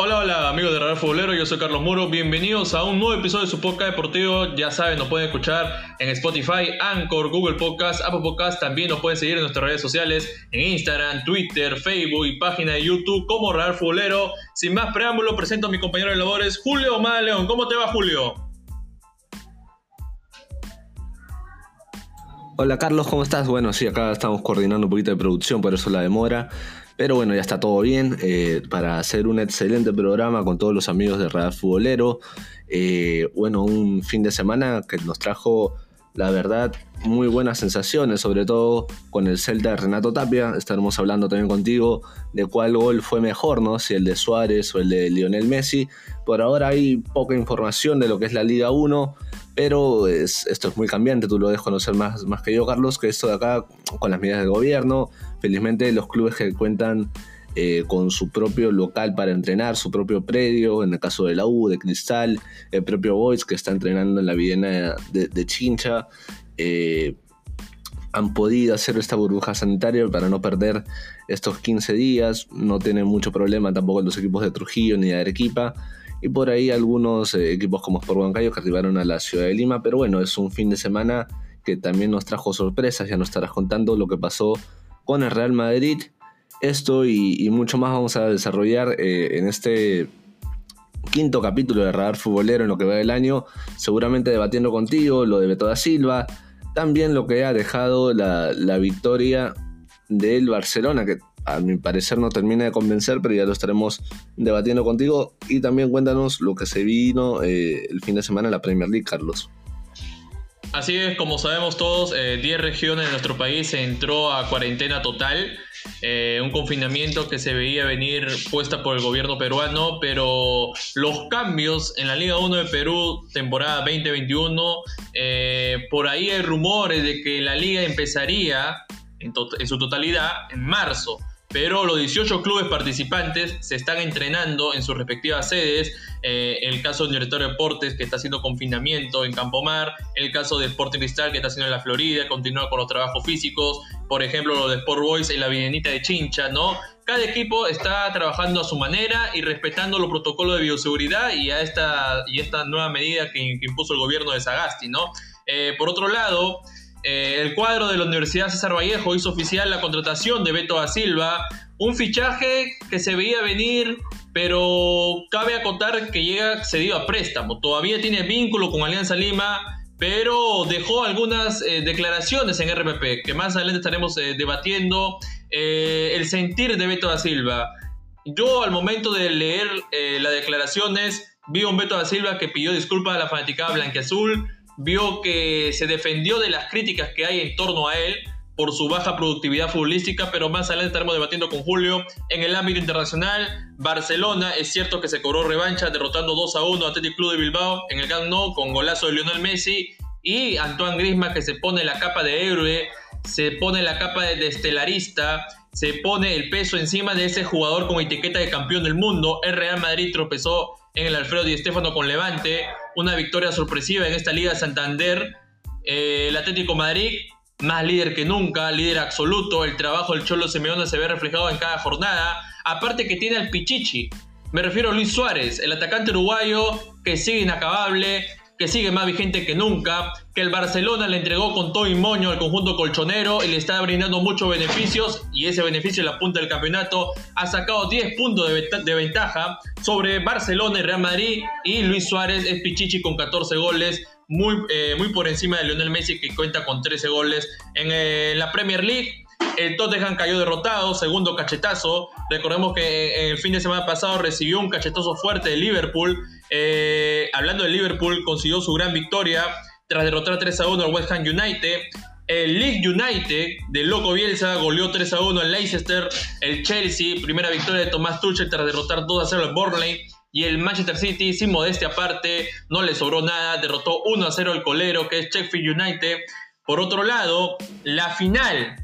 Hola, hola amigos de Radar Futbolero, yo soy Carlos Muro, bienvenidos a un nuevo episodio de su podcast deportivo, ya saben, nos pueden escuchar en Spotify, Anchor, Google Podcast, Apple Podcast, también nos pueden seguir en nuestras redes sociales, en Instagram, Twitter, Facebook y página de YouTube como Radar Futbolero. Sin más preámbulo, presento a mi compañero de labores, Julio León. ¿cómo te va Julio? Hola Carlos, ¿cómo estás? Bueno, sí, acá estamos coordinando un poquito de producción, por eso la demora. Pero bueno, ya está todo bien eh, para hacer un excelente programa con todos los amigos de Radar Futbolero. Eh, bueno, un fin de semana que nos trajo, la verdad, muy buenas sensaciones, sobre todo con el Celta de Renato Tapia. Estaremos hablando también contigo de cuál gol fue mejor, ¿no? Si el de Suárez o el de Lionel Messi. Por ahora hay poca información de lo que es la Liga 1 pero esto es muy cambiante, tú lo debes conocer más, más que yo, Carlos, que esto de acá, con las medidas del gobierno, felizmente los clubes que cuentan eh, con su propio local para entrenar, su propio predio, en el caso de la U, de Cristal, el propio Boys que está entrenando en la Videna de, Chincha, eh, han podido hacer esta burbuja sanitaria para no perder estos 15 días, no tienen mucho problema tampoco los equipos de Trujillo ni de Arequipa, y por ahí algunos eh, equipos como Sport Huancayo que arribaron a la ciudad de Lima, pero bueno, es un fin de semana que también nos trajo sorpresas, ya nos estarás contando lo que pasó con el Real Madrid. Esto y, mucho más vamos a desarrollar eh, en este quinto capítulo de Radar Futbolero en lo que va del año, seguramente debatiendo contigo lo de Beto da Silva, también lo que ha dejado la, la victoria del Barcelona, que a mi parecer no termina de convencer, pero ya lo estaremos debatiendo contigo. Y también cuéntanos lo que se vino eh, el fin de semana en la Premier League, Carlos. Así es, como sabemos todos, 10 eh, regiones de nuestro país se entró a cuarentena total, eh, un confinamiento que se veía venir puesta por el gobierno peruano, pero los cambios en la Liga 1 de Perú, temporada 2021, por ahí hay rumores de que la liga empezaría en su totalidad en marzo pero los 18 clubes participantes se están entrenando en sus respectivas sedes. Eh, el caso de Deportes, que está haciendo confinamiento en Campomar. El caso de Sporting Cristal, que está haciendo en la Florida, continúa con los trabajos físicos. Por ejemplo, lo de Sport Boys en la Vienita de Chincha, ¿no? Cada equipo está trabajando a su manera y respetando los protocolos de bioseguridad y a esta, y esta nueva medida que, impuso el gobierno de Sagasti, ¿no? Eh, por otro lado, eh, el cuadro de la Universidad César Vallejo hizo oficial la contratación de Beto da Silva, un fichaje que se veía venir, pero cabe acotar que llega cedido a préstamo. Todavía tiene vínculo con Alianza Lima, pero dejó algunas eh, declaraciones en RPP, que más adelante estaremos eh, debatiendo el sentir de Beto da Silva. Yo al momento de leer las declaraciones vi a un Beto da Silva que pidió disculpas a la fanaticada blanquiazul, vio que se defendió de las críticas que hay en torno a él por su baja productividad futbolística, pero más adelante estaremos debatiendo con Julio. En el ámbito internacional, Barcelona, es cierto que se cobró revancha derrotando 2 a 1 a Athletic Club de Bilbao en el Camp Nou con golazo de Lionel Messi y Antoine Griezmann que se pone la capa de héroe, se pone la capa de estelarista, se pone el peso encima de ese jugador con etiqueta de campeón del mundo. El Real Madrid tropezó en el Alfredo Di Stéfano con Levante, una victoria sorpresiva en esta Liga de Santander. Eh, el Atlético Madrid, más líder que nunca, líder absoluto. El trabajo del Cholo Simeone se ve reflejado en cada jornada. Aparte que tiene al Pichichi. Me refiero a Luis Suárez, el atacante uruguayo que sigue inacabable, que sigue más vigente que nunca, que el Barcelona le entregó con todo y moño al conjunto colchonero y le está brindando muchos beneficios y ese beneficio en la punta del campeonato ha sacado 10 puntos de, ventaja sobre Barcelona y Real Madrid y Luis Suárez es Pichichi con 14 goles. Muy, eh, muy por encima de Lionel Messi que cuenta con 13 goles en eh, la Premier League. El Tottenham cayó derrotado, segundo cachetazo. Recordemos que el fin de semana pasado recibió un cachetazo fuerte de Liverpool eh, hablando de Liverpool, consiguió su gran victoria tras derrotar 3 a 1 al West Ham United. El Leeds United de Loco Bielsa goleó 3 a 1 al Leicester. El Chelsea, primera victoria de Tomás Tuchel tras derrotar 2 a 0 al Burnley. Y el Manchester City, sin modestia aparte, no le sobró nada, derrotó 1 a 0 al colero que es Sheffield United. Por otro lado, la final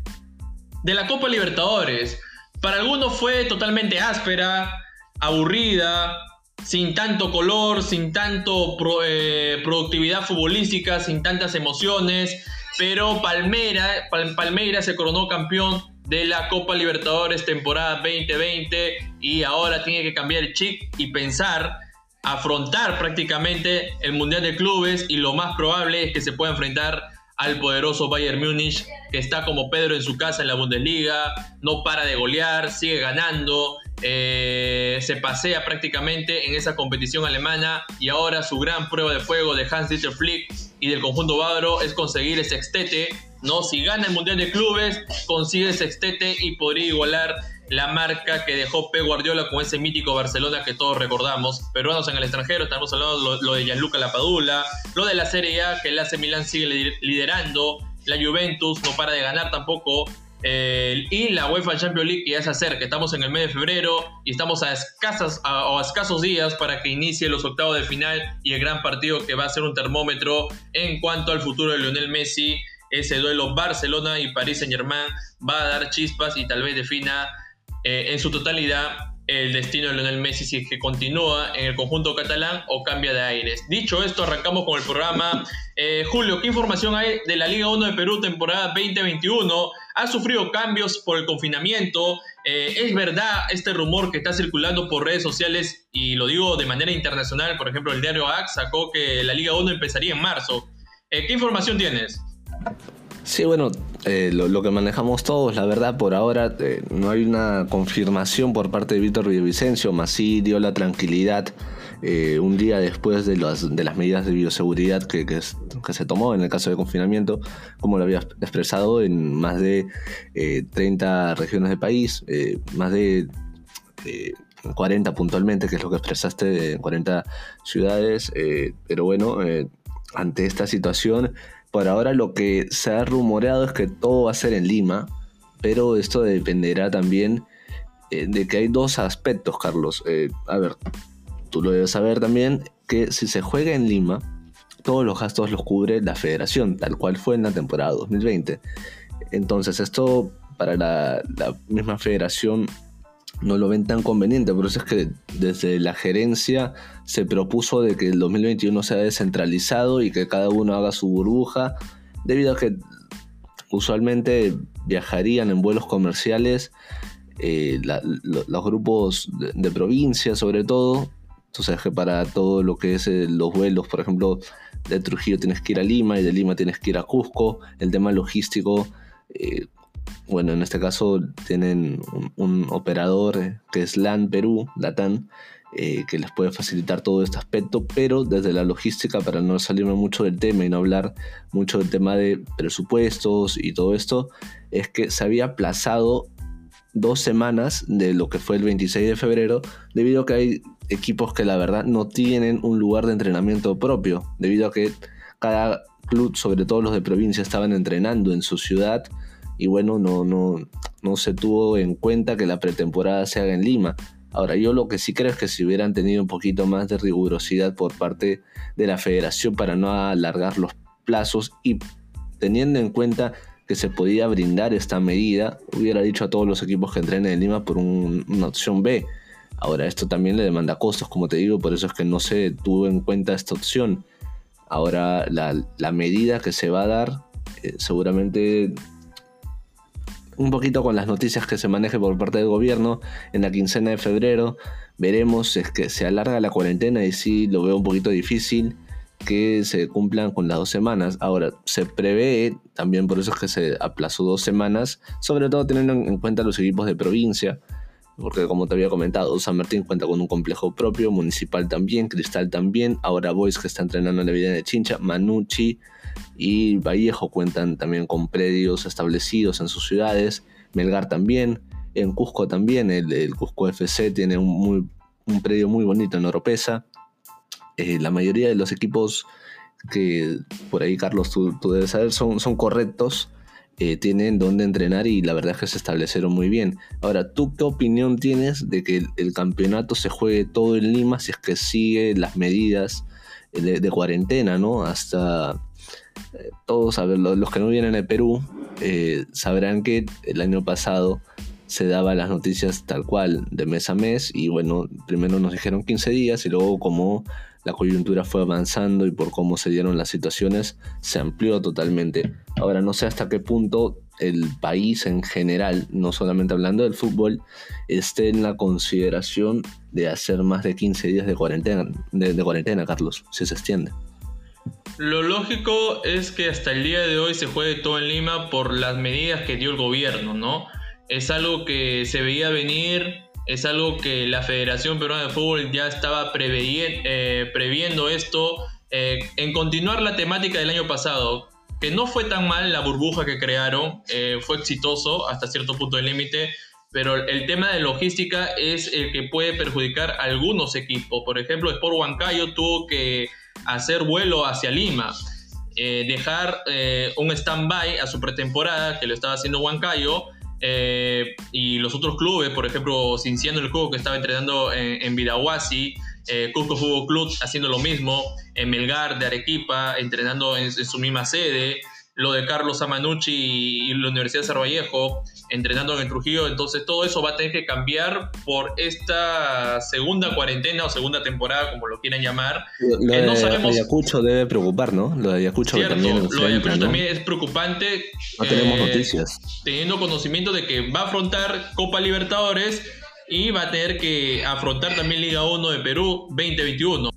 de la Copa Libertadores. Para algunos fue totalmente áspera, aburrida, sin tanto color, sin tanto eh, productividad futbolística, sin tantas emociones, pero Palmeiras se coronó campeón de la Copa Libertadores temporada 2020 y ahora tiene que cambiar el chip y pensar afrontar prácticamente el Mundial de Clubes y lo más probable es que se pueda enfrentar al poderoso Bayern Múnich que está como Pedro en su casa en la Bundesliga, no para de golear, sigue ganando, eh, se pasea prácticamente en esa competición alemana y ahora su gran prueba de fuego de Hans-Dieter Flick y del conjunto bávaro es conseguir el sextete, ¿no? Si gana el Mundial de Clubes, consigue el sextete y podría igualar la marca que dejó P. Guardiola con ese mítico Barcelona que todos recordamos. Peruanos en el extranjero, estamos hablando lo, lo de Gianluca Lapadula, lo de la Serie A, que el AC Milan sigue liderando, la Juventus no para de ganar tampoco, eh, y la UEFA Champions League ya se acerca, estamos en el mes de febrero y estamos a, escasas, a, escasos días para que inicie los octavos de final y el gran partido que va a ser un termómetro en cuanto al futuro de Lionel Messi. Ese duelo Barcelona y París Saint Germain va a dar chispas y tal vez defina eh, en su totalidad el destino de Lionel Messi si es que continúa en el conjunto catalán o cambia de aires. Dicho esto, arrancamos con el programa. Eh, Julio, ¿qué información hay de la Liga 1 de Perú temporada 2021? ¿Ha sufrido cambios por el confinamiento? Eh, ¿Es verdad este rumor que está circulando por redes sociales y lo digo de manera internacional? Por ejemplo, el diario AX sacó que la Liga 1 empezaría en marzo. ¿Qué información tienes? Sí, bueno, eh, lo, que manejamos todos, la verdad, por ahora eh, no hay una confirmación por parte de Víctor Villavicencio, más sí dio la tranquilidad eh, un día después de las, de las medidas de bioseguridad que, que, se tomó en el caso de confinamiento, como lo había expresado en más de 30 regiones del país, más de 40 puntualmente, que es lo que expresaste en 40 ciudades, pero bueno, ante esta situación por ahora lo que se ha rumoreado es que todo va a ser en Lima, pero esto dependerá también eh, de que hay dos aspectos, Carlos. Eh, a ver, tú lo debes saber también, que si se juega en Lima, todos los gastos los cubre la federación, tal cual fue en la temporada 2020. Entonces esto para la, la misma federación no lo ven tan conveniente. Por eso es que desde la gerencia se propuso de que el 2021 sea descentralizado y que cada uno haga su burbuja, debido a que usualmente viajarían en vuelos comerciales eh, los grupos de, provincia sobre todo. Entonces que para todo lo que es eh, los vuelos, por ejemplo, de Trujillo tienes que ir a Lima y de Lima tienes que ir a Cusco. El tema logístico eh, bueno, en este caso tienen un, operador eh, que es LAN Perú, LATAN, eh, que les puede facilitar todo este aspecto, pero desde la logística, para no salirme mucho del tema y no hablar mucho del tema de presupuestos y todo esto, es que se había aplazado dos semanas de lo que fue el 26 de febrero, debido a que hay equipos que la verdad no tienen un lugar de entrenamiento propio, debido a que cada club, sobre todo los de provincia, estaban entrenando en su ciudad y bueno, no, no, no se tuvo en cuenta que la pretemporada se haga en Lima. Ahora, yo lo que sí creo es que si hubieran tenido un poquito más de rigurosidad por parte de la federación para no alargar los plazos y teniendo en cuenta que se podía brindar esta medida, hubiera dicho a todos los equipos que entrenen en Lima por una opción B. Ahora, esto también le demanda costos, como te digo, por eso es que no se tuvo en cuenta esta opción. Ahora, la, medida que se va a dar eh, seguramente un poquito con las noticias que se maneje por parte del gobierno en la quincena de febrero. Veremos si es que se alarga la cuarentena y sí lo veo un poquito difícil que se cumplan con las dos semanas. Ahora, se prevé, también por eso es que se aplazó dos semanas, sobre todo teniendo en cuenta los equipos de provincia, porque como te había comentado, San Martín cuenta con un complejo propio, Municipal también, Cristal también, ahora Boys que está entrenando en la vida de Chincha, Manucci y Vallejo cuentan también con predios establecidos en sus ciudades, Melgar también, en Cusco también, el, Cusco FC tiene un, predio muy bonito en Oropesa. Eh, la mayoría de los equipos que por ahí, Carlos, tú, debes saber, son, son correctos. Eh, tienen donde entrenar y la verdad es que se establecieron muy bien. Ahora, ¿tú qué opinión tienes de que el, campeonato se juegue todo en Lima si es que sigue las medidas de, de cuarentena, ¿no? Hasta todos los que no vienen de Perú eh, sabrán que el año pasado se daban las noticias tal cual, de mes a mes, y bueno, primero nos dijeron 15 días y luego como la coyuntura fue avanzando y por cómo se dieron las situaciones, se amplió totalmente. Ahora no sé hasta qué punto el país en general, no solamente hablando del fútbol, esté en la consideración de hacer más de 15 días de cuarentena, de, cuarentena Carlos, si se extiende. Lo lógico es que hasta el día de hoy se juegue todo en Lima por las medidas que dio el gobierno, ¿no? Es algo que se veía venir, es algo que la Federación Peruana de Fútbol ya estaba eh, previendo esto, eh, en continuar la temática del año pasado, que no fue tan mal la burbuja que crearon, eh, fue exitoso hasta cierto punto del límite, pero el tema de logística es el que puede perjudicar a algunos equipos. Por ejemplo, Sport Huancayo tuvo que hacer vuelo hacia Lima, eh, dejar eh, un stand-by a su pretemporada, que lo estaba haciendo Huancayo, y los otros clubes, por ejemplo, Cinciano el juego que estaba entrenando en, en Vidahuasi, eh, Cusco Fútbol Club haciendo lo mismo, en Melgar de Arequipa, entrenando en, su misma sede, lo de Carlos Amanucci y la Universidad de Sarvallejo, entrenando en el Trujillo, entonces todo eso va a tener que cambiar por esta segunda cuarentena o segunda temporada, como lo quieran llamar. Lo, de, Ayacucho debe preocupar, ¿no? Lo de Ayacucho también, lo de Ayacucho también es preocupante. No tenemos eh, noticias. Teniendo conocimiento de que va a afrontar Copa Libertadores y va a tener que afrontar también Liga 1 de Perú 2021.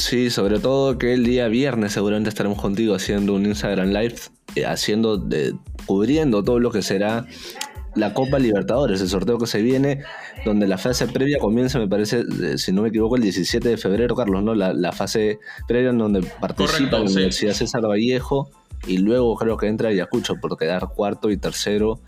Sí, sobre todo que el día viernes seguramente estaremos contigo haciendo un Instagram Live, eh, haciendo de, cubriendo todo lo que será la Copa Libertadores, el sorteo que se viene, donde la fase previa comienza, me parece, si no me equivoco, el 17 de febrero, Carlos, ¿no? La, fase previa en donde participa la Universidad César Vallejo y luego creo que entra Ayacucho por quedar cuarto y tercero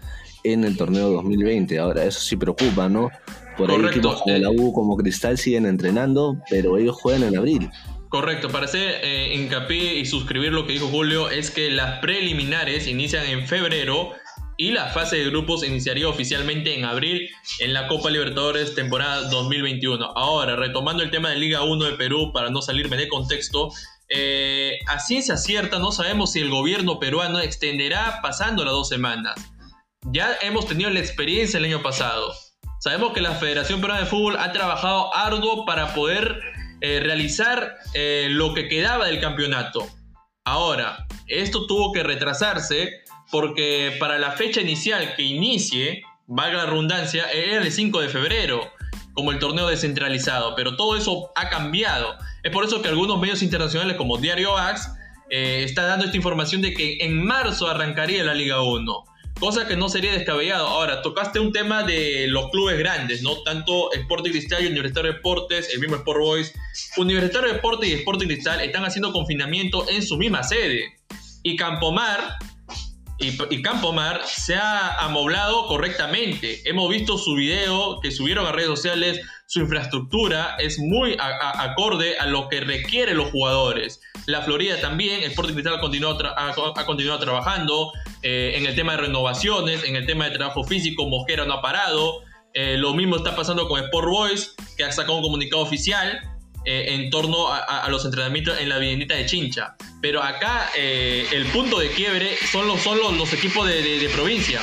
en el torneo 2020. Ahora, eso sí preocupa, ¿no? Por ahí equipos como la U, como Cristal siguen entrenando, pero ellos juegan en abril. Correcto, para hacer eh, hincapié y suscribir lo que dijo Julio, es que las preliminares inician en febrero y la fase de grupos iniciaría oficialmente en abril en la Copa Libertadores temporada 2021. Ahora, retomando el tema de Liga 1 de Perú, para no salirme de contexto, eh, a ciencia cierta no sabemos si el gobierno peruano extenderá pasando las dos semanas ya hemos tenido la experiencia el año pasado. Sabemos que la Federación Peruana de Fútbol ha trabajado arduo para poder eh, realizar eh, lo que quedaba del campeonato. Ahora, esto tuvo que retrasarse porque para la fecha inicial que inicie, valga la redundancia, era el 5 de febrero, como el torneo descentralizado, pero todo eso ha cambiado. Es por eso que algunos medios internacionales como Diario Ax eh, está dando esta información de que en marzo arrancaría la Liga 1 cosa que no sería descabellado. Ahora, tocaste un tema de los clubes grandes, ¿no? Tanto Sporting Cristal y Universitario Deportes, el mismo Sport Boys. Universitario Deportes y Sporting Cristal están haciendo confinamiento en su misma sede. Y Campomar, y, Campomar se ha amoblado correctamente. Hemos visto su video que subieron a redes sociales, su infraestructura es muy acorde a lo que requieren los jugadores. La Florida también, Sporting Cristal ha continuado, ha continuado trabajando eh, en el tema de renovaciones, en el tema de trabajo físico, Mosquera no ha parado. Eh, lo mismo está pasando con Sport Boys, que ha sacado un comunicado oficial eh, en torno a, los entrenamientos en la bienita de Chincha. Pero acá el punto de quiebre son los, son los, equipos de provincia.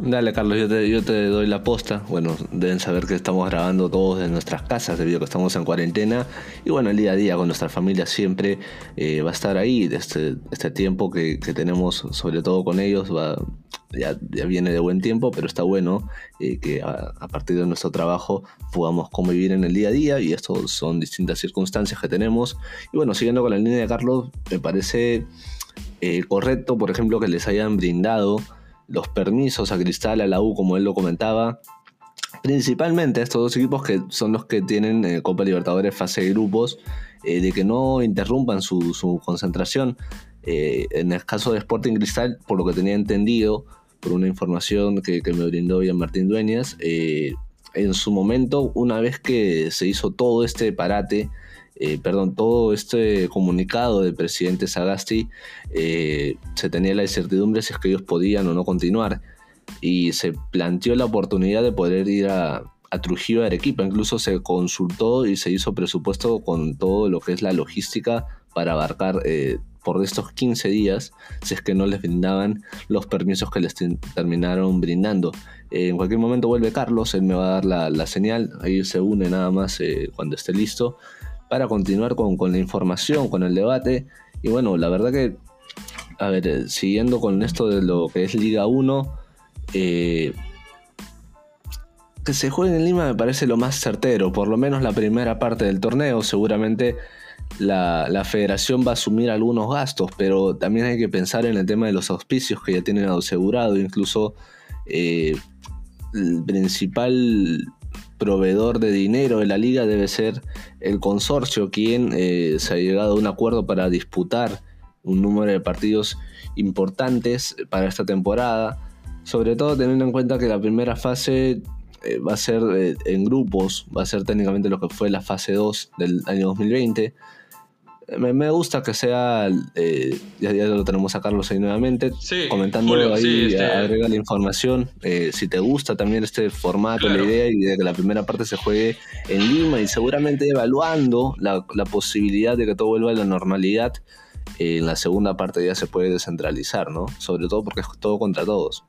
Dale, Carlos, yo te, yo te doy la posta. Bueno, deben saber que estamos grabando todos en nuestras casas debido a que estamos en cuarentena. Y bueno, el día a día con nuestra familia siempre eh, va a estar ahí. Este, este tiempo que, tenemos, sobre todo con ellos, va, ya, viene de buen tiempo, pero está bueno eh, que a, partir de nuestro trabajo podamos convivir en el día a día. Y esto son distintas circunstancias que tenemos. Y bueno, siguiendo con la línea de Carlos, me parece eh, correcto, por ejemplo, que les hayan brindado los permisos a Cristal, a la U, como él lo comentaba. Principalmente a estos dos equipos que son los que tienen eh, Copa Libertadores fase de grupos, eh, de que no interrumpan su, concentración. Eh, en el caso de Sporting Cristal, por lo que tenía entendido, por una información que, me brindó bien Martín Dueñas, en su momento, una vez que se hizo todo este parate, eh, perdón, todo este comunicado del presidente Sagasti, eh, se tenía la incertidumbre si es que ellos podían o no continuar. Y se planteó la oportunidad de poder ir a, Trujillo de Arequipa. Incluso se consultó y se hizo presupuesto con todo lo que es la logística para abarcar eh, por estos 15 días, si es que no les brindaban los permisos que les terminaron brindando. en cualquier momento vuelve Carlos, él me va a dar la, la señal, ahí se une nada más cuando esté listo para continuar con, la información, con el debate. Y bueno, la verdad que a ver, eh, siguiendo con esto de lo que es Liga 1, eh, que se juegue en Lima me parece lo más certero, por lo menos la primera parte del torneo. Seguramente la, federación va a asumir algunos gastos, pero también hay que pensar en el tema de los auspicios que ya tienen asegurado, incluso eh, el principal proveedor de dinero de la liga debe ser el consorcio, quien eh, se ha llegado a un acuerdo para disputar un número de partidos importantes para esta temporada, sobre todo teniendo en cuenta que la primera fase eh, va a ser en grupos, va a ser técnicamente lo que fue la fase 2 del año 2020 me, gusta que sea, eh, ya, lo tenemos a Carlos ahí nuevamente, comentando ahí, este agrega la información, eh, si te gusta también este formato, la idea y de que la primera parte se juegue en Lima y seguramente evaluando la, posibilidad de que todo vuelva a la normalidad, eh, en la segunda parte ya se puede descentralizar, ¿no? Sobre todo porque es todo contra todos.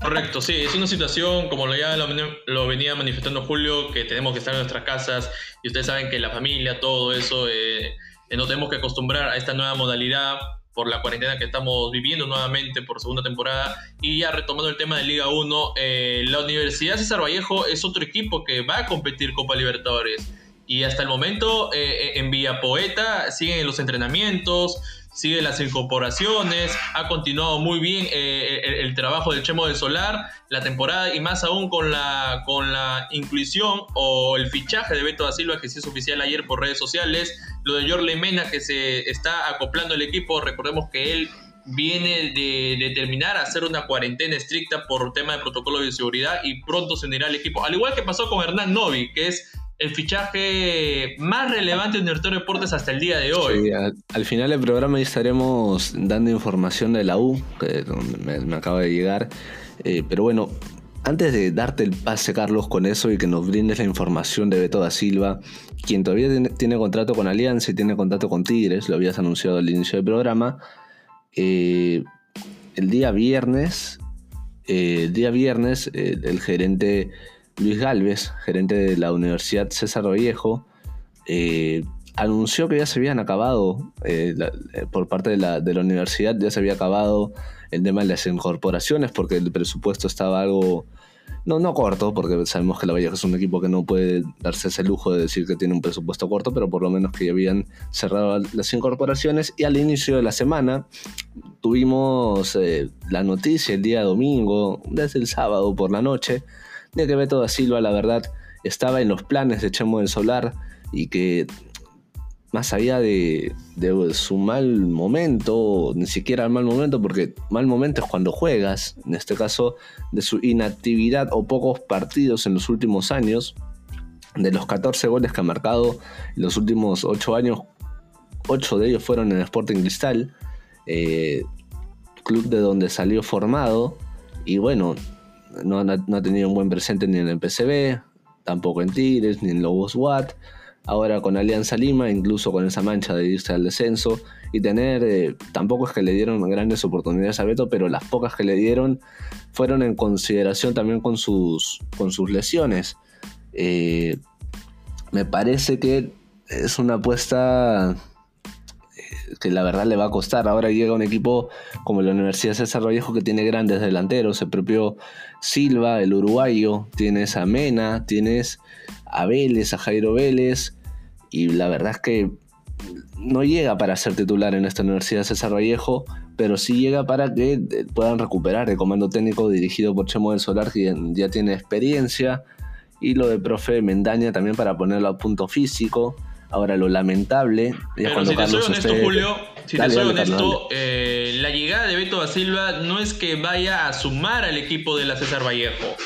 Correcto, sí, es una situación, como ya lo, venía manifestando Julio, que tenemos que estar en nuestras casas y ustedes saben que la familia, todo eso, eh, eh, nos tenemos que acostumbrar a esta nueva modalidad por la cuarentena que estamos viviendo nuevamente por segunda temporada. Y ya retomando el tema de Liga 1, eh, la Universidad César Vallejo es otro equipo que va a competir Copa Libertadores. Y hasta el momento en Villa Poeta siguen los entrenamientos, sigue las incorporaciones, ha continuado muy bien eh, el, trabajo del Chemo del Solar, la temporada y más aún con la, con la inclusión o el fichaje de Beto da Silva que se hizo oficial ayer por redes sociales, lo de Jorle Mena que se está acoplando al equipo, recordemos que él viene de, de, terminar a hacer una cuarentena estricta por tema de protocolo de seguridad y pronto se unirá al equipo, al igual que pasó con Hernán Novi, que es el fichaje más relevante en Director Deportes hasta el día de hoy. al, final del programa estaremos dando información de la U, que me, acaba de llegar. Eh, pero bueno, antes de darte el pase, Carlos, con eso y que nos brindes la información de Beto da Silva, quien todavía tiene, contrato con Alianza y tiene contrato con Tigres, lo habías anunciado al inicio del programa. Eh, el día viernes, eh, el día viernes, el gerente Luis Galvez, gerente de la Universidad César Vallejo, eh, anunció que ya se habían acabado, eh, eh, por parte de la, universidad, ya se había acabado el tema de las incorporaciones porque el presupuesto estaba algo, no, no corto, porque sabemos que la Vallejo es un equipo que no puede darse ese lujo de decir que tiene un presupuesto corto, pero por lo menos que ya habían cerrado las incorporaciones. Y al inicio de la semana tuvimos la noticia el día domingo, desde el sábado por la noche, de que Beto da Silva, la verdad, estaba en los planes de Chemo del Solar y que más allá de, su mal momento, ni siquiera el mal momento, porque mal momento es cuando juegas, en este caso de su inactividad o pocos partidos en los últimos años, de los 14 goles que ha marcado en los últimos 8 años, 8 de ellos fueron en Sporting Cristal, eh, club de donde salió formado, y bueno, no, ha tenido un buen presente ni en el PCB, tampoco en Tigres, ni en Lobos Watt. Ahora con Alianza Lima, incluso con esa mancha de irse al descenso y tener, eh, tampoco es que le dieron grandes oportunidades a Beto, pero las pocas que le dieron fueron en consideración también con sus, con sus lesiones. Eh, me parece que es una apuesta que la verdad le va a costar. Ahora llega un equipo como la Universidad César Vallejo que tiene grandes delanteros, el propio Silva, el uruguayo, tienes a Mena, tienes a Vélez, a Jairo Vélez, y la verdad es que no llega para ser titular en esta Universidad César Vallejo, pero sí llega para que eh, puedan recuperar el comando técnico dirigido por Chemo del Solar, que ya tiene experiencia, y lo de profe Mendaña también para ponerlo a punto físico. Ahora, lo lamentable. Pero si te soy honesto, Julio, si te soy honesto, eh, la llegada de Beto da Silva no es que vaya a sumar al equipo de la César Vallejo.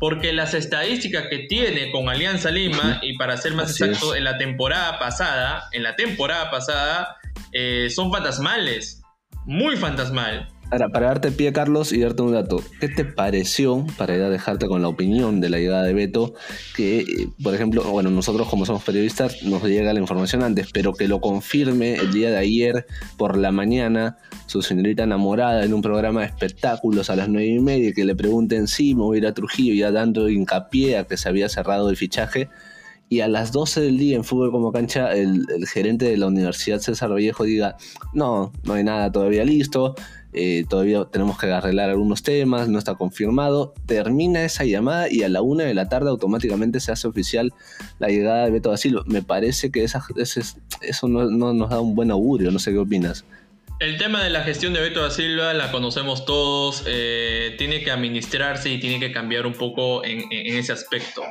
Porque las estadísticas que tiene con Alianza Lima, y para ser más exacto, en la temporada pasada, en la temporada pasada, eh, son fantasmales. Muy fantasmal. Ahora, para darte pie, Carlos, y darte un dato, ¿qué te pareció, para ya dejarte con la opinión de la llegada de Beto, que, eh, por ejemplo, bueno, nosotros como somos periodistas nos llega la información antes, pero que lo confirme el día de ayer por la mañana su señorita enamorada en un programa de espectáculos a las nueve y media, que le pregunten si me voy a ir a Trujillo, ya dando hincapié a que se había cerrado el fichaje, y a las 12 del día en fútbol como cancha el, gerente de la Universidad César Vallejo diga, no, no hay nada todavía listo, eh, todavía tenemos que arreglar algunos temas, no está confirmado, termina esa llamada y a la una de la tarde automáticamente se hace oficial la llegada de Beto da Silva. Me parece que esa, eso no, nos da un buen augurio, no sé qué opinas. El tema de la gestión de Beto da Silva la conocemos todos, eh, tiene que administrarse y tiene que cambiar un poco en, en ese aspecto.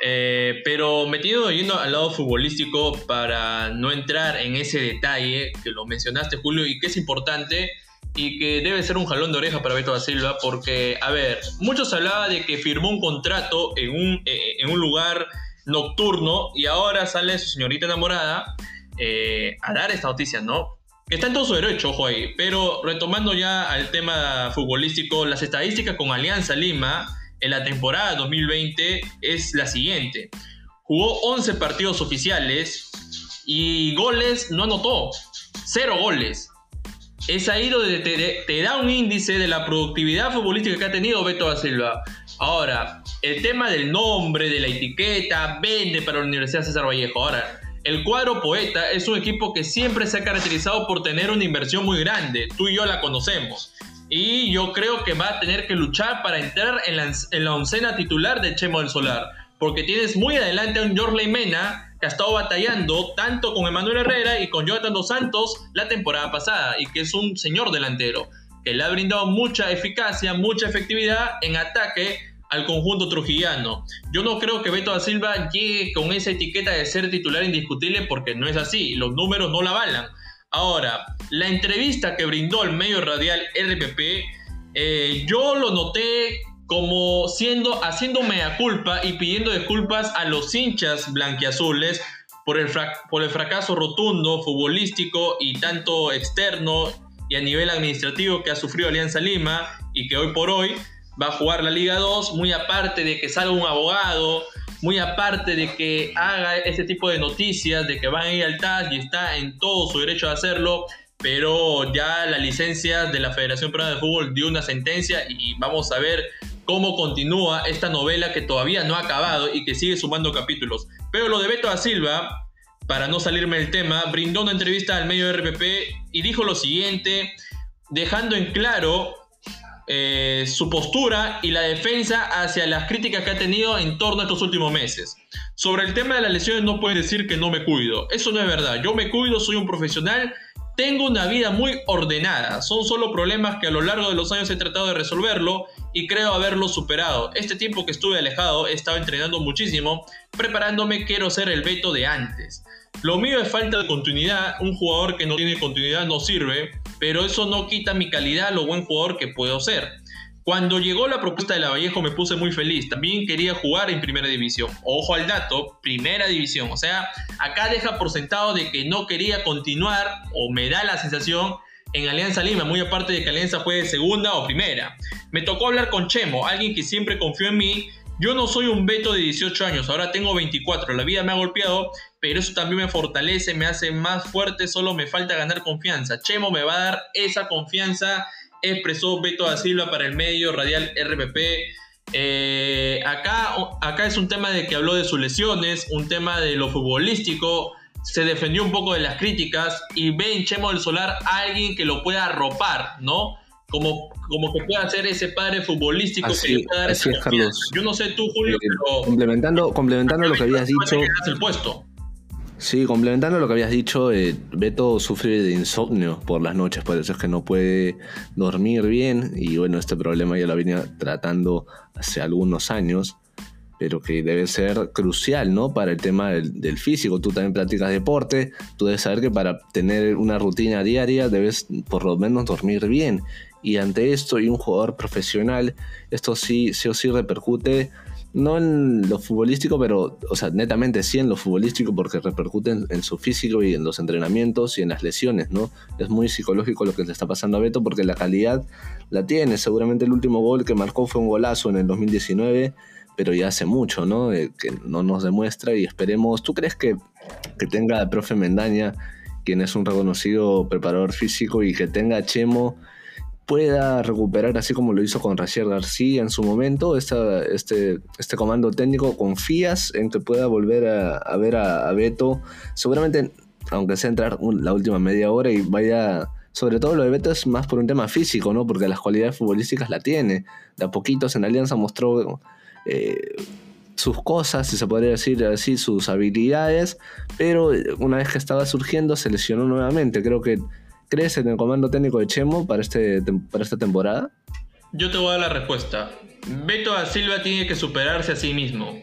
Eh, pero metido yendo al lado futbolístico para no entrar en ese detalle que lo mencionaste Julio y que es importante y que debe ser un jalón de oreja para Beto da Silva porque, a ver, muchos hablaban de que firmó un contrato en un, eh, en un lugar nocturno y ahora sale su señorita enamorada eh, a dar esta noticia, ¿no? Está en todo su derecho, ojo ahí. Pero retomando ya al tema futbolístico, las estadísticas con Alianza Lima en la temporada 2020 es la siguiente. Jugó 11 partidos oficiales y goles no anotó. Cero goles. Es ahí donde te, da un índice de la productividad futbolística que ha tenido Beto da Silva. Ahora, el tema del nombre, de la etiqueta, vende para la Universidad César Vallejo. Ahora, el cuadro Poeta es un equipo que siempre se ha caracterizado por tener una inversión muy grande. Tú y yo la conocemos. Y yo creo que va a tener que luchar para entrar en la, oncena titular de Chemo del Solar. Porque tienes muy adelante a un Jorley Mena que ha estado batallando tanto con Emanuel Herrera y con Jonathan Dos Santos la temporada pasada. Y que es un señor delantero. Que le ha brindado mucha eficacia, mucha efectividad en ataque al conjunto trujillano. Yo no creo que Beto da Silva llegue con esa etiqueta de ser titular indiscutible porque no es así. Los números no la avalan. Ahora, la entrevista que brindó el medio radial RPP, eh, yo lo noté como siendo, haciendo mea culpa y pidiendo disculpas a los hinchas blanquiazules por el, por el fracaso rotundo, futbolístico y tanto externo y a nivel administrativo que ha sufrido Alianza Lima y que hoy por hoy va a jugar la Liga 2, muy aparte de que salga un abogado muy aparte de que haga este tipo de noticias, de que van a ir al TAS y está en todo su derecho de hacerlo, pero ya la licencia de la Federación Peruana de Fútbol dio una sentencia y vamos a ver cómo continúa esta novela que todavía no ha acabado y que sigue sumando capítulos. Pero lo de Beto da Silva, para no salirme del tema, brindó una entrevista al medio RPP y dijo lo siguiente, dejando en claro eh, su postura y la defensa hacia las críticas que ha tenido en torno a estos últimos meses. Sobre el tema de las lesiones no puede decir que no me cuido. Eso no es verdad. Yo me cuido, soy un profesional, tengo una vida muy ordenada. Son solo problemas que a lo largo de los años he tratado de resolverlo y creo haberlo superado. Este tiempo que estuve alejado he estado entrenando muchísimo, preparándome quiero ser el veto de antes. Lo mío es falta de continuidad, un jugador que no tiene continuidad no sirve, pero eso no quita mi calidad, lo buen jugador que puedo ser. Cuando llegó la propuesta de la Vallejo me puse muy feliz. También quería jugar en primera división. Ojo al dato, primera división. O sea, acá deja por sentado de que no quería continuar o me da la sensación en Alianza Lima, muy aparte de que Alianza fue segunda o primera. Me tocó hablar con Chemo, alguien que siempre confió en mí. Yo no soy un Beto de 18 años, ahora tengo 24. La vida me ha golpeado, pero eso también me fortalece, me hace más fuerte, solo me falta ganar confianza. Chemo me va a dar esa confianza, expresó Beto da Silva para el medio radial RPP. Eh, acá, acá es un tema de que habló de sus lesiones, un tema de lo futbolístico, se defendió un poco de las críticas y ve en Chemo del Solar a alguien que lo pueda arropar, ¿no? Como, como que pueda ser ese padre futbolístico que le pueda dar esa Yo no sé tú, Julio, eh, pero... Complementando, complementando lo que habías dicho... el puesto. Sí, complementando lo que habías dicho, eh, Beto sufre de insomnio por las noches, por eso es que no puede dormir bien y bueno, este problema ya lo venía tratando hace algunos años, pero que debe ser crucial, ¿no? Para el tema del, físico. Tú también practicas deporte, tú debes saber que para tener una rutina diaria debes por lo menos dormir bien. Y ante esto y un jugador profesional, esto sí, sí o sí repercute no en lo futbolístico, pero, o sea, netamente sí en lo futbolístico porque repercute en, su físico y en los entrenamientos y en las lesiones, ¿no? Es muy psicológico lo que le está pasando a Beto porque la calidad la tiene. Seguramente el último gol que marcó fue un golazo en el 2019, pero ya hace mucho, ¿no? Eh, que no nos demuestra y esperemos. ¿Tú crees que, que tenga el profe Mendaña, quien es un reconocido preparador físico, y que tenga Chemo? Pueda recuperar así como lo hizo con Racier García en su momento, este, este comando técnico, ¿confías en que pueda volver a, ver a, Beto? Seguramente, aunque sea entrar la última media hora y vaya, sobre todo lo de Beto es más por un tema físico, ¿no? Porque las cualidades futbolísticas la tiene. De a poquitos en Alianza mostró... Eh, sus cosas, si se podría decir así, sus habilidades, pero una vez que estaba surgiendo se lesionó nuevamente. Creo que crees en el comando técnico de Chemo para, este, para esta temporada. Yo te voy a dar la respuesta. Beto da Silva tiene que superarse a sí mismo.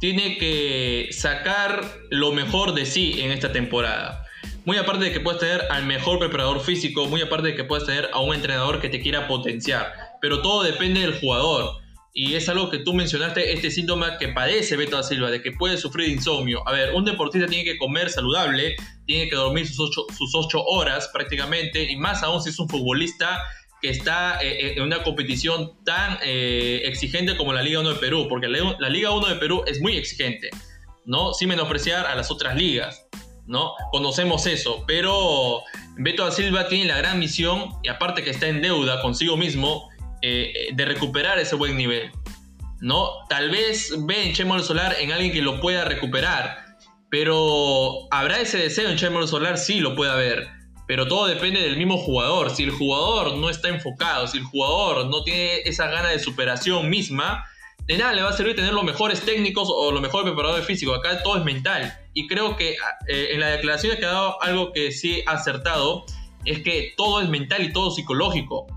Tiene que sacar lo mejor de sí en esta temporada. Muy aparte de que puedes tener al mejor preparador físico, muy aparte de que puedes tener a un entrenador que te quiera potenciar. Pero todo depende del jugador. Y es algo que tú mencionaste, este síntoma que padece Beto da Silva, de que puede sufrir insomnio. A ver, un deportista tiene que comer saludable, tiene que dormir sus ocho, sus ocho horas prácticamente, y más aún si es un futbolista que está eh, eh, en una competición tan eh, exigente como la Liga 1 de Perú, porque la, Liga 1 de Perú es muy exigente, ¿no? Sin menospreciar a las otras ligas, ¿no? Conocemos eso, pero Beto da Silva tiene la gran misión, y aparte que está en deuda consigo mismo, eh, de recuperar ese buen nivel. ¿no? Tal vez ve en Chemo Solar en alguien que lo pueda recuperar, pero ¿habrá ese deseo en Chemo Solar? Sí, lo puede haber, pero todo depende del mismo jugador. Si el jugador no está enfocado, si el jugador no tiene esa gana de superación misma, de nada le va a servir tener los mejores técnicos o los mejores preparadores físicos. Acá todo es mental. Y creo que eh, en la declaración ha quedado algo que sí ha acertado, es que todo es mental y todo psicológico.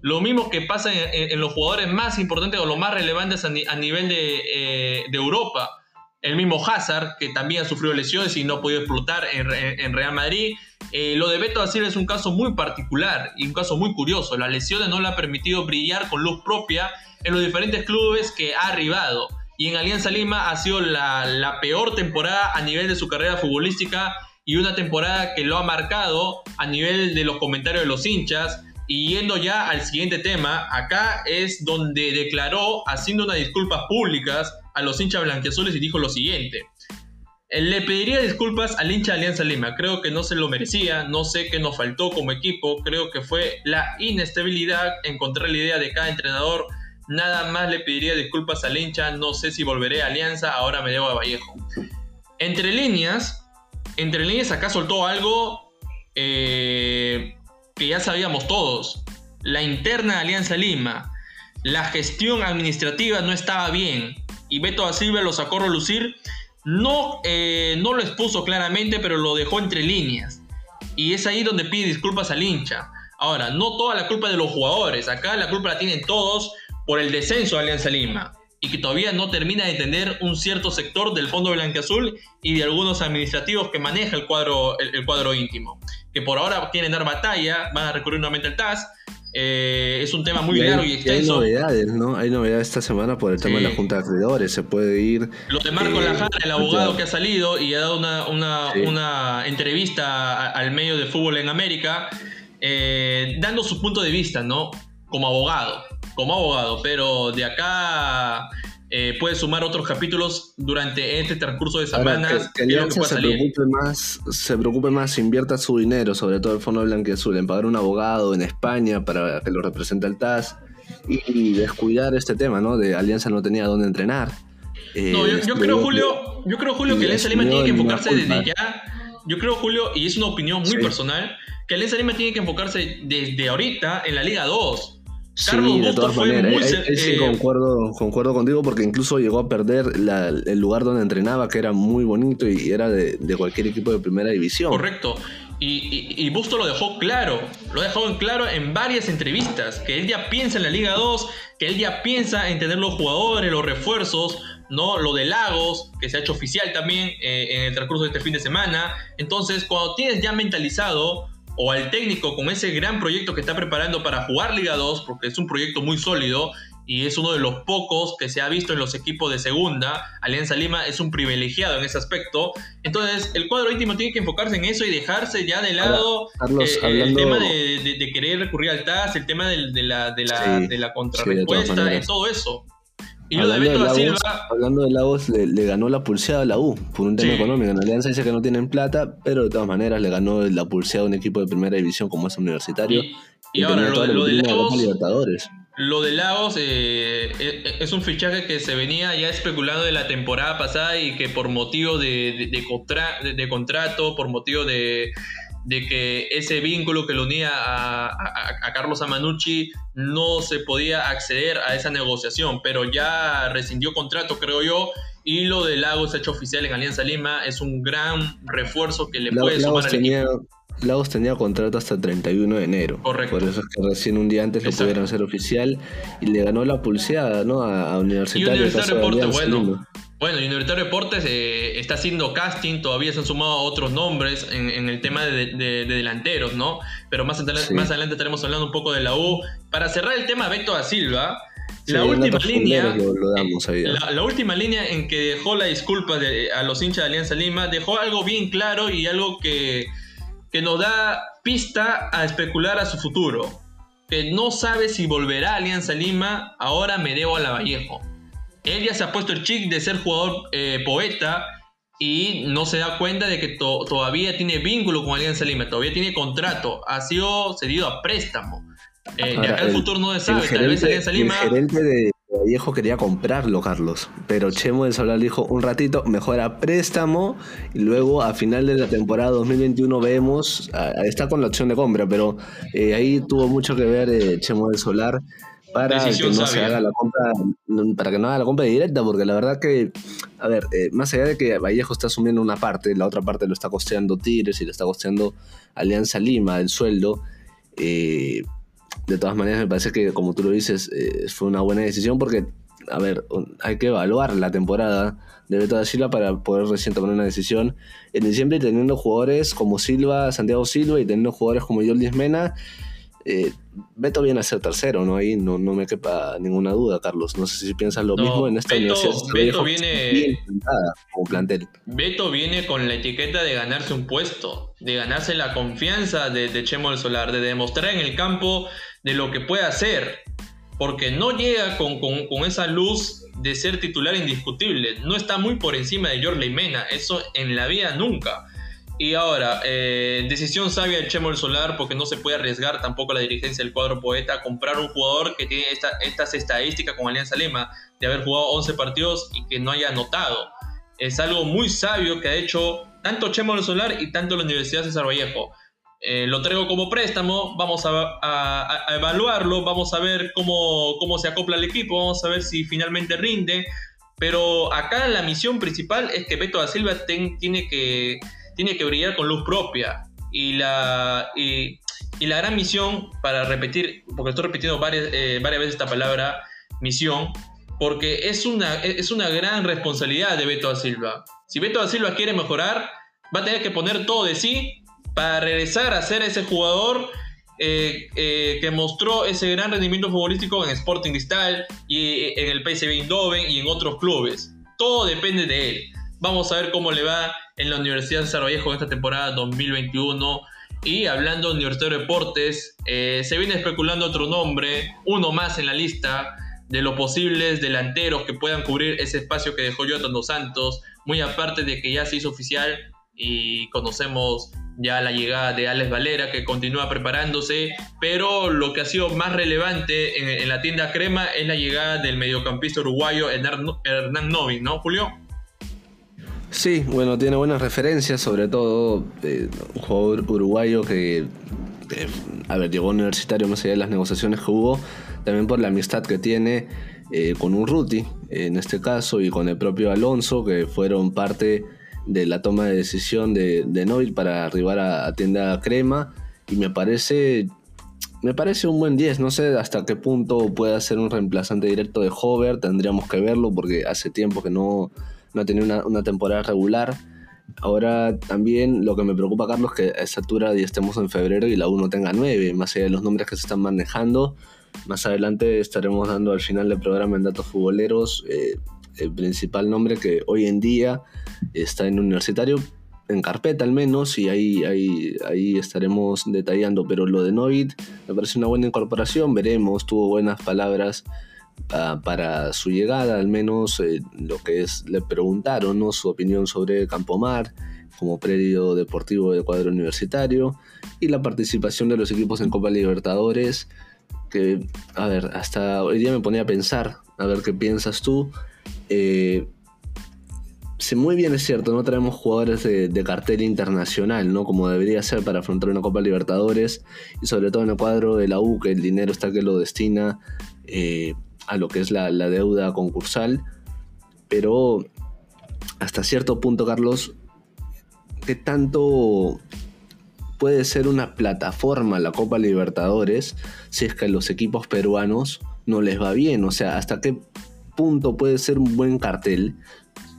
Lo mismo que pasa en, los jugadores más importantes o los más relevantes a, nivel eh, de, Europa. El mismo Hazard, que también ha sufrido lesiones y no ha podido explotar en, Real Madrid. Eh, lo de Beto da es un caso muy particular y un caso muy curioso. Las lesiones no le han permitido brillar con luz propia en los diferentes clubes que ha arribado. Y en Alianza Lima ha sido la, la peor temporada a nivel de su carrera futbolística y una temporada que lo ha marcado a nivel de los comentarios de los hinchas, y yendo ya al siguiente tema, acá es donde declaró haciendo unas disculpas públicas a los hinchas blanquiazules y dijo lo siguiente. Le pediría disculpas al hincha de Alianza Lima, creo que no se lo merecía, no sé qué nos faltó como equipo, creo que fue la inestabilidad, encontrar la idea de cada entrenador, nada más le pediría disculpas al hincha, no sé si volveré a Alianza, ahora me debo a Vallejo. Entre líneas, entre líneas acá soltó algo eh, que ya sabíamos todos. La interna de Alianza Lima, la gestión administrativa no estaba bien y Beto da Silva lo sacó a relucir. No, eh, no lo expuso claramente, pero lo dejó entre líneas. Y es ahí donde pide disculpas al hincha. Ahora, no toda la culpa de los jugadores. Acá la culpa la tienen todos por el descenso de Alianza Lima. Y que todavía no termina de entender un cierto sector del Fondo Blanqueazul y de algunos administrativos que maneja el cuadro, el cuadro íntimo que por ahora quieren dar batalla, van a recurrir nuevamente al TAS. Eh, es un tema muy largo y extenso. hay novedades, ¿no? Hay novedades esta semana por el tema de la Junta de Acreedores. Se puede ir. Lo de Marco eh, Lajara, el abogado que ha salido y ha dado una, entrevista al medio de fútbol en América, eh, dando su punto de vista, ¿no? Como abogado. Como abogado. Pero de acá eh, puede sumar otros capítulos durante este transcurso de semanas. que, se, preocupe más, se preocupe más, invierta su dinero, sobre todo el Fondo Blanquiazul, en pagar un abogado en España para que lo represente al TAS y, descuidar este tema, ¿no? De Alianza no tenía dónde entrenar. no, yo, eh, creo, Julio, yo creo, Julio, que Alianza Lima tiene que enfocarse desde ya. Yo creo, Julio, y es una opinión muy personal, que Alianza Lima tiene que enfocarse desde ahorita en la Liga 2 sí, de todas maneras. sí, concuerdo, concuerdo contigo porque incluso llegó a perder el lugar donde entrenaba, que era muy bonito y era de, cualquier equipo de primera división. Correcto. Y, y, Busto lo dejó claro, lo ha dejado en claro en varias entrevistas, que él ya piensa en la Liga 2, que él ya piensa en tener los jugadores, los refuerzos, ¿no? Lo de Lagos, que se ha hecho oficial también eh, en el transcurso de este fin de semana. Entonces, cuando tienes ya mentalizado o al técnico con ese gran proyecto que está preparando para jugar Liga 2, porque es un proyecto muy sólido y es uno de los pocos que se ha visto en los equipos de segunda. Alianza Lima es un privilegiado en ese aspecto. Entonces, el cuadro íntimo tiene que enfocarse en eso y dejarse ya de lado eh, el tema de, querer recurrir al TAS, el tema de, la, de la, de la contrarrespuesta, todo eso. Y hablando, de Lagos, hablando de Lagos, le, ganó la pulseada a la U por un tema económico. En Alianza dice que no tienen plata, pero de todas maneras le ganó la pulseada a un equipo de primera división como es Universitario. Y, ahora lo, de Lagos. Lo de Lagos eh, eh, es un fichaje que se venía ya especulando de la temporada pasada y que por motivo de, de, contrato, por motivo de, que ese vínculo que lo unía a, a, Carlos Amanucci no se podía acceder a esa negociación, pero ya rescindió contrato, creo yo, y lo de Lagos hecho oficial en Alianza Lima es un gran refuerzo que le puede sumar al equipo. Lagos tenía contrato hasta el 31 de enero. Correcto. Por eso es que recién un día antes lo pudieron hacer oficial y le ganó la pulseada ¿no? a, Universitario. Y Universitario bueno. Bueno, Universitario Deportes eh, está haciendo casting, todavía se han sumado otros nombres en, el tema de, delanteros, ¿no? Pero más, adelante, más adelante estaremos hablando un poco de la U. Para cerrar el tema, Beto da Silva, la última línea. Eh, la, última línea en que dejó la disculpa a los hinchas de Alianza Lima, dejó algo bien claro y algo que que nos da pista a especular a su futuro. Que no sabe si volverá a Alianza Lima, ahora me debo a la Vallejo. Él ya se ha puesto el chic de ser jugador eh, poeta y no se da cuenta de que todavía tiene vínculo con Alianza Lima, todavía tiene contrato, ha sido cedido a préstamo. Eh, acá el, futuro no se sabe, tal vez Alianza Lima. Viejo quería comprarlo, Carlos. Pero Chemo de Solar dijo un ratito, mejor a préstamo. Y luego a final de la temporada 2021 vemos, está con la opción de compra, pero eh, ahí tuvo mucho que ver Chemo del Solar para que no se haga la compra, para que no haga la compra directa, porque la verdad que, a ver, eh, más allá de que Vallejo está asumiendo una parte, la otra parte lo está costeando Tigres y lo está costeando Alianza Lima, el sueldo. Eh, de todas maneras me parece que, como tú lo dices, eh, fue una buena decisión porque, a ver, hay que evaluar la temporada de Beto da Silva para poder recién tomar una decisión. En diciembre, teniendo jugadores como Silva, Santiago Silva y teniendo jugadores como Jordi Mena, eh, Beto viene a ser tercero, ¿no? Ahí no, no me quepa ninguna duda, Carlos. No sé si piensas lo mismo en esta Beto, Beto viene como plantel. Beto viene con la etiqueta de ganarse un puesto, de ganarse la confianza de, de Chemo del Solar, de demostrar en el campo de lo que puede hacer, porque no llega con, esa luz de ser titular indiscutible, no está muy por encima de Jorge Mena, eso en la vida nunca. Y ahora, eh, decisión sabia del Chemo del Solar porque no se puede arriesgar tampoco la dirigencia del cuadro poeta a comprar un jugador que tiene estas estadísticas con Alianza Lima de haber jugado 11 partidos y que no haya anotado. Es algo muy sabio que ha hecho tanto Chemo del Solar y tanto la Universidad César Vallejo. Eh, lo traigo como préstamo, vamos a, evaluarlo, vamos a ver cómo, cómo, se acopla el equipo, vamos a ver si finalmente rinde. Pero acá la misión principal es que Beto da Silva tiene, que, tiene que brillar con luz propia. Y la, y, la gran misión, para repetir, porque estoy repitiendo varias, eh, varias veces esta palabra, misión, porque es una, es una gran responsabilidad de Beto da Silva. Si Beto da Silva quiere mejorar, va a tener que poner todo de sí para regresar a ser ese jugador eh, eh, que mostró ese gran rendimiento futbolístico en Sporting Cristal y en el PSV Eindhoven y en otros clubes. Todo depende de él. Vamos a ver cómo le va en la Universidad de Vallejo en esta temporada 2021. Y hablando de Universitario de Deportes, eh, se viene especulando otro nombre, uno más en la lista de los posibles delanteros que puedan cubrir ese espacio que dejó Jonathan Dos Santos, muy aparte de que ya se hizo oficial y conocemos ya la llegada de Alex Valera que continúa preparándose, pero lo que ha sido más relevante en, la tienda crema es la llegada del mediocampista uruguayo Hernán Novin, ¿no, Julio? Sí, bueno, tiene buenas referencias, sobre todo eh, un jugador uruguayo que, a ver, llegó universitario más allá de las negociaciones que hubo, también por la amistad que tiene eh, con Urruti, en este caso, y con el propio Alonso, que fueron parte de la toma de decisión de, de para arribar a, tienda crema y me parece me parece un buen 10, no sé hasta qué punto puede ser un reemplazante directo de Hover, tendríamos que verlo porque hace tiempo que no, no ha tenido una, temporada regular. Ahora también lo que me preocupa, Carlos, que a esa altura ya estemos en febrero y la 1 tenga 9, más allá de los nombres que se están manejando. Más adelante estaremos dando al final del programa en datos futboleros eh, el principal nombre que hoy en día está en universitario, en carpeta al menos, y ahí, ahí, ahí estaremos detallando. Pero lo de Novit me parece una buena incorporación, veremos, tuvo buenas palabras ah, para su llegada, al menos eh, lo que es, le preguntaron ¿no? su opinión sobre Campomar, como predio deportivo de cuadro universitario y la participación de los equipos en Copa Libertadores, que, a ver, hasta hoy día me ponía a pensar, a ver qué piensas tú. Eh, muy bien es cierto, no traemos jugadores de, cartel internacional, ¿no? Como debería ser para afrontar una Copa Libertadores y sobre todo en el cuadro de la U, que el dinero está que lo destina eh, a lo que es la, la, deuda concursal. Pero hasta cierto punto, Carlos, ¿qué tanto puede ser una plataforma la Copa Libertadores si es que a los equipos peruanos no les va bien? O sea, ¿hasta qué punto puede ser un buen cartel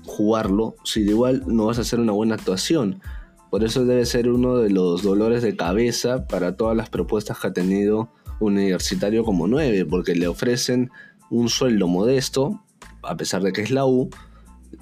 jugarlo si de igual no vas a hacer una buena actuación. Por eso debe ser uno de los dolores de cabeza para todas las propuestas que ha tenido Universitario como 9, porque le ofrecen un sueldo modesto, a pesar de que es la U,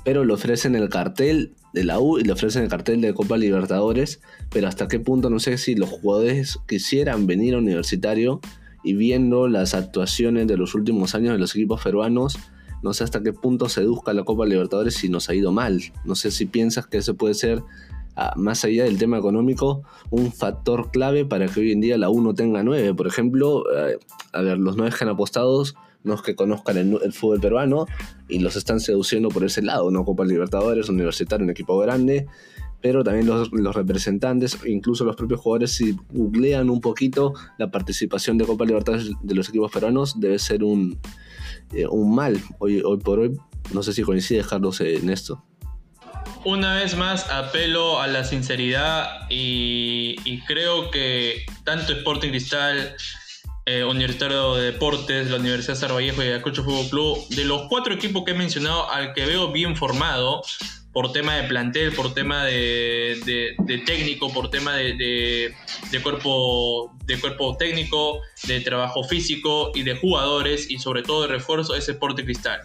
pero le ofrecen el cartel de la U y le ofrecen el cartel de Copa Libertadores, pero hasta qué punto no sé si los jugadores quisieran venir a Universitario y viendo las actuaciones de los últimos años de los equipos peruanos, no sé hasta qué punto seduzca la Copa Libertadores si nos ha ido mal. No sé si piensas que eso puede ser, ah, más allá del tema económico, un factor clave para que hoy en día la U no tenga nueve. Por ejemplo, eh, a ver, los nueve que han apostado no es que conozcan el, fútbol peruano y los están seduciendo por ese lado, ¿no? Copa Libertadores, Universitario, un equipo grande, pero también los, representantes, incluso los propios jugadores, si googlean un poquito la participación de Copa Libertadores de los equipos peruanos, debe ser un, eh, un mal hoy, hoy por hoy. No sé si coincide Carlos en esto. Una vez más apelo a la sinceridad y, creo que tanto Sporting Cristal, eh, Universitario de Deportes, la Universidad de Vallejo y Ayacucho Fútbol Club, de los cuatro equipos que he mencionado, al que veo bien formado, por tema de plantel, por tema de, técnico, por tema de, cuerpo, de cuerpo técnico, de trabajo físico y de jugadores y sobre todo de refuerzo es Sporting Cristal.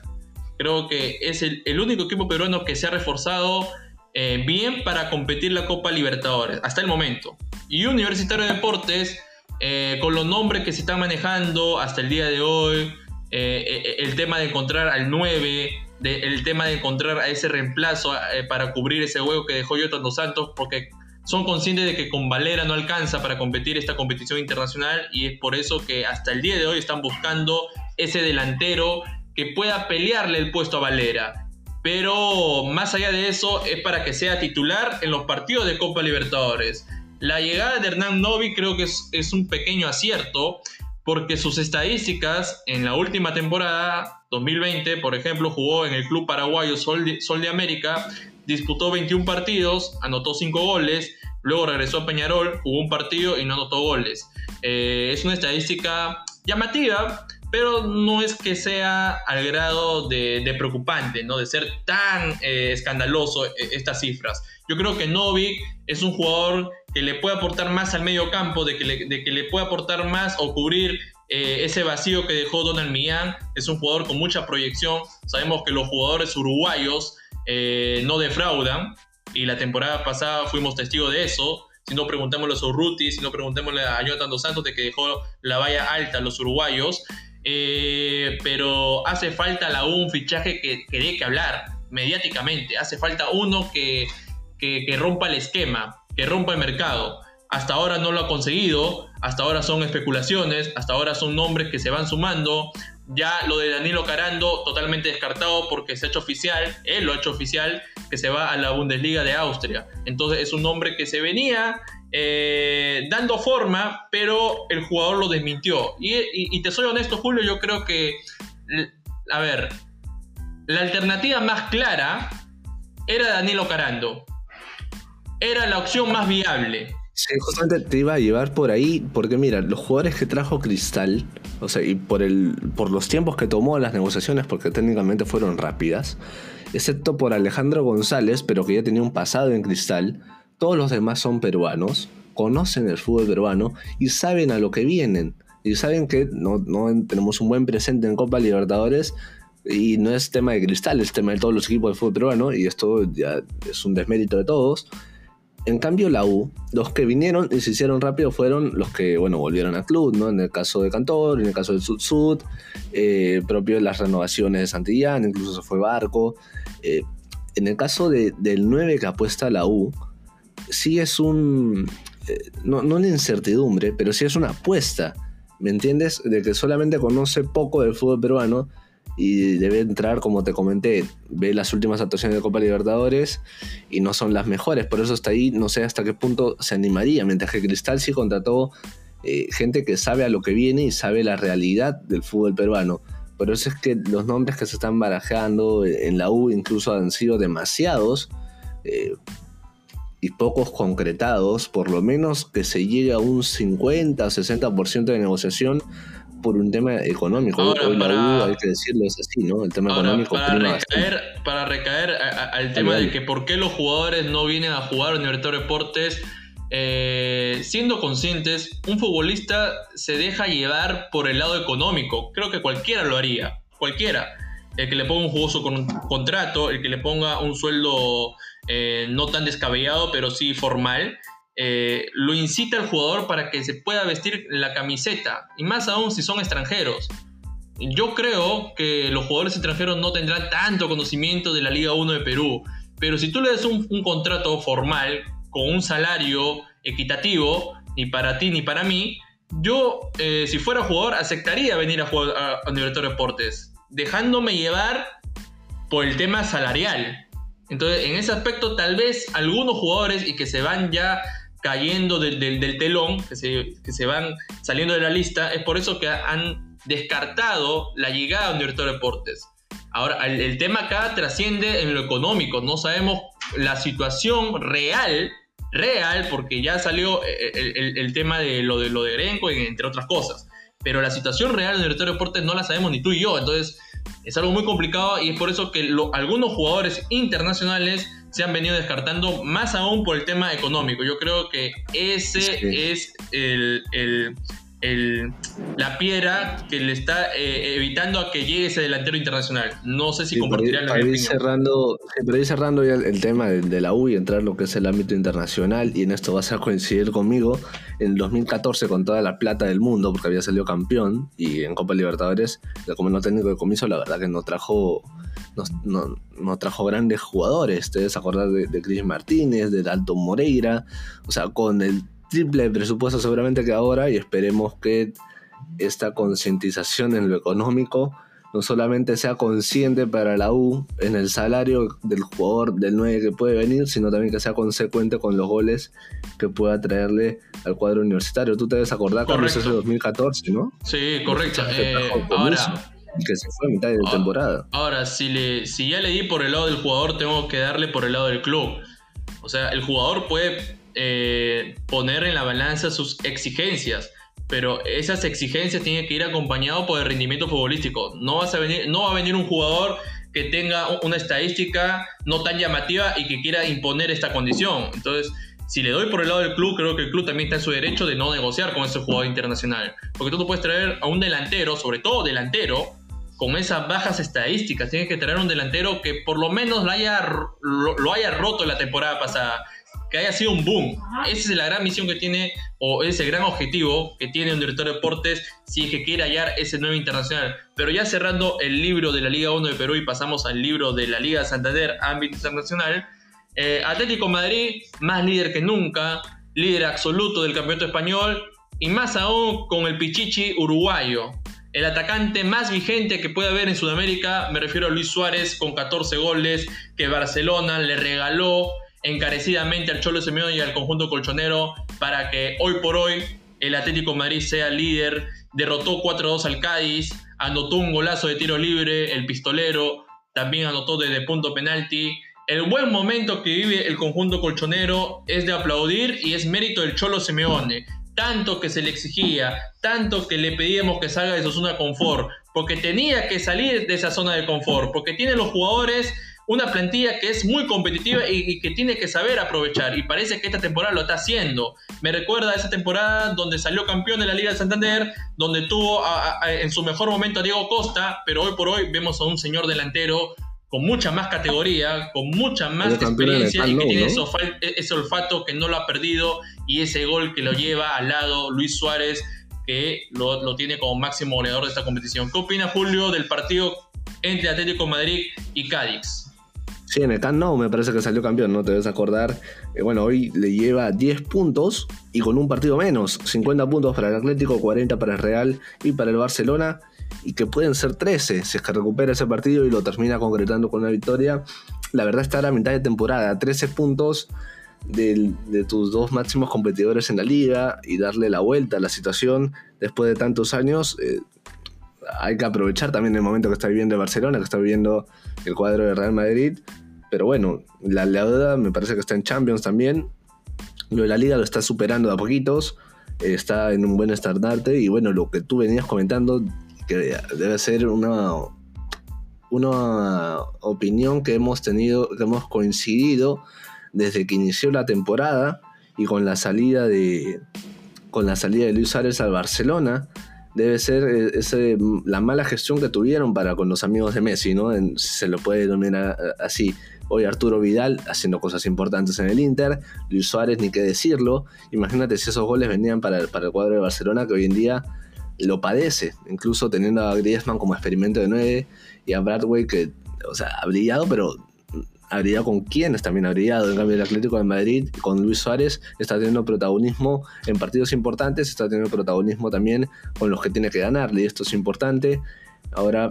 Creo que es el, único equipo peruano que se ha reforzado eh, bien para competir la Copa Libertadores hasta el momento. Y Universitario de Deportes, eh, con los nombres que se están manejando hasta el día de hoy, eh, el tema de encontrar al 9, el tema de encontrar a ese reemplazo eh, para cubrir ese hueco que dejó Jonathan Dos Santos, porque son conscientes de que con Valera no alcanza para competir esta competición internacional y es por eso que hasta el día de hoy están buscando ese delantero que pueda pelearle el puesto a Valera. Pero más allá de eso es para que sea titular en los partidos de Copa Libertadores. La llegada de Hernán Novi creo que es, un pequeño acierto porque sus estadísticas en la última temporada 2020, por ejemplo, jugó en el club paraguayo Sol de, América, disputó 21 partidos, anotó 5 goles, luego regresó a Peñarol, jugó un partido y no anotó goles. Eh, es una estadística llamativa, pero no es que sea al grado de, preocupante, ¿no? de ser tan eh, escandaloso eh, estas cifras. Yo creo que Novik es un jugador que le puede aportar más al medio campo, de que le, de que le puede aportar más o cubrir eh, ese vacío que dejó Donald Millán es un jugador con mucha proyección. Sabemos que los jugadores uruguayos eh, no defraudan y la temporada pasada fuimos testigos de eso. Si no preguntémosle a Urruti, si no preguntémosle a Jonathan Dos Santos de que dejó la valla alta a los uruguayos. Eh, pero hace falta la un fichaje que, que que hablar mediáticamente. Hace falta uno que, que, que rompa el esquema, que rompa el mercado. Hasta ahora no lo ha conseguido, hasta ahora son especulaciones, hasta ahora son nombres que se van sumando. Ya lo de Danilo Carando totalmente descartado porque se ha hecho oficial, él lo ha hecho oficial, que se va a la Bundesliga de Austria. Entonces es un nombre que se venía eh, dando forma, pero el jugador lo desmintió. Y, te soy honesto, Julio, yo creo que, a ver, la alternativa más clara era Danilo Carando. Era la opción más viable. Sí, justamente te iba a llevar por ahí, porque mira, los jugadores que trajo Cristal, o sea, y por, el, por los tiempos que tomó las negociaciones, porque técnicamente fueron rápidas, excepto por Alejandro González, pero que ya tenía un pasado en Cristal, todos los demás son peruanos, conocen el fútbol peruano y saben a lo que vienen. Y saben que no, no tenemos un buen presente en Copa Libertadores, y no es tema de Cristal, es tema de todos los equipos de fútbol peruano, y esto ya es un desmérito de todos. En cambio, la U, los que vinieron y se hicieron rápido fueron los que, bueno, volvieron al club, ¿no? En el caso de Cantor, en el caso del Sud Sud, eh, propio de las renovaciones de Santillán, incluso se fue Barco. Eh, en el caso del 9 que apuesta la U, sí es un, eh, no, no una incertidumbre, pero sí es una apuesta, ¿me entiendes? De que solamente conoce poco del fútbol peruano y debe entrar, como te comenté, ve las últimas actuaciones de Copa Libertadores y no son las mejores, por eso está ahí, no sé hasta qué punto se animaría, mientras que Cristal sí contrató eh, gente que sabe a lo que viene y sabe la realidad del fútbol peruano. Por eso es que los nombres que se están barajando en la U incluso han sido demasiados eh, y pocos concretados, por lo menos que se llegue a un 50 o 60% de negociación por un tema económico. Hoy la U, hay que decirlo, es así, ¿no? El tema económico. Para recaer, para recaer al tema de que por qué los jugadores no vienen a jugar en Universitario Deportes, eh, siendo conscientes, un futbolista se deja llevar por el lado económico. Creo que cualquiera lo haría, cualquiera. El que le ponga un jugoso con un contrato, el que le ponga un sueldo eh, no tan descabellado, pero sí formal, eh, lo incita al jugador para que se pueda vestir la camiseta, y más aún si son extranjeros. Yo creo que los jugadores extranjeros no tendrán tanto conocimiento de la Liga 1 de Perú, pero si tú le das un, contrato formal, con un salario equitativo, ni para ti ni para mí, yo, eh, si fuera jugador, aceptaría venir a jugar a, Universitario Deportes, dejándome llevar por el tema salarial. Entonces, en ese aspecto, tal vez algunos jugadores y que se van ya cayendo del, telón, que se, van saliendo de la lista, es por eso que han descartado la llegada de Universitario Deportes. Ahora, el, tema acá trasciende en lo económico, no sabemos la situación real, real, porque ya salió el, tema de lo de lo de Erenco, entre otras cosas, pero la situación real de Universitario Deportes no la sabemos ni tú y yo, entonces es algo muy complicado y es por eso que algunos jugadores internacionales se han venido descartando más aún por el tema económico. Yo creo que ese es el, la piedra que le está eh, evitando a que llegue ese delantero internacional. No sé si compartirán la misma cerrando, Pero cerrando ya el, tema de, la U y entrar lo que es el ámbito internacional, y en esto vas a coincidir conmigo, en 2014 con toda la plata del mundo, porque había salido campeón, y en Copa Libertadores, el comando técnico de comiso, la verdad que no trajo no, trajo grandes jugadores. Te debes acordar de, de Cris Martínez, de Dalton Moreira. O sea, con el triple presupuesto seguramente que ahora y esperemos que esta concientización en lo económico no solamente sea consciente para la U en el salario del jugador del 9 que puede venir, sino también que sea consecuente con los goles que pueda traerle al cuadro universitario. Tú te debes acordar cuando es ese 2014, ¿no? Sí, correcto. Eh, ahora, que se fue a mitad de temporada. Ahora, si, le, si ya le di por el lado del jugador, tengo que darle por el lado del club. O sea, el jugador puede eh, poner en la balanza sus exigencias, pero esas exigencias tienen que ir acompañado por el rendimiento futbolístico. No, vas a venir, no va a venir un jugador que tenga una estadística no tan llamativa y que quiera imponer esta condición. Entonces, si le doy por el lado del club, creo que el club también está en su derecho de no negociar con ese jugador internacional. Porque tú no puedes traer a un delantero, sobre todo delantero, con esas bajas estadísticas. Tienes que traer un delantero que por lo menos lo haya, lo, haya roto la temporada pasada. Que haya sido un boom. Esa es la gran misión que tiene, o ese gran objetivo que tiene un director de deportes si es que quiere hallar ese nuevo internacional. Pero ya cerrando el libro de la Liga 1 de Perú y pasamos al libro de la Liga Santander, ámbito internacional. Eh, Atlético Madrid, más líder que nunca, líder absoluto del campeonato español y más aún con el Pichichi uruguayo. El atacante más vigente que puede haber en Sudamérica, me refiero a Luis Suárez con 14 goles que Barcelona le regaló encarecidamente al Cholo Simeone y al conjunto colchonero para que hoy por hoy el Atlético Madrid sea líder. Derrotó 4-2 al Cádiz, anotó un golazo de tiro libre, el pistolero también anotó desde punto penalti. El buen momento que vive el conjunto colchonero es de aplaudir y es mérito del Cholo Simeone tanto que se le exigía, tanto que le pedíamos que salga de su zona de confort, porque tenía que salir de esa zona de confort, porque tiene los jugadores una plantilla que es muy competitiva y, que tiene que saber aprovechar. Y parece que esta temporada lo está haciendo. Me recuerda a esa temporada donde salió campeón de la Liga de Santander, donde tuvo en su mejor momento a Diego Costa, pero hoy por hoy vemos a un señor delantero con mucha más categoría, con mucha más experiencia y que tiene ese, olfato que no lo ha perdido y ese gol que lo lleva al lado Luis Suárez, que lo, tiene como máximo goleador de esta competición. ¿Qué opina Julio del partido entre Atlético Madrid y Cádiz? Sí, en el Camp Nou me parece que salió campeón, no te debes acordar. Eh, bueno, hoy le lleva 10 puntos y con un partido menos. 50 puntos para el Atlético, 40 para el Real y para el Barcelona. Y que pueden ser 13 si es que recupera ese partido y lo termina concretando con una victoria. La verdad está a la mitad de temporada, 13 puntos de, tus dos máximos competidores en la liga y darle la vuelta a la situación después de tantos años. Eh, hay que aprovechar también el momento que está viviendo Barcelona, que está viviendo el cuadro de Real Madrid. Pero bueno, la deuda me parece que está en Champions también. Lo de la liga lo está superando a poquitos. está en un buen estandarte. Y bueno, lo que tú venías comentando, que debe ser una, una opinión que hemos tenido, que hemos coincidido desde que inició la temporada y con la salida de con la salida de Luis Suárez al Barcelona debe ser eh, ese, la mala gestión que tuvieron para con los amigos de Messi, ¿no? se lo puede denominar eh, así. Hoy Arturo Vidal haciendo cosas importantes en el Inter, Luis Suárez ni qué decirlo. Imagínate si esos goles venían para para el cuadro de Barcelona que hoy en día lo padece, incluso teniendo a Griezmann como experimento de 9 y a Bradway que, o sea, ha brillado, pero ha brillado con quienes también ha brillado. En cambio, el Atlético de Madrid, con Luis Suárez, está teniendo protagonismo en partidos importantes, está teniendo protagonismo también con los que tiene que ganarle, y esto es importante. Ahora,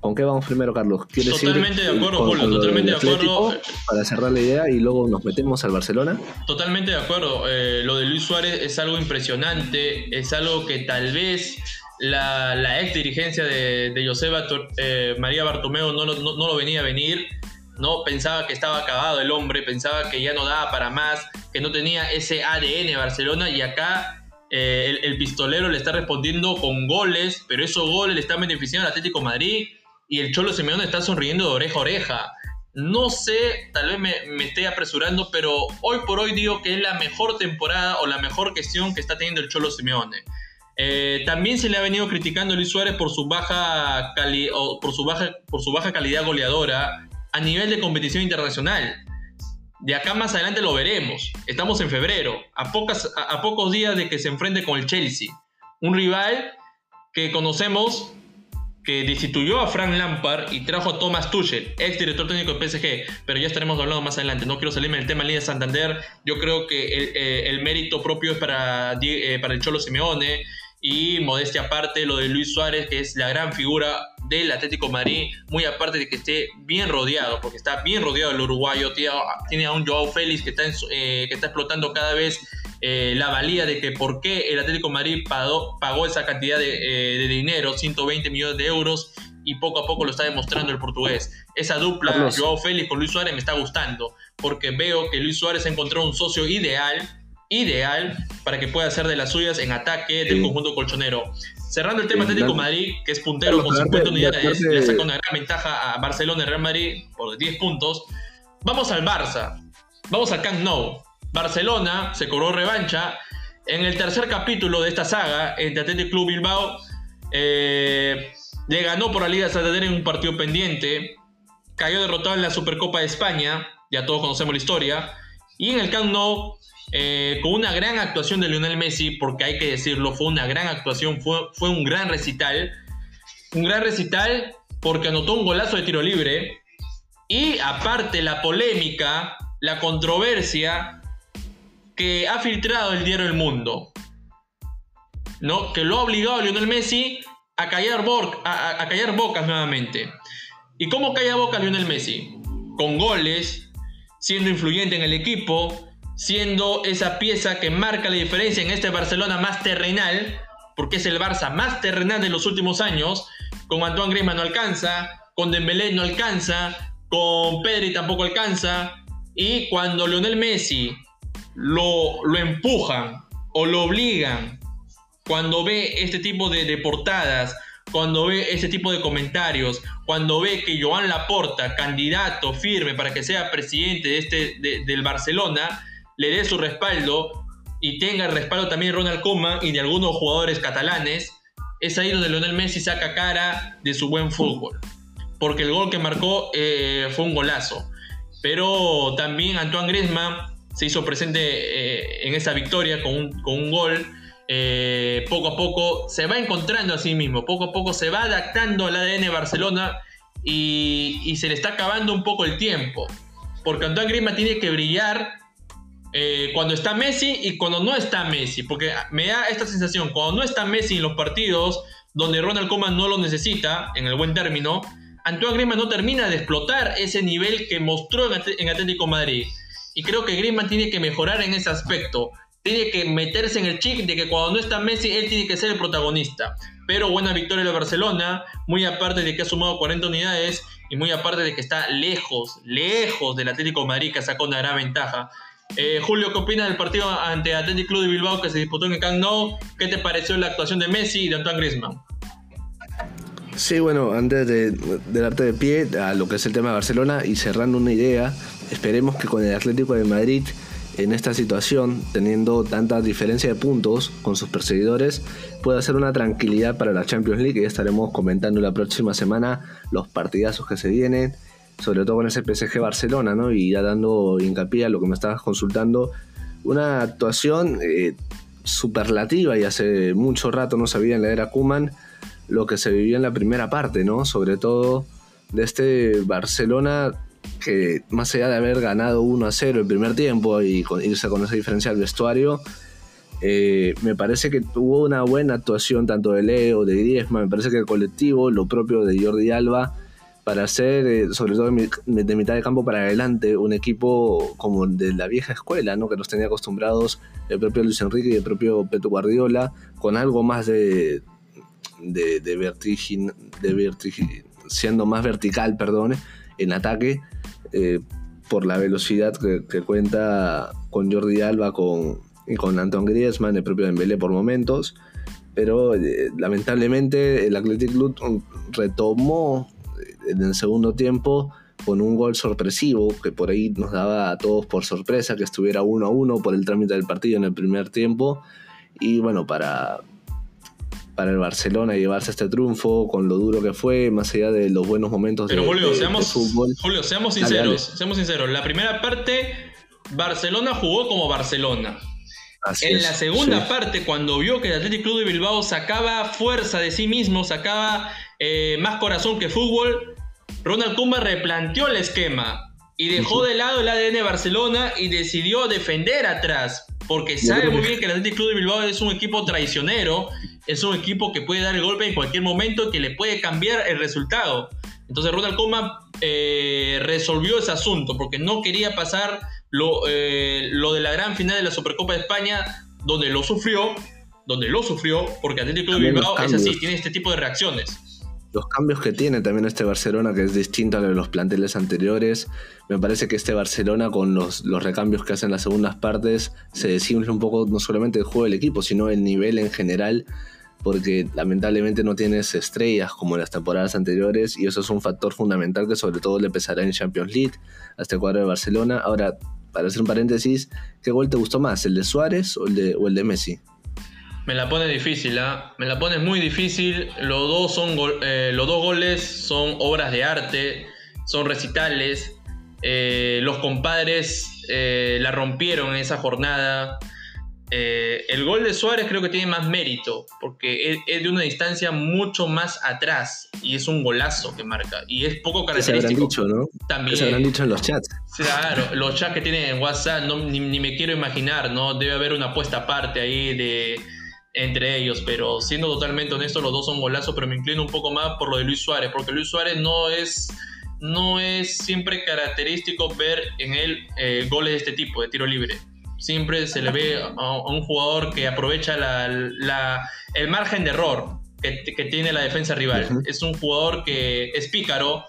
¿con qué vamos primero, Carlos? Totalmente de acuerdo, Julio, totalmente de acuerdo. Para cerrar la idea y luego nos metemos al Barcelona. Totalmente de acuerdo. Eh, lo de Luis Suárez es algo impresionante, es algo que tal vez la, ex dirigencia de, de Joseba eh, María Bartomeu no, no, no lo venía a venir ¿no? Pensaba que estaba acabado el hombre, pensaba que ya no daba para más, que no tenía ese ADN Barcelona y acá eh, el, pistolero le está respondiendo con goles, pero esos goles le están beneficiando al Atlético Madrid y el Cholo Simeone está sonriendo de oreja a oreja. No sé, tal vez me, me esté apresurando, pero hoy por hoy digo que es la mejor temporada o la mejor gestión que está teniendo el Cholo Simeone. Eh, también se le ha venido criticando a Luis Suárez por su baja, por su baja, por su baja calidad goleadora a nivel de competición internacional. De acá más adelante lo veremos. Estamos en febrero, a, pocos días de que se enfrente con el Chelsea. Un rival que conocemos que destituyó a Frank Lampard y trajo a Thomas Tuchel, ex director técnico de PSG, pero ya estaremos hablando más adelante. No quiero salirme del tema de Santander. Yo creo que el, eh, mérito propio es para, eh, para el Cholo Simeone y modestia aparte, lo de Luis Suárez, que es la gran figura del Atlético Madrid, muy aparte de que esté bien rodeado, porque está bien rodeado el uruguayo, tiene, a un Joao Félix que está, eh, que está explotando cada vez eh, la valía de que por qué el Atlético Madrid pagó, pagó esa cantidad de, eh, de, dinero, 120 millones de euros, y poco a poco lo está demostrando el portugués. Esa dupla, Joao Félix con Luis Suárez, me está gustando, porque veo que Luis Suárez encontró un socio ideal ideal para que pueda hacer de las suyas en ataque del conjunto colchonero. Cerrando el tema Atlético Madrid, que es puntero con 50 unidades, le saca una gran ventaja a Barcelona y Real Madrid por 10 puntos. Vamos al Barça, vamos al Camp Nou. Barcelona se cobró revancha en el tercer capítulo de esta saga entre Atlético Club Bilbao. Eh, le ganó por la Liga de Santander en un partido pendiente, cayó derrotado en la Supercopa de España, ya todos conocemos la historia, y en el Camp Nou eh, con una gran actuación de Lionel Messi, porque hay que decirlo, fue una gran actuación, fue, fue un gran recital. Un gran recital porque anotó un golazo de tiro libre. Y aparte la polémica, la controversia que ha filtrado el diario El Mundo. ¿no? Que lo ha obligado a Lionel Messi a callar, a, a callar bocas nuevamente. ¿Y cómo calla bocas Lionel Messi? Con goles, siendo influyente en el equipo, siendo esa pieza que marca la diferencia en este Barcelona más terrenal, porque es el Barça más terrenal de los últimos años. Con Antoine Griezmann no alcanza, con Dembélé no alcanza, con Pedri tampoco alcanza. Y cuando Lionel Messi lo, lo empujan o lo obligan, cuando ve este tipo de, de portadas, cuando ve este tipo de comentarios, cuando ve que Joan Laporta, candidato firme para que sea presidente de este, del Barcelona, le dé su respaldo y tenga el respaldo también de Ronald Koeman y de algunos jugadores catalanes, es ahí donde Lionel Messi saca cara de su buen fútbol. Porque el gol que marcó eh, fue un golazo. Pero también Antoine Griezmann se hizo presente eh, en esa victoria con un, gol. Eh, poco a poco se va encontrando a sí mismo, poco a poco se va adaptando al ADN Barcelona y, se le está acabando un poco el tiempo. Porque Antoine Griezmann tiene que brillar eh, cuando está Messi y cuando no está Messi. Porque me da esta sensación, cuando no está Messi en los partidos donde Ronald Koeman no lo necesita, en el buen término, Antoine Griezmann no termina de explotar ese nivel que mostró en Atlético Madrid. Y creo que Griezmann tiene que mejorar en ese aspecto. Tiene que meterse en el chip de que cuando no está Messi, él tiene que ser el protagonista. Pero buena victoria de Barcelona, muy aparte de que ha sumado 40 unidades y muy aparte de que está lejos, lejos del Atlético Madrid que sacó una gran ventaja. Eh, Julio, ¿qué opinas del partido ante Atlético Club de Bilbao que se disputó en el Camp Nou? ¿Qué te pareció la actuación de Messi y de Antoine Griezmann? Sí, bueno, antes de, darte de pie a lo que es el tema de Barcelona y cerrando una idea, esperemos que con el Atlético de Madrid en esta situación, teniendo tanta diferencia de puntos con sus perseguidores, pueda ser una tranquilidad para la Champions League. Ya estaremos comentando la próxima semana los partidazos que se vienen, sobre todo con ese PSG Barcelona, ¿no? Y ya dando hincapié a lo que me estabas consultando, una actuación eh, superlativa y hace mucho rato no sabía en la era Kuman lo que se vivía en la primera parte, ¿no? Sobre todo de este Barcelona que más allá de haber ganado 1 a 0 el primer tiempo y irse con esa diferencia al vestuario, eh, me parece que tuvo una buena actuación tanto de Leo, de Griezmann, me parece que el colectivo, lo propio de Jordi Alba, para hacer, eh, sobre todo de mitad de campo para adelante, un equipo como de la vieja escuela, ¿no? que nos tenía acostumbrados el propio Luis Enrique y el propio Peto Guardiola, con algo más de, de, de vertigin, de siendo más vertical, perdón, en ataque, eh, por la velocidad que, cuenta con Jordi Alba con, y con Anton Griezmann, el propio Dembélé por momentos, pero eh, lamentablemente el Athletic Club retomó en el segundo tiempo con un gol sorpresivo que por ahí nos daba a todos por sorpresa que estuviera 1 a 1 por el trámite del partido en el primer tiempo y bueno para para el Barcelona llevarse este triunfo con lo duro que fue, más allá de los buenos momentos Pero Julio, seamos, Julio, seamos sinceros, seamos sinceros. La primera parte, Barcelona jugó como Barcelona. en la segunda parte, cuando vio que el Athletic Club de Bilbao sacaba fuerza de sí mismo, sacaba eh, más corazón que fútbol, Ronald Koeman replanteó el esquema y dejó de lado el ADN Barcelona y decidió defender atrás, porque sabe muy bien que el Athletic Club de Bilbao es un equipo traicionero es un equipo que puede dar el golpe en cualquier momento y que le puede cambiar el resultado. Entonces Ronald Koeman eh, resolvió ese asunto porque no quería pasar lo, eh, lo, de la gran final de la Supercopa de España donde lo sufrió, donde lo sufrió porque Atlético de Bilbao es así, tiene este tipo de reacciones. Los cambios que tiene también este Barcelona, que es distinto a los planteles anteriores, me parece que este Barcelona con los, recambios que hacen las segundas partes se desinfla un poco no solamente el juego del equipo, sino el nivel en general porque lamentablemente no tienes estrellas como en las temporadas anteriores y eso es un factor fundamental que sobre todo le pesará en Champions League a este cuadro de Barcelona. Ahora, para hacer un paréntesis, ¿qué gol te gustó más, el de Suárez o el de, el de Messi? Me la pone difícil, ¿ah? Me la pone muy difícil. Los dos, son eh, los dos goles son obras de arte, son recitales. Eh, los compadres eh, la rompieron en esa jornada. Eh, el gol de Suárez creo que tiene más mérito, porque es, de una distancia mucho más atrás y es un golazo que marca. Y es poco característico. Se habrán dicho, ¿no? También. se habrán dicho en los chats. Claro, los chats que tienen en WhatsApp, no, ni, me quiero imaginar, ¿no? Debe haber una apuesta aparte ahí de entre ellos, pero siendo totalmente honesto, los dos son golazos, pero me inclino un poco más por lo de Luis Suárez, porque Luis Suárez no es, no es siempre característico ver en él eh, goles de este tipo, de tiro libre siempre se le ve a, un jugador que aprovecha el margen de error que, tiene la defensa rival. Es un jugador que es pícaro,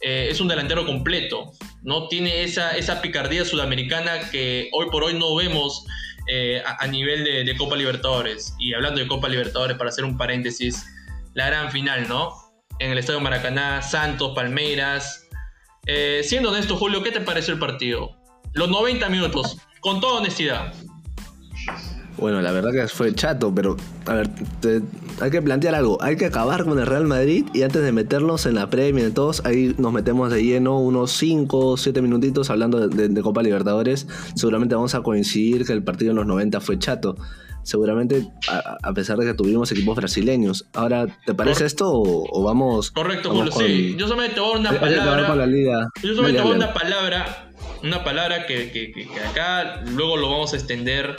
eh, es un delantero completo, ¿no? Tiene esa, esa picardía sudamericana que hoy por hoy no vemos eh, a, nivel de, Copa Libertadores. Y hablando de Copa Libertadores, para hacer un paréntesis, la gran final, ¿no? En el Estadio Maracaná, Santos, Palmeiras. Eh, siendo honesto, Julio, ¿qué te pareció el partido? Los 90 minutos, con toda honestidad. Bueno, la verdad que fue chato, pero a ver, hay que plantear algo. Hay que acabar con el Real Madrid y antes de meternos en la premia de todos, ahí nos metemos de lleno unos 5 o 7 minutitos hablando de, Copa Libertadores. Seguramente vamos a coincidir que el partido en los 90 fue chato. seguramente a, pesar de que tuvimos equipos brasileños. Ahora, ¿te parece esto o, vamos? Correcto, Julio, sí. Yo solamente te voy a una palabra. Yo solamente te voy a una palabra, una palabra que, que, que, acá luego lo vamos a extender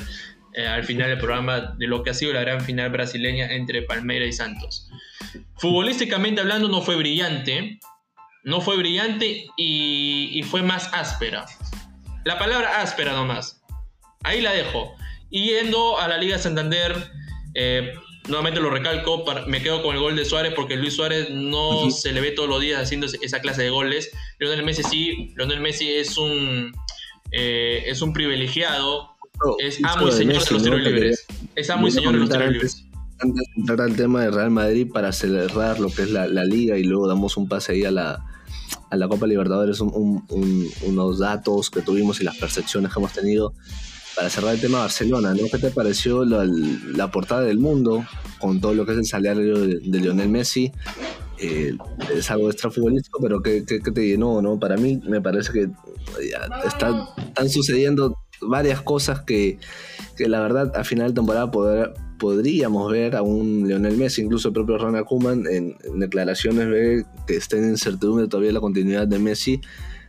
eh, al final del programa de lo que ha sido la gran final brasileña entre Palmeiras y Santos. Futbolísticamente hablando no fue brillante, no fue brillante y, y fue más áspera. La palabra áspera nomás. Ahí la dejo. Y yendo a la Liga Santander, eh, nuevamente lo recalco, me quedo con el gol de Suárez porque Luis Suárez no se le ve todos los días haciendo esa clase de goles. Lionel Messi sí, Lionel Messi es un, eh, es un privilegiado, es amo y señor de, los tiros libres. Es amo y señor de los tiros libres. Antes de entrar al tema de Real Madrid para cerrar lo que es la, liga y luego damos un pase ahí a la, a la Copa Libertadores, unos datos que tuvimos y las percepciones que hemos tenido para cerrar el tema de Barcelona, ¿no? ¿Qué te pareció la, portada del mundo con todo lo que es el salario de, Lionel Messi? Eh, es algo extrafutbolístico, pero ¿qué, te llenó, no? Para mí me parece que está, están sucediendo varias cosas que, la verdad a final de temporada podríamos ver a un Lionel Messi, incluso el propio Ronald Koeman en, declaraciones ve que está en incertidumbre todavía la continuidad de Messi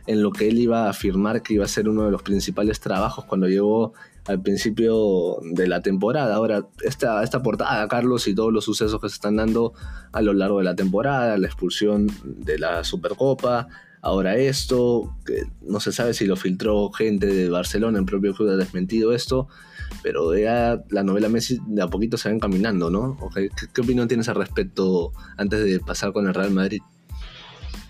en lo que él iba a afirmar que iba a ser uno de los principales trabajos cuando llegó al principio de la temporada. Ahora, esta, esta portada, Carlos, y todos los sucesos que se están dando a lo largo de la temporada, la expulsión de la Supercopa, ahora esto, que no se sabe si lo filtró gente de Barcelona, en propio club ha desmentido esto, pero ya la novela Messi de a poquito se va encaminando, ¿no? ¿Qué, qué opinión tienes al respecto antes de pasar con el Real Madrid?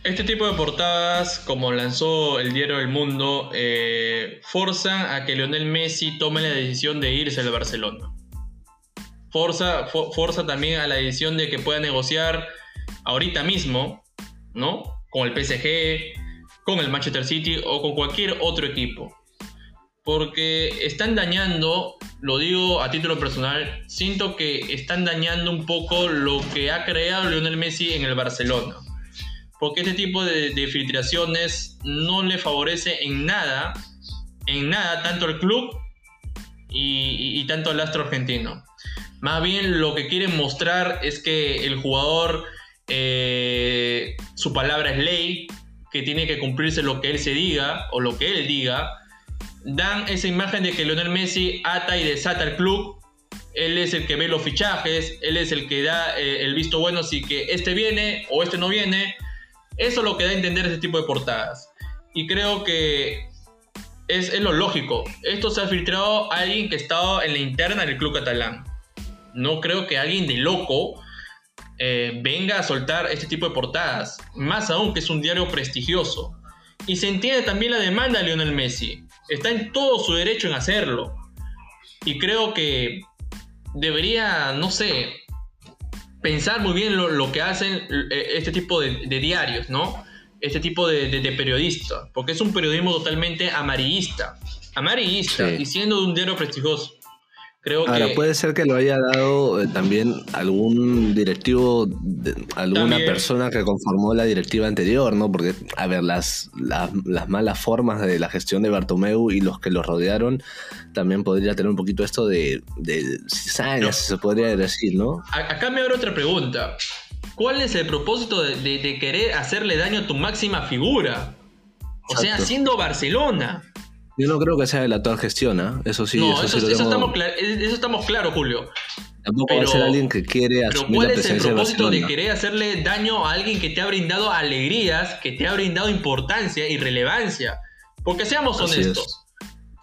Este tipo de portadas, como lanzó el diario El Mundo, eh, forzan a que Lionel Messi tome la decisión de irse al Barcelona. Forza, forza también a la decisión de que pueda negociar ahorita mismo, ¿no? Con el PSG, con el Manchester City o con cualquier otro equipo. Porque están dañando, lo digo a título personal, siento que están dañando un poco lo que ha creado Lionel Messi en el Barcelona porque este tipo de, filtraciones no le favorece en nada, en nada, tanto al club y, tanto al astro argentino. Más bien lo que quieren mostrar es que el jugador, eh, su palabra es ley, que tiene que cumplirse lo que él se diga o lo que él diga. Dan esa imagen de que Lionel Messi ata y desata al club. Él es el que ve los fichajes, él es el que da eh, el visto bueno si que este viene o este no viene eso es lo que da a entender ese tipo de portadas. Y creo que es, lo lógico. Esto se ha filtrado a alguien que estaba en la interna del club catalán. No creo que alguien de loco eh, venga a soltar este tipo de portadas. Más aún que es un diario prestigioso. Y se entiende también la demanda de Lionel Messi. Está en todo su derecho en hacerlo. Y creo que debería, no sé, pensar muy bien lo, que hacen eh, este tipo de, diarios, ¿no? Este tipo de, periodistas, porque es un periodismo totalmente amarillista, amarillista, y siendo de un diario prestigioso. Ahora, puede ser que lo haya dado eh, también algún directivo, alguna persona que conformó la directiva anterior, ¿no? Porque, a ver, las, las, malas formas de la gestión de Bartomeu y los que lo rodearon también podría tener un poquito esto de, de cizaña, si se podría decir, ¿no? Acá me abre otra pregunta. ¿Cuál es el propósito de, querer hacerle daño a tu máxima figura? O sea, siendo Barcelona. Yo no creo que sea de la actual gestión, ¿eh? Eso sí. No, eso, estamos, eso estamos claros, Julio. Tampoco va a ser alguien que quiere Pero ¿cuál es el propósito de, querer hacerle daño a alguien que te ha brindado alegrías, que te ha brindado importancia y relevancia? Porque seamos honestos.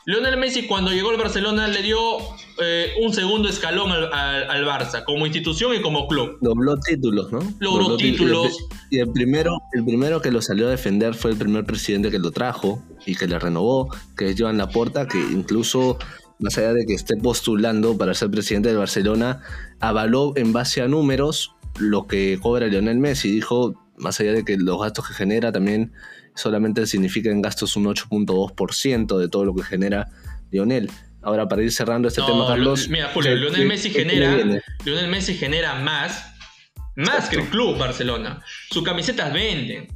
Lionel Messi cuando llegó al Barcelona le dio eh, un segundo escalón al, Barça, como institución y como club. Dobló títulos, ¿no? Logró títulos. Y el primero, el primero que lo salió a defender fue el primer presidente que lo trajo y que le renovó, que es Joan Laporta, que incluso, más allá de que esté postulando para ser presidente del Barcelona, avaló en base a números lo que cobra Lionel Messi. Dijo, más allá de que los gastos que genera también solamente significa en gastos un 8.2% de todo lo que genera Lionel. Ahora, para ir cerrando este tema, Carlos. Mira, Julio, Lionel, Messi genera, Lionel Messi genera más, más que el club Barcelona. Sus camisetas venden.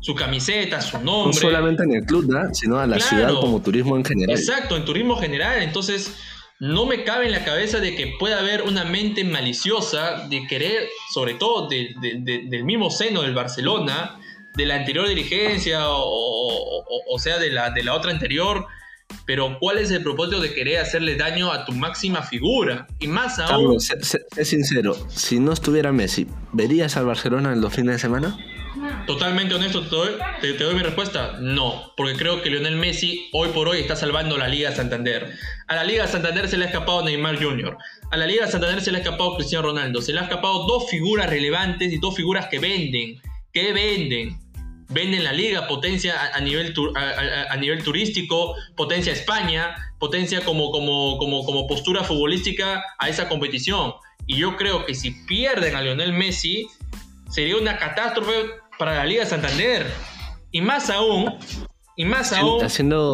Su camiseta, su nombre. No solamente en el club, ¿no? sino a la ciudad como turismo en general. Exacto, en turismo general. Entonces, no me cabe en la cabeza de que pueda haber una mente maliciosa de querer, sobre todo del mismo seno del Barcelona, de la anterior dirigencia o, sea de la, de la otra anterior, pero ¿cuál es el propósito de querer hacerle daño a tu máxima figura? Y más aún... Carlos, sé, sincero, si no estuviera Messi, ¿verías al Barcelona en los fines de semana? Totalmente honesto, te doy, mi respuesta. No, porque creo que Lionel Messi hoy por hoy está salvando la Liga Santander. A la Liga Santander se le ha escapado Neymar Jr. A la Liga Santander se le ha escapado Cristiano Ronaldo. Se le ha escapado dos figuras relevantes y dos figuras que venden. Que venden. Venden la liga, potencia a, nivel, a, nivel turístico, potencia España, potencia como, como, como, como postura futbolística a esa competición. Y yo creo que si pierden a Lionel Messi, sería una catástrofe para la Liga Santander. Y más aún, y más aún,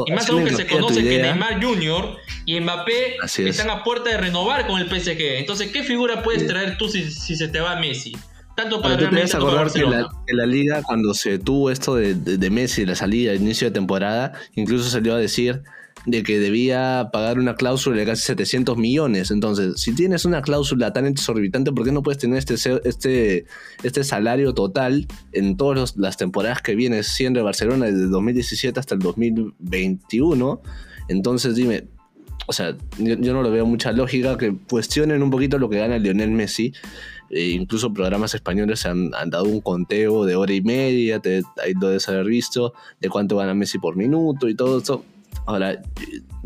y más aún que se conoce que Neymar Jr. y Mbappé están a puerta de renovar con el PSG. Entonces, ¿qué figura puedes traer tú si, se te va Messi? Tanto para Real Madrid acordar que la, que la, liga, cuando se tuvo esto de, de, de Messi, la salida, el inicio de temporada, incluso salió a decir de que debía pagar una cláusula de casi 700 millones. Entonces, si tienes una cláusula tan exorbitante, ¿por qué no puedes tener este, este, este salario total en todas las temporadas que vienes siendo de Barcelona desde 2017 hasta el 2021? Entonces, dime, o sea, yo, no lo veo mucha lógica que cuestionen un poquito lo que gana Lionel Messi. E incluso programas españoles han, han, dado un conteo de hora y media, te, ahí lo debes haber visto, de cuánto gana Messi por minuto y todo eso. Ahora,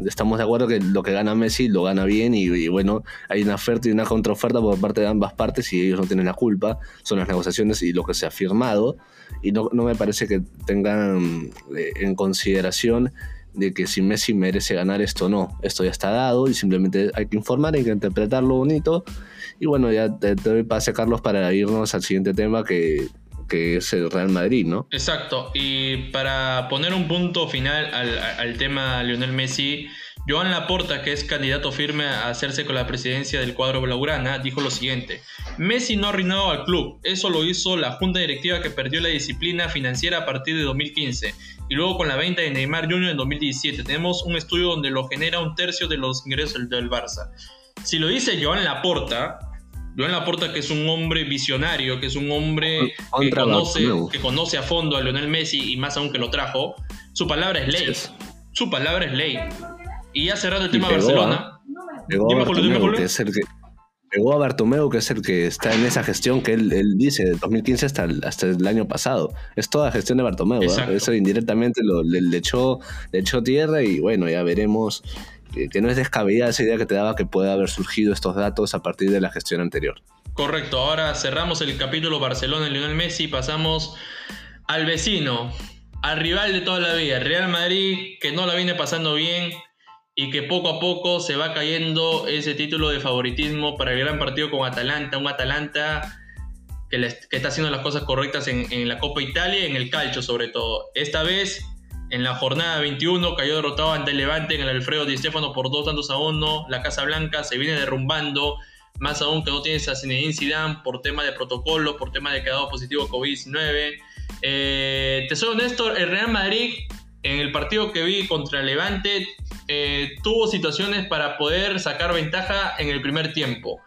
estamos de acuerdo que lo que gana Messi lo gana bien y, bueno, hay una oferta y una contraoferta por parte de ambas partes y ellos no tienen la culpa, son las negociaciones y lo que se ha firmado y no, no me parece que tengan eh, en consideración de que si Messi merece ganar esto no, esto ya está dado y simplemente hay que informar, hay que interpretarlo bonito y bueno, ya te, te doy pase Carlos para irnos al siguiente tema que que es el Real Madrid, ¿no? Exacto. Y para poner un punto final al, tema Lionel Messi, Joan Laporta, que es candidato firme a hacerse con la presidencia del cuadro blaugrana, dijo lo siguiente: Messi no ha arruinado al club, eso lo hizo la junta directiva que perdió la disciplina financiera a partir de 2015 y luego con la venta de Neymar Jr. en 2017. Tenemos un estudio donde lo genera un tercio de los ingresos del Barça. Si lo dice Joan Laporta, Joan Laporta, que es un hombre visionario, que es un hombre que conoce, que conoce, a fondo a Lionel Messi y más aún que lo trajo, su palabra es ley. Su palabra es ley. Y ya cerrando el tema de Barcelona. Llegó a Bartomeu, el que, llegó a Bartomeu, que es el que está en esa gestión que él, dice, de 2015 hasta el, hasta el año pasado. Es toda gestión de Bartomeu. ¿eh? Eso indirectamente lo, le, echó, le echó tierra y bueno, ya veremos que, no es descabellada esa idea que te daba que pueda haber surgido estos datos a partir de la gestión anterior. Correcto, ahora cerramos el capítulo Barcelona y Lionel Messi y pasamos al vecino, al rival de toda la vida, Real Madrid, que no la viene pasando bien y que poco a poco se va cayendo ese título de favoritismo para el gran partido con Atalanta, un Atalanta que, está haciendo las cosas correctas en, en la Copa Italia y en el calcio sobre todo. Esta vez en la jornada 21 cayó derrotado ante el Levante en el Alfredo Di Stefano por dos tantos a uno. La Casa Blanca se viene derrumbando, más aún que no tiene a Zinedine Zidane por tema de protocolo, por tema de quedado positivo COVID-19. Eh, te soy honesto, el Real Madrid en el partido que vi contra Levante eh, tuvo situaciones para poder sacar ventaja en el primer tiempo.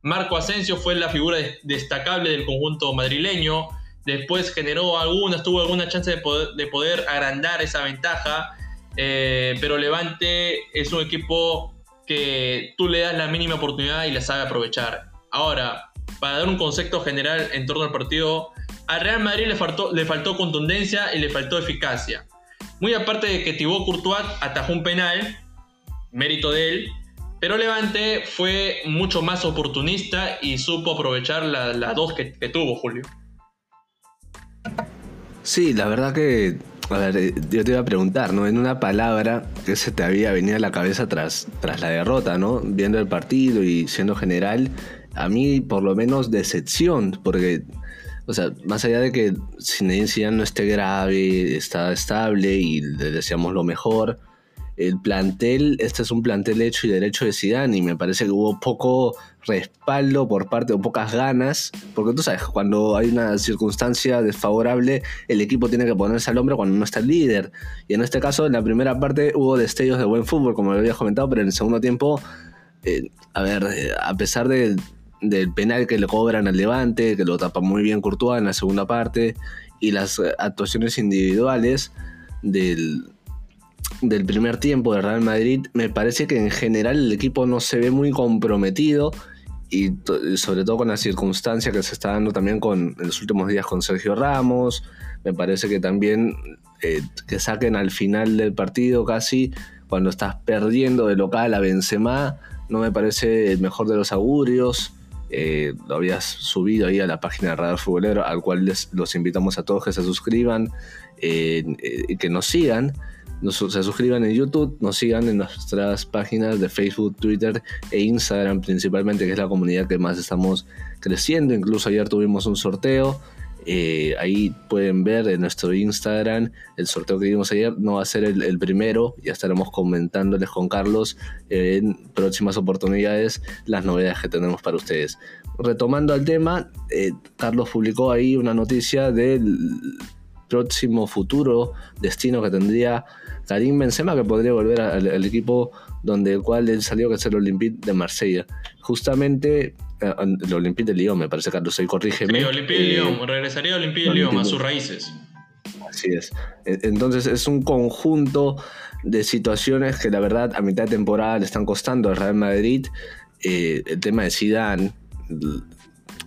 Marco Asensio fue la figura destacable del conjunto madrileño. Después generó algunas, tuvo alguna chance de poder, agrandar esa ventaja. Eh, pero Levante es un equipo que tú le das la mínima oportunidad y la sabe aprovechar. Ahora, para dar un concepto general en torno al partido, al Real Madrid le faltó, le faltó contundencia y le faltó eficacia. Muy aparte de que Thibaut Courtois atajó un penal, mérito de él, pero Levante fue mucho más oportunista y supo aprovechar las la dos que tuvo Julio. Sí, la verdad que, a ver, eh, yo te iba a preguntar, ¿no? En una palabra que se te había venido a la cabeza tras, tras la derrota, ¿no? Viendo el partido y siendo general, a mí por lo menos decepción, porque, o sea, más allá de que Zinedine no esté grave, está estable y le deseamos lo mejor, el plantel, este es un plantel hecho y derecho de Zidane y me parece que hubo poco respaldo por parte o pocas ganas, porque tú sabes, cuando hay una circunstancia desfavorable, el equipo tiene que ponerse al hombre cuando no está el líder. Y en este caso, en la primera parte hubo destellos de buen fútbol, como lo había comentado, pero en el segundo tiempo eh, a ver, eh, a pesar del penal que le cobran al Levante, que lo tapa muy bien Courtois en la segunda parte, y las actuaciones individuales del, del primer tiempo de Real Madrid, me parece que en general el equipo no se ve muy comprometido y sobre todo con la circunstancia que se está dando también con en los últimos días con Sergio Ramos, me parece que también eh, que saquen al final del partido casi cuando estás perdiendo de local a Benzema, no me parece el mejor de los augurios. Eh, lo habías subido ahí a la página de Radar Futbolero, al cual les, los invitamos a todos que se suscriban eh, y que nos sigan se suscriban en YouTube, nos sigan en nuestras páginas de Facebook, Twitter e Instagram principalmente, que es la comunidad que más estamos creciendo. Incluso ayer tuvimos un sorteo. Eh, ahí pueden ver en nuestro Instagram el sorteo que dimos ayer. No va a ser el, primero, ya estaremos comentándoles con Carlos en próximas oportunidades las novedades que tenemos para ustedes. Retomando al tema, eh, Carlos publicó ahí una noticia del próximo futuro destino que tendría Karim Benzema que podría volver al, equipo donde el cual él salió que es el Olympique de Marsella. Justamente eh, el Olympique de Lyon, me parece Carlos, ahí corrígeme. Sí, Olympique de Lyon, eh, regresaría a Olympique de Lyon, a sus raíces. Así es. E, entonces es un conjunto de situaciones que la verdad a mitad de temporada le están costando al Real Madrid. Eh, el tema de Zidane,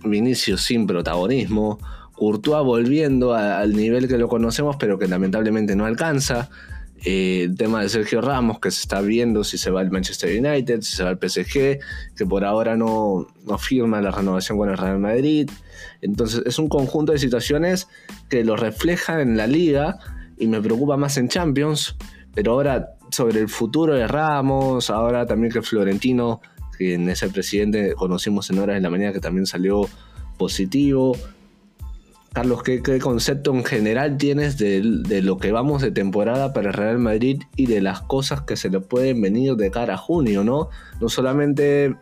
Vinicius sin protagonismo, Courtois volviendo al nivel que lo conocemos, pero que lamentablemente no alcanza. Eh, el tema de Sergio Ramos, que se está viendo si se va al Manchester United, si se va al PSG, que por ahora no, no firma la renovación con el Real Madrid. Entonces es un conjunto de situaciones que lo reflejan en la liga y me preocupa más en Champions. Pero ahora sobre el futuro de Ramos, ahora también que Florentino, que en ese presidente conocimos en horas de la mañana que también salió positivo. Carlos, ¿qué, concepto en general tienes de, lo que vamos de temporada para el Real Madrid y de las cosas que se le pueden venir de cara a junio, ¿no? No solamente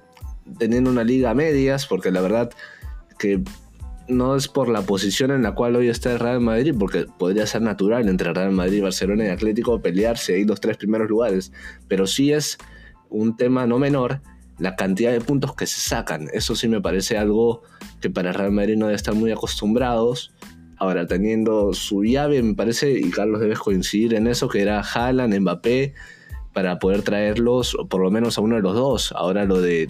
teniendo una liga a medias, porque la verdad que no es por la posición en la cual hoy está el Real Madrid, porque podría ser natural entre Real Madrid, Barcelona y Atlético pelearse ahí los tres primeros lugares, pero sí es un tema no menor la cantidad de puntos que se sacan. Eso sí me parece algo que para Real Madrid no debe estar muy acostumbrados. Ahora, teniendo su llave, me parece, y Carlos debes coincidir en eso, que era Haaland, Mbappé, para poder traerlos, por lo menos a uno de los dos. Ahora lo de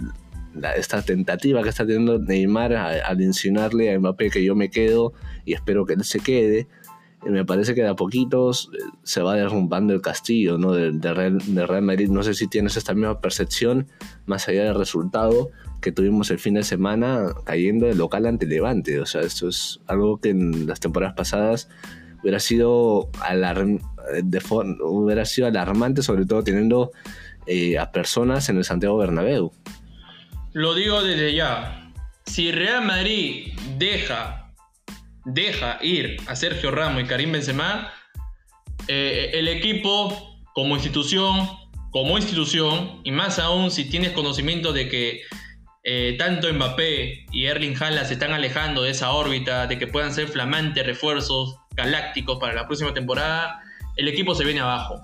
esta tentativa que está teniendo Neymar al insinuarle a Mbappé que yo me quedo y espero que él se quede me parece que de a poquitos eh, se va derrumbando el castillo ¿no? de, Real, Madrid. No sé si tienes esta misma percepción, más allá del resultado que tuvimos el fin de semana cayendo de local ante Levante. O sea, esto es algo que en las temporadas pasadas hubiera sido, de hubiera sido alarmante, sobre todo teniendo eh, a personas en el Santiago Bernabéu. Lo digo desde ya. Si Real Madrid deja deja ir a Sergio Ramos y Karim Benzema, eh, el equipo como institución, como institución, y más aún si tienes conocimiento de que eh, tanto Mbappé y Erling Haaland se están alejando de esa órbita, de que puedan ser flamantes refuerzos galácticos para la próxima temporada, el equipo se viene abajo.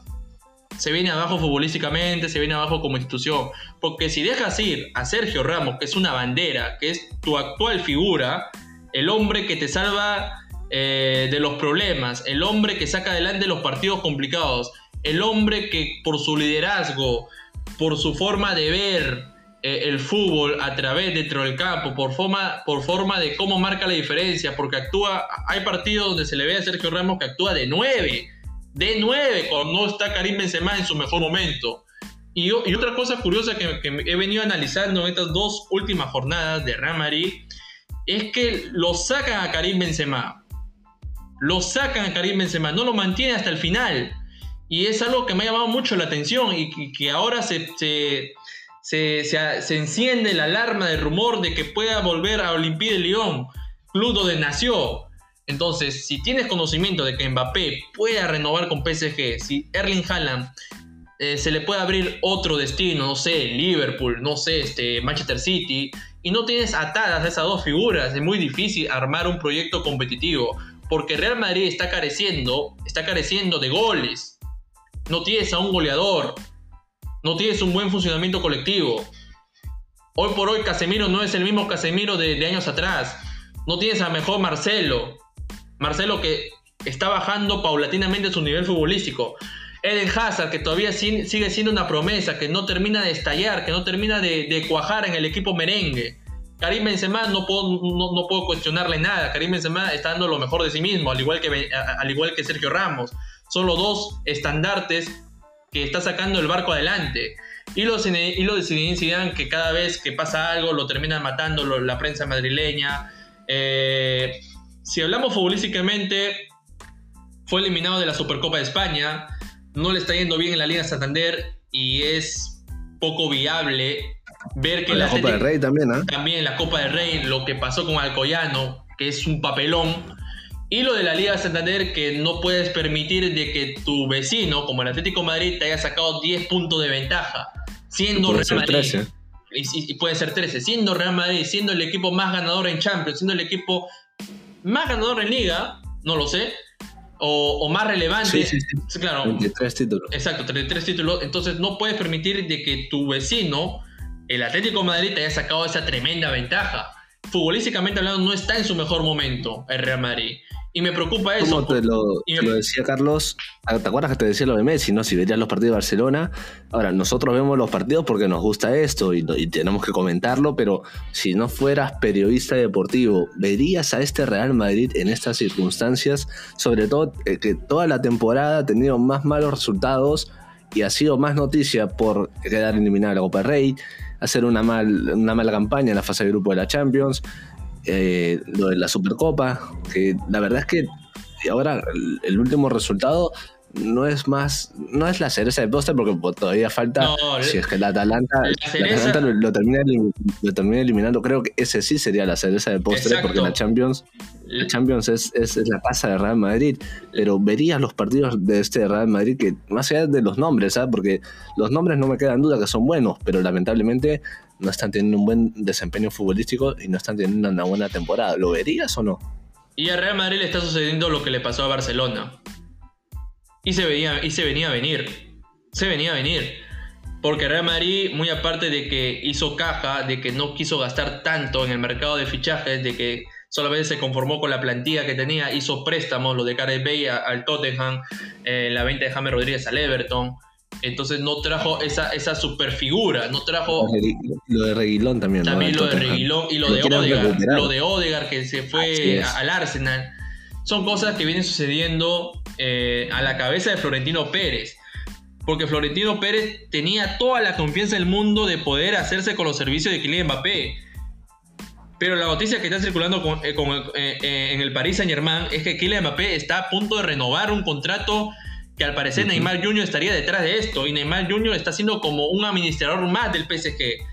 Se viene abajo futbolísticamente, se viene abajo como institución. Porque si dejas ir a Sergio Ramos, que es una bandera, que es tu actual figura, el hombre que te salva eh, de los problemas, el hombre que saca adelante los partidos complicados, el hombre que por su liderazgo, por su forma de ver eh, el fútbol a través dentro del campo, por forma, por forma de cómo marca la diferencia, porque actúa, hay partidos donde se le ve a Sergio Ramos que actúa de 9, de 9, cuando no está Karim Benzema en su mejor momento. Y, otra cosa curiosa que, he venido analizando en estas dos últimas jornadas de Real es que lo sacan a Karim Benzema. Lo sacan a Karim Benzema, no lo mantiene hasta el final. Y es algo que me ha llamado mucho la atención y que, ahora se, se, se, enciende la alarma de rumor de que pueda volver a Olympique de Lyon, club donde nació. Entonces, si tienes conocimiento de que Mbappé pueda renovar con PSG, si Erling Haaland eh, se le puede abrir otro destino, no sé, Liverpool, no sé, este, Manchester City, y no tienes atadas esas dos figuras, es muy difícil armar un proyecto competitivo, porque Real Madrid está careciendo, está careciendo de goles. No tienes a un goleador, no tienes un buen funcionamiento colectivo. Hoy por hoy Casemiro no es el mismo Casemiro de, años atrás. No tienes a mejor Marcelo. Marcelo que está bajando paulatinamente su nivel futbolístico. Eden Hazard, que todavía sigue siendo una promesa, que no termina de estallar, que no termina de, cuajar en el equipo merengue. Karim Benzema no puedo, no, puedo cuestionarle nada. Karim Benzema está dando lo mejor de sí mismo, al igual que, al igual que Sergio Ramos. Son los dos estandartes que está sacando el barco adelante. Y los, y lo de Zinedine que cada vez que pasa algo lo termina matando la prensa madrileña. Eh, si hablamos futbolísticamente, fue eliminado de la Supercopa de España no le está yendo bien en la Liga Santander y es poco viable ver que la Copa del Rey también, ¿eh? También la Copa del Rey, lo que pasó con Alcoyano, que es un papelón. Y lo de la Liga Santander, que no puedes permitir de que tu vecino, como el Atlético Madrid, te haya sacado 10 puntos de ventaja, siendo Real Madrid. Y, puede ser 13, siendo Real Madrid, siendo el equipo más ganador en Champions, siendo el equipo más ganador en Liga, no lo sé, o, más relevante. Sí, sí, Claro. 33 títulos. Exacto, 33 títulos. Entonces no puedes permitir de que tu vecino, el Atlético de Madrid, te haya sacado esa tremenda ventaja. Futbolísticamente hablando, no está en su mejor momento el Real Madrid. Y me preocupa eso. Como te, lo, decía Carlos, ah, ¿te acuerdas que te decía lo de Messi, no? Si verías los partidos de Barcelona. Ahora, nosotros vemos los partidos porque nos gusta esto y, tenemos que comentarlo, pero si no fueras periodista deportivo, ¿verías a este Real Madrid en estas circunstancias? Sobre todo eh, que toda la temporada ha tenido más malos resultados y ha sido más noticia por quedar eliminada la Copa Rey, hacer una, mal, una mala campaña en la fase de grupo de la Champions, eh, lo de la Supercopa, que la verdad es que ahora el, último resultado no es más, no es la cereza de postre porque todavía falta, si es que el Atalanta, lo, termina, lo, termina, eliminando, creo que ese sí sería la cereza de postre porque la Champions, la Champions es, es, la casa de Real Madrid, pero verías los partidos de este Real Madrid que más allá de los nombres, ¿sabes? porque los nombres no me quedan duda que son buenos, pero lamentablemente no están teniendo un buen desempeño futbolístico y no están teniendo una buena temporada. ¿Lo verías o no? Y a Real Madrid le está sucediendo lo que le pasó a Barcelona. Y se, venía, y se venía a venir. Se venía a venir. Porque Real Madrid, muy aparte de que hizo caja, de que no quiso gastar tanto en el mercado de fichajes, de que solamente se conformó con la plantilla que tenía, hizo préstamos, lo de Gareth Bale al Tottenham, eh, la venta de James Rodríguez al Everton, entonces no trajo esa, esa super figura, no trajo... Lo de Reguilón también. También lo de Reguilón y lo, de Odegar. Lo de Odegar que se fue al Arsenal. Son cosas que vienen sucediendo eh, a la cabeza de Florentino Pérez. Porque Florentino Pérez tenía toda la confianza del mundo de poder hacerse con los servicios de Kylian Mbappé. Pero la noticia que está circulando eh, eh, en el Paris Saint Germain es que Kylian Mbappé está a punto de renovar un contrato que al parecer Neymar Jr. estaría detrás de esto y Neymar Jr. está siendo como un administrador más del PSG,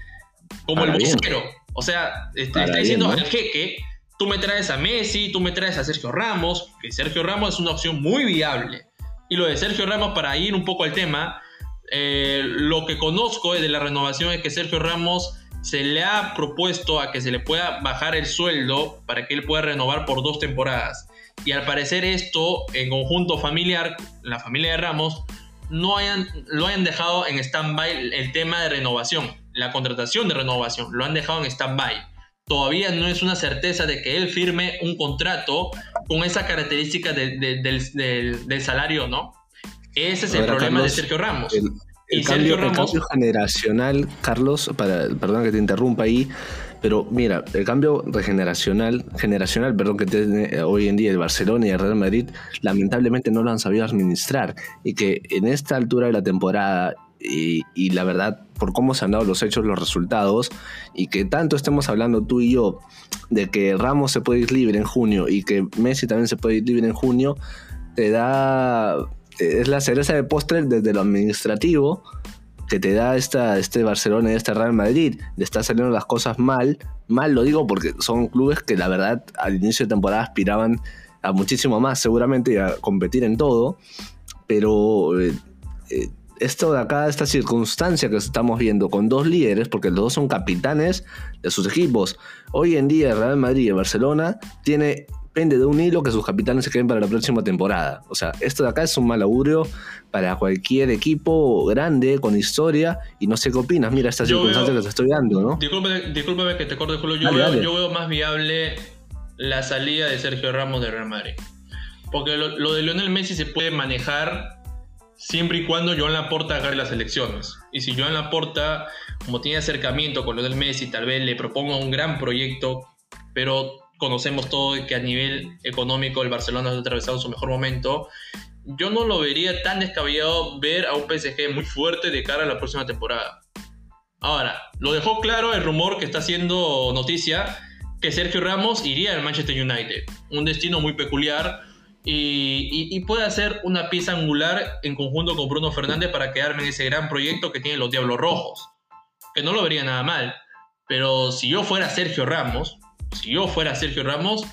como el vocero. O sea, está, diciendo al jeque, tú me traes a Messi, tú me traes a Sergio Ramos, que Sergio Ramos es una opción muy viable. Y lo de Sergio Ramos, para ir un poco al tema, eh, lo que conozco de la renovación es que Sergio Ramos se le ha propuesto a que se le pueda bajar el sueldo para que él pueda renovar por dos temporadas. Y al parecer esto, en conjunto familiar, la familia de Ramos, no hayan, lo hayan dejado en stand-by el tema de renovación, la contratación de renovación, lo han dejado en stand-by. Todavía no es una certeza de que él firme un contrato con esa característica del, salario, ¿no? Ese es el problema de Sergio Ramos. El, cambio, generacional, Carlos, para, perdón que te interrumpa ahí, pero mira, el cambio regeneracional, generacional, perdón, que tiene hoy en día el Barcelona y el Real Madrid, lamentablemente no lo han sabido administrar. Y que en esta altura de la temporada, y, la verdad, por cómo se han dado los hechos, los resultados, y que tanto estemos hablando tú y yo de que Ramos se puede ir libre en junio y que Messi también se puede ir libre en junio, te da. Es la cereza de postre desde lo administrativo que te da esta, este Barcelona y este Real Madrid, le está saliendo las cosas mal, mal lo digo porque son clubes que la verdad al inicio de temporada aspiraban a muchísimo más seguramente y a competir en todo, pero eh, eh, esto de acá, esta circunstancia que estamos viendo con dos líderes, porque los dos son capitanes de sus equipos, hoy en día Real Madrid y Barcelona tiene pende de un hilo que sus capitanes se queden para la próxima temporada. O sea, esto de acá es un mal augurio para cualquier equipo grande, con historia, y no sé qué opinas. Mira, esta circunstancia que te estoy dando, ¿no? Discúlpame, que te corte, Julio. Yo, veo, yo veo más viable la salida de Sergio Ramos de Real Madrid. Porque lo, de Lionel Messi se puede manejar siempre y cuando Joan Laporta agarre las elecciones. Y si Joan Laporta, como tiene acercamiento con Lionel Messi, tal vez le proponga un gran proyecto, pero conocemos todo que a nivel económico el Barcelona ha atravesado su mejor momento. Yo no lo vería tan descabellado ver a un PSG muy fuerte de cara a la próxima temporada. Ahora, lo dejó claro el rumor que está haciendo noticia que Sergio Ramos iría al Manchester United. Un destino muy peculiar y, puede hacer una pieza angular en conjunto con Bruno Fernández para quedarme en ese gran proyecto que tienen los Diablos Rojos. Que no lo vería nada mal. Pero si yo fuera Sergio Ramos, si yo fuera Sergio Ramos,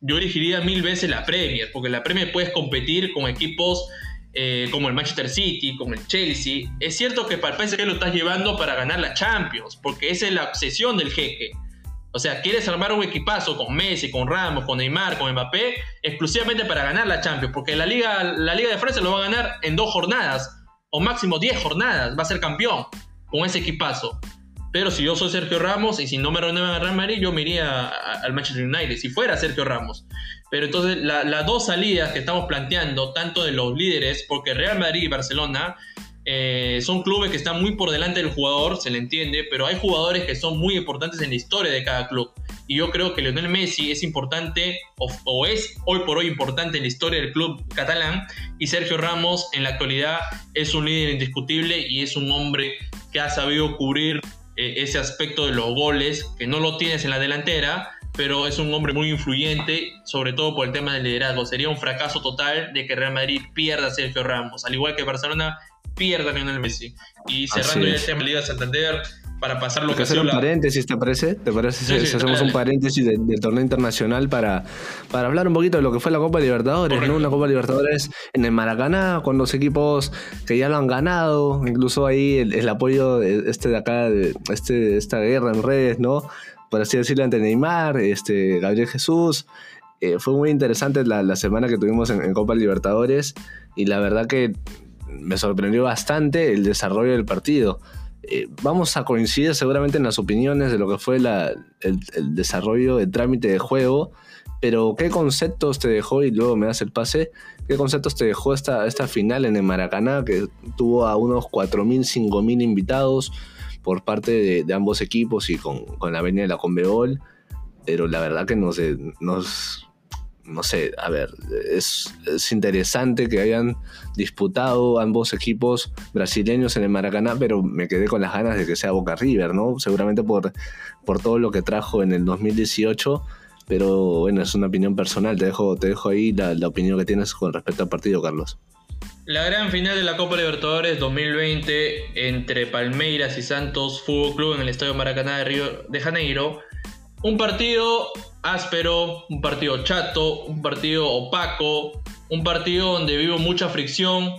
yo elegiría mil veces la Premier, porque la Premier puedes competir con equipos eh, como el Manchester City, como el Chelsea. Es cierto que para el PSG lo estás llevando para ganar la Champions, porque esa es la obsesión del jeque. O sea, quieres armar un equipazo con Messi, con Ramos, con Neymar, con Mbappé, exclusivamente para ganar la Champions, porque la Liga, la Liga de Francia lo va a ganar en dos jornadas, o máximo diez jornadas, va a ser campeón con ese equipazo. Pero si yo soy Sergio Ramos y si no me renuevan a Real Madrid, yo me iría al Manchester United, si fuera Sergio Ramos. Pero entonces las dos salidas que estamos planteando, tanto de los líderes, porque Real Madrid y Barcelona eh, son clubes que están muy por delante del jugador, se le entiende, pero hay jugadores que son muy importantes en la historia de cada club. Y yo creo que Lionel Messi es importante, o, o es hoy por hoy importante en la historia del club catalán, y Sergio Ramos en la actualidad es un líder indiscutible y es un hombre que ha sabido cubrir eh, ese aspecto de los goles, que no lo tienes en la delantera, pero es un hombre muy influyente, sobre todo por el tema del liderazgo. Sería un fracaso total de que Real Madrid pierda a Sergio Ramos, al igual que Barcelona pierda Lionel Messi. Y cerrando ya el tema Liga Santander, para pasar lo que, hacer un paréntesis, ¿te parece? ¿Te parece si, hacemos un paréntesis del torneo internacional para, para hablar un poquito de lo que fue la Copa Libertadores, ¿no? Una Copa Libertadores en el Maracaná, con los equipos que ya lo han ganado, incluso ahí el, apoyo de este de acá, de este, esta guerra en redes, ¿no? Por así decirlo, ante Neymar, este, Gabriel Jesús. Eh, fue muy interesante la, semana que tuvimos en, en Copa Libertadores y la verdad que me sorprendió bastante el desarrollo del partido. Eh, vamos a coincidir seguramente en las opiniones de lo que fue el, desarrollo del trámite de juego, pero ¿qué conceptos te dejó, y luego me das el pase, qué conceptos te dejó esta, esta final en el Maracaná, que tuvo a unos 4.000, 5.000 invitados por parte de, ambos equipos y con, la venia de la Conmebol? Pero la verdad que nos, nos, no sé, a ver, es, interesante que hayan disputado ambos equipos brasileños en el Maracaná, pero me quedé con las ganas de que sea Boca River, ¿no? Seguramente por, por todo lo que trajo en el 2018, pero bueno, es una opinión personal, te dejo, te dejo ahí la, la opinión que tienes con respecto al partido, Carlos. La gran final de la Copa Libertadores 2020 entre Palmeiras y Santos Fútbol Club en el Estadio Maracaná de Río de Janeiro. Un partido áspero, un partido chato, un partido opaco, un partido donde vivo mucha fricción,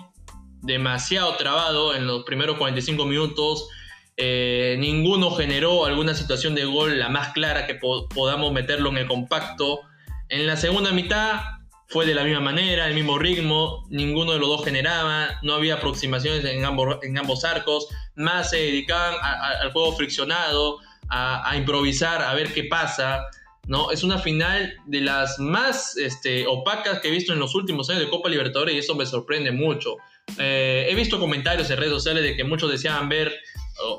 demasiado trabado en los primeros 45 minutos. Eh, ninguno generó alguna situación de gol la más clara que podamos meterlo en el compacto. En la segunda mitad fue de la misma manera, el mismo ritmo, ninguno de los dos generaba, no había aproximaciones en ambos, en ambos arcos, más se dedicaban al juego friccionado, a, a improvisar, a ver qué pasa. ¿No? Es una final de las más este, opacas que he visto en los últimos años de Copa Libertadores y eso me sorprende mucho. Eh, he visto comentarios en redes sociales de que muchos deseaban ver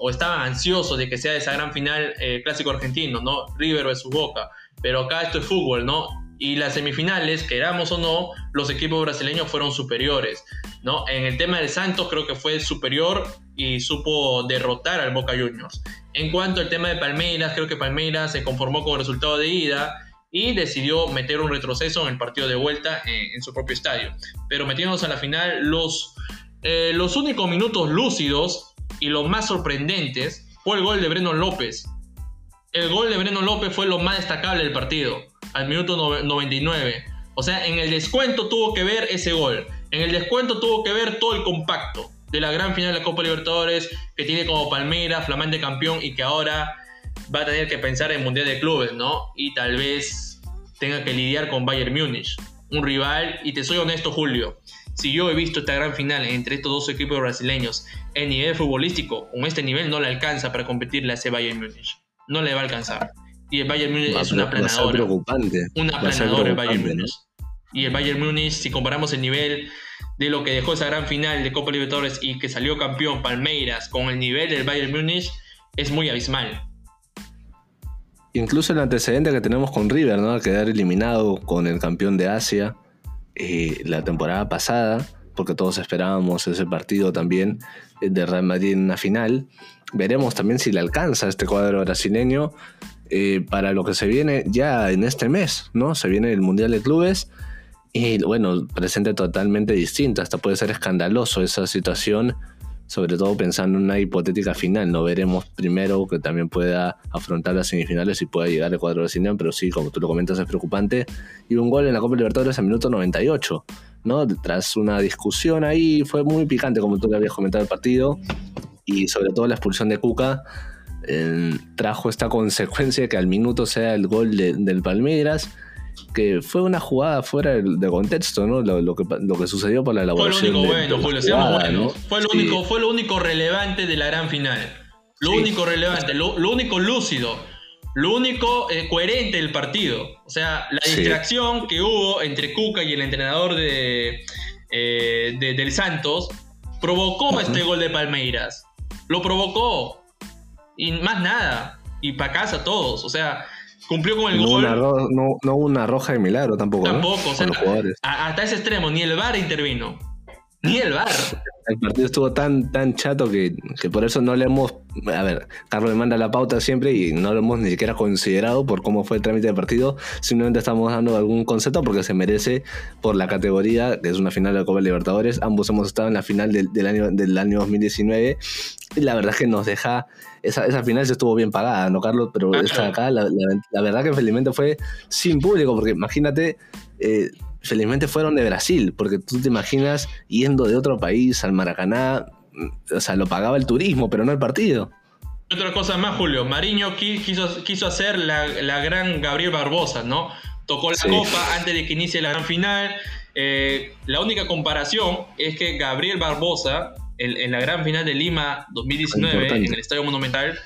o, estaban ansiosos de que sea esa gran final eh, clásico argentino, ¿no? River su Boca. Pero acá esto es fútbol, ¿no? Y las semifinales, queramos o no, los equipos brasileños fueron superiores, ¿no? En el tema del Santos creo que fue superior y supo derrotar al Boca Juniors. En cuanto al tema de Palmeiras, creo que Palmeiras se conformó con el resultado de ida y decidió meter un retroceso en el partido de vuelta en, su propio estadio. Pero metiéndonos a la final, los, eh, los únicos minutos lúcidos y los más sorprendentes fue el gol de Breno López. El gol de Breno López fue lo más destacable del partido, al minuto 99. O sea, en el descuento tuvo que ver ese gol. En el descuento tuvo que ver todo el compacto de la gran final de la Copa Libertadores que tiene como Palmeiras, flamante campeón y que ahora va a tener que pensar en Mundial de Clubes, ¿no? Y tal vez tenga que lidiar con Bayern Múnich. Un rival, y te soy honesto, Julio, si yo he visto esta gran final entre estos dos equipos brasileños en nivel futbolístico, con este nivel no le alcanza para competirle a ese Bayern Múnich. No le va a alcanzar. Y el Bayern Múnich es una preocupante. Una aplanadora el Bayern Múnich. Y el Bayern Múnich, si comparamos el nivel de lo que dejó esa gran final de Copa Libertadores y que salió campeón Palmeiras con el nivel del Bayern Múnich, es muy abismal. Incluso el antecedente que tenemos con River, ¿no? Al quedar eliminado con el campeón de Asia eh, la temporada pasada, porque todos esperábamos ese partido también de Real Madrid en una final. Veremos también si le alcanza este cuadro brasileño eh, para lo que se viene ya en este mes, ¿no? Se viene el Mundial de Clubes y bueno, presente totalmente distinto, hasta puede ser escandaloso esa situación, sobre todo pensando en una hipotética final, no veremos primero que también pueda afrontar las semifinales y pueda llegar al cuadro brasileño, pero sí, como tú lo comentas, es preocupante. Y un gol en la Copa Libertadores al minuto 98, ¿no? Tras una discusión ahí, fue muy picante, como tú le habías comentado el partido, y sobre todo la expulsión de Cuca trajo esta consecuencia que al minuto sea el gol del Palmeiras, que fue una jugada fuera de, contexto, ¿no? Lo, que, lo que sucedió por la elaboración. Fue lo único bueno, Julio, Fue, lo único, fue lo único relevante de la gran final. Lo único relevante, lo, único lúcido, lo único eh, coherente del partido. O sea, la distracción que hubo entre Cuca y el entrenador de, eh, del Santos provocó este gol de Palmeiras. Lo provocó. Y más nada. Y para casa todos. O sea, cumplió con el no gol. Una no, no una roja de milagro tampoco. Tampoco, o sea, hasta ese extremo, ni el VAR intervino. Ni el VAR. El partido estuvo tan, tan chato que, que por eso no le hemos. A ver, Carlos le manda la pauta siempre y no lo hemos ni siquiera considerado por cómo fue el trámite del partido. Simplemente estamos dando algún concepto porque se merece por la categoría, que es una final de la Copa Libertadores. Ambos hemos estado en la final del, del año, del año 2019 y la verdad es que nos deja esa, esa final se estuvo bien pagada, ¿no, Carlos? Pero esta acá, la, verdad que felizmente fue sin público, porque imagínate, eh, felizmente fueron de Brasil, porque tú te imaginas yendo de otro país al Maracaná, o sea, lo pagaba el turismo, pero no el partido. Otra cosa más, Julio, Mariño quiso, quiso hacer la, gran Gabriel Barbosa, ¿no? Tocó la copa antes de que inicie la gran final. Eh, la única comparación es que Gabriel Barbosa en, la gran final de Lima 2019, en el Estadio Monumental,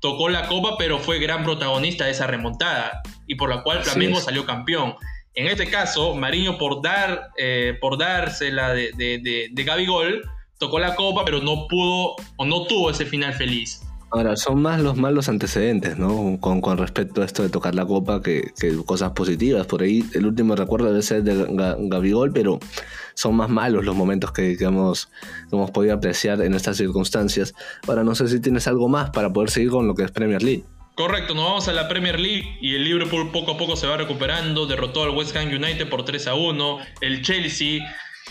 tocó la copa, pero fue gran protagonista de esa remontada y por la cual Flamengo salió campeón. En este caso, Mariño, por, dar, eh, por dársela de, de, de, Gabigol, tocó la copa, pero no pudo o no tuvo ese final feliz. Ahora, son más los malos antecedentes, ¿no? Con, con respecto a esto de tocar la copa que, que, cosas positivas. Por ahí el último recuerdo debe ser de Gabigol, pero son más malos los momentos que, hemos, hemos podido apreciar en estas circunstancias. Ahora, no sé si tienes algo más para poder seguir con lo que es Premier League. Correcto, nos vamos a la Premier League y el Liverpool poco a poco se va recuperando, derrotó al West Ham United por 3 a 1, el Chelsea,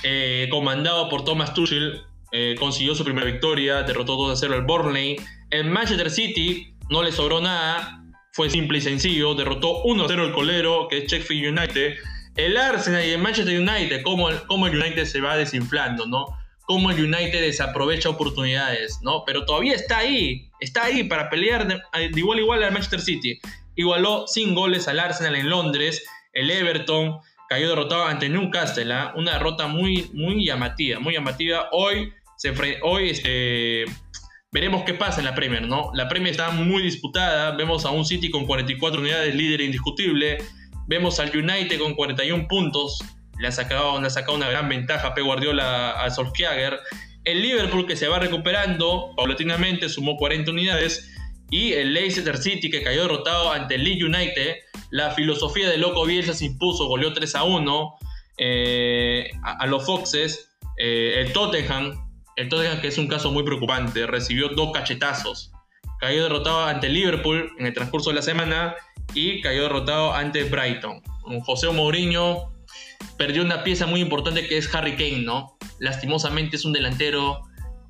eh, comandado por Thomas Tuchel, eh, consiguió su primera victoria, derrotó 2 a 0 al Burnley, el Manchester City no le sobró nada, fue simple y sencillo, derrotó 1 a 0 al colero, que es Sheffield United, el Arsenal y el Manchester United, cómo, cómo el United se va desinflando, ¿no? Cómo el United desaprovecha oportunidades, ¿no? Pero todavía está ahí, está ahí para pelear de, igual igual al Manchester City. Igualó sin goles al Arsenal en Londres, el Everton cayó derrotado ante Newcastle, ¿ah? una derrota muy, muy llamativa, muy llamativa. Hoy, se, hoy este, veremos qué pasa en la Premier, ¿no? La Premier está muy disputada, vemos a un City con 44 unidades, líder indiscutible, Vemos al United con 41 puntos, le ha sacado, le ha una gran ventaja a P. Guardiola a Solskjaer. El Liverpool que se va recuperando paulatinamente sumó 40 unidades. Y el Leicester City que cayó derrotado ante el Leeds United. La filosofía de Loco Bielsa se impuso, goleó 3 a 1 eh, a, los Foxes. Eh, el Tottenham, el Tottenham que es un caso muy preocupante, recibió dos cachetazos. Cayó derrotado ante Liverpool en el transcurso de la semana y cayó derrotado ante Brighton. José Mourinho perdió una pieza muy importante que es Harry Kane, ¿no? Lastimosamente es un delantero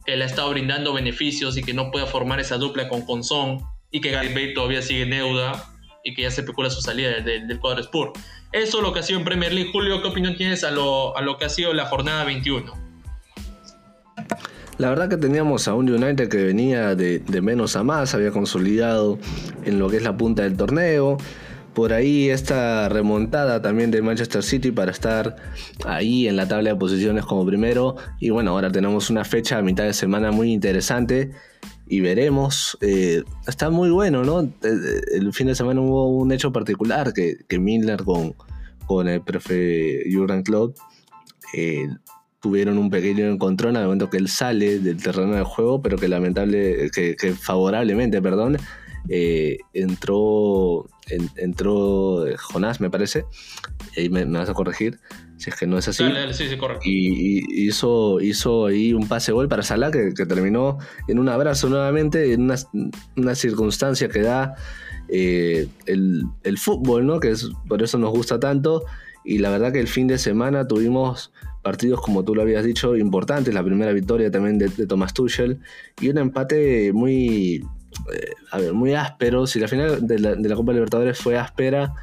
que le ha estado brindando beneficios y que no puede formar esa dupla con Conson y que Gary Bale todavía sigue en deuda y que ya se especula su salida del, del cuadro Spur. Eso es lo que ha sido en Premier League. Julio, ¿qué opinión tienes a lo, a lo que ha sido la jornada 21? La verdad que teníamos a un United que venía de, menos a más, había consolidado en lo que es la punta del torneo. Por ahí esta remontada también de Manchester City para estar ahí en la tabla de posiciones como primero. Y bueno, ahora tenemos una fecha a mitad de semana muy interesante y veremos. Eh, está muy bueno, ¿no? Eh, el fin de semana hubo un hecho particular que, que Miller con, con el profe Jurgen Klopp eh, tuvieron un pequeño encontrón al momento que él sale del terreno de juego, pero que lamentable, que, favorablemente, perdón, eh, entró, entró Jonás, me parece, y me, vas a corregir si es que no es así. Y, hizo, hizo ahí un pase gol para Salah que, terminó en un abrazo nuevamente, en una, circunstancia que da eh, el, fútbol, ¿no? que es, por eso nos gusta tanto. Y la verdad que el fin de semana tuvimos partidos, como tú lo habías dicho, importantes. La primera victoria también de, de Thomas Tuchel y un empate muy, eh, a ver, muy áspero. Si la final de la, de la Copa Libertadores fue áspera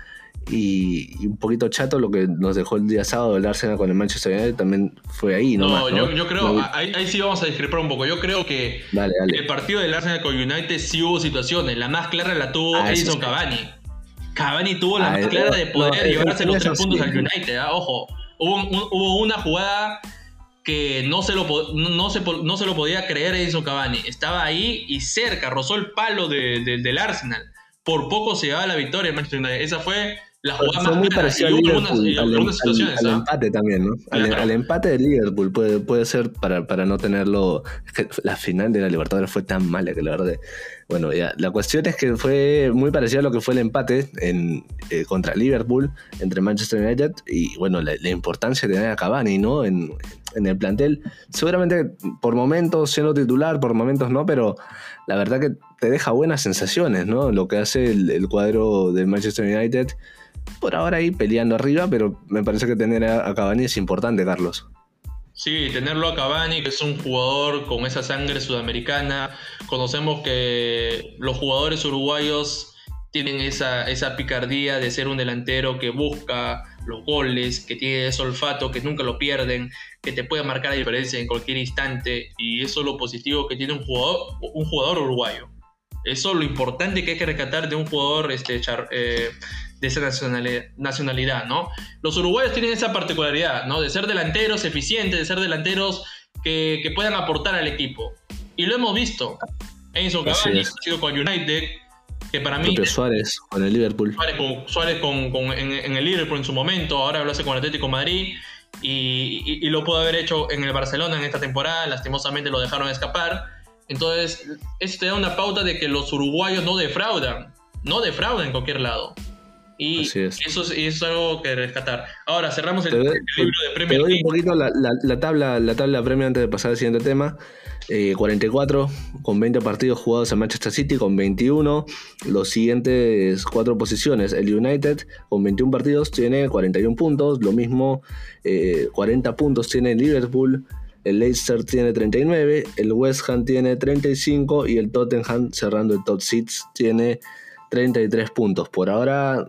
y, un poquito chato, lo que nos dejó el día sábado el Arsenal con el Manchester United también fue ahí. No, Yo, creo, ahí, sí vamos a discrepar un poco. Yo creo que el partido del Arsenal con United sí hubo situaciones. La más clara la tuvo ah, Edison Cavani. Cavani tuvo la ah, más clara de poder llevarse los tres puntos al United. ¿ah? Ojo, hubo, hubo una jugada que no se lo, no se, no se lo podía creer Edison Cavani. Estaba ahí y cerca, rozó el palo del Arsenal. Por poco se llevaba la victoria en Manchester United. Esa fue la jugada más muy parecida al, al, ¿ah? empate también, ¿no? Al, empate de Liverpool puede, puede ser para, para no tenerlo. la final de la Libertadores fue tan mala que la verdad. Bueno, ya, la cuestión es que fue muy parecido a lo que fue el empate en, eh, contra Liverpool entre Manchester United y, bueno, la, importancia de tener a Cavani, ¿no? En, el plantel. Seguramente por momentos siendo titular, por momentos no, pero la verdad que te deja buenas sensaciones, ¿no? Lo que hace el, cuadro de Manchester United. Por ahora ahí peleando arriba, pero me parece que tener a, a Cavani es importante, Carlos. Sí, tenerlo a Cavani, que es un jugador con esa sangre sudamericana. Conocemos que los jugadores uruguayos tienen esa, esa picardía de ser un delantero que busca los goles, que tiene ese olfato, que nunca lo pierden, que te puede marcar la diferencia en cualquier instante. Y eso es lo positivo que tiene un jugador, un jugador uruguayo. Eso es lo importante que hay que rescatar de un jugador este, eh, de esa nacionalidad, ¿no? Los uruguayos tienen esa particularidad, ¿no? De ser delanteros eficientes, de ser delanteros que, puedan aportar al equipo. Y lo hemos visto. Enzo Cavani ha sido con United, que para mí... Suárez con el Liverpool. Suárez, con, en, el Liverpool en su momento, ahora lo hace con el Atlético Madrid. Y, y, lo pudo haber hecho en el Barcelona en esta temporada, lastimosamente lo dejaron escapar. Entonces, eso te da una pauta de que los uruguayos no defraudan, no defraudan en cualquier lado. Y eso, es, algo que rescatar. Ahora, cerramos el, libro de Premier Te doy un poquito la, la, tabla, la tabla Premier antes de pasar al siguiente tema. 44 eh, con 20 partidos jugados en Manchester City con 21. Los siguientes cuatro posiciones. El United con 21 partidos tiene 41 puntos. Lo mismo, 40 eh, puntos tiene el Liverpool. El Leicester tiene 39. El West Ham tiene 35. Y el Tottenham, cerrando el top 6, tiene 33 puntos. Por ahora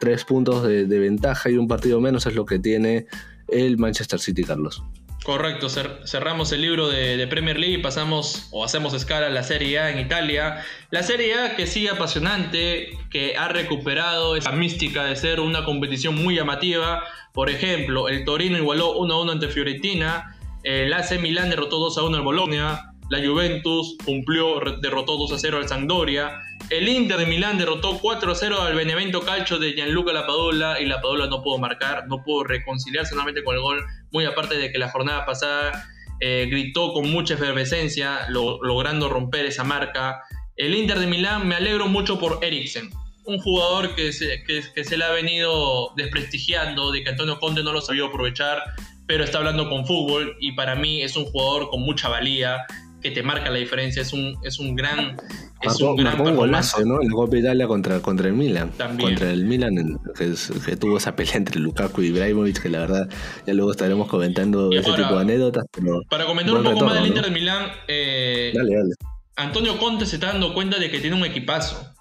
tres puntos de, ventaja y un partido menos es lo que tiene el Manchester City, Carlos. Correcto, cerramos el libro de, Premier League y pasamos o hacemos escala a la Serie A en Italia. La Serie A que sigue apasionante, que ha recuperado esa mística de ser una competición muy llamativa. Por ejemplo, el Torino igualó 1-1 ante Fiorentina, el AC Milán derrotó 2-1 al Bologna, la Juventus cumplió, derrotó 2 a 0 al Sampdoria. El Inter de Milán derrotó 4 a 0 al Benevento Calcio de Gianluca Lapadula y Lapadula no pudo marcar, no pudo reconciliarse nuevamente con el gol, muy aparte de que la jornada pasada eh, gritó con mucha efervescencia, logrando romper esa marca. El Inter de Milán me alegro mucho por Eriksen, un jugador que se, que se le ha venido desprestigiando, de que Antonio Conte no lo sabía aprovechar, pero está hablando con fútbol y para mí es un jugador con mucha valía, que te marca la diferencia. Es un, es un gran. Es un, gran golazo, ¿no? El gol de Italia contra, contra el Milan. También. Contra el Milan, que, tuvo esa pelea entre Lukaku y Ibrahimovic, que la verdad, ya luego estaremos comentando ese tipo de anécdotas. para comentar un poco más del Inter de Milán, eh, dale, dale. Antonio Conte se está dando cuenta de que tiene un equipazo.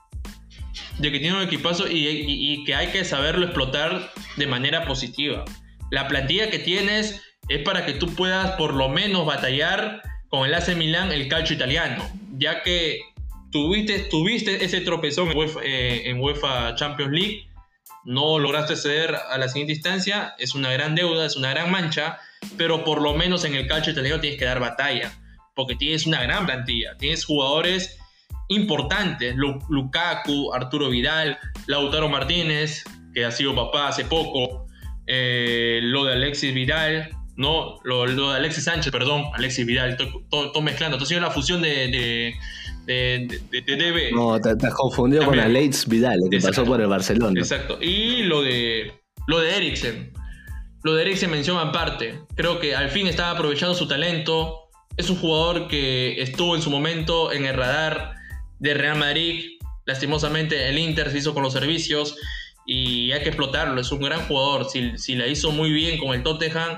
De que tiene un equipazo y, y que hay que saberlo explotar de manera positiva. La plantilla que tienes es para que tú puedas por lo menos batallar con el AC Milan el calcio italiano, ya que tuviste, tuviste ese tropezón en UEFA, eh, Champions League, no lograste acceder a la siguiente instancia, es una gran deuda, es una gran mancha, pero por lo menos en el calcio italiano tienes que dar batalla, porque tienes una gran plantilla, tienes jugadores importantes, Lukaku, Arturo Vidal, Lautaro Martínez, que ha sido papá hace poco, eh, lo de Alexis Vidal, no, lo, de Alexis Sánchez, perdón, Alexis Vidal, estoy, mezclando, entonces la fusión de, de, DB. No, te, has confundido con Alexis Vidal, que pasó por el Barcelona. Exacto, y lo de, lo de Eriksen, lo de Eriksen menciona aparte, creo que al fin estaba aprovechando su talento, es un jugador que estuvo en su momento en el radar de Real Madrid, lastimosamente el Inter se hizo con los servicios, y hay que explotarlo, es un gran jugador, si, si la hizo muy bien con el Tottenham,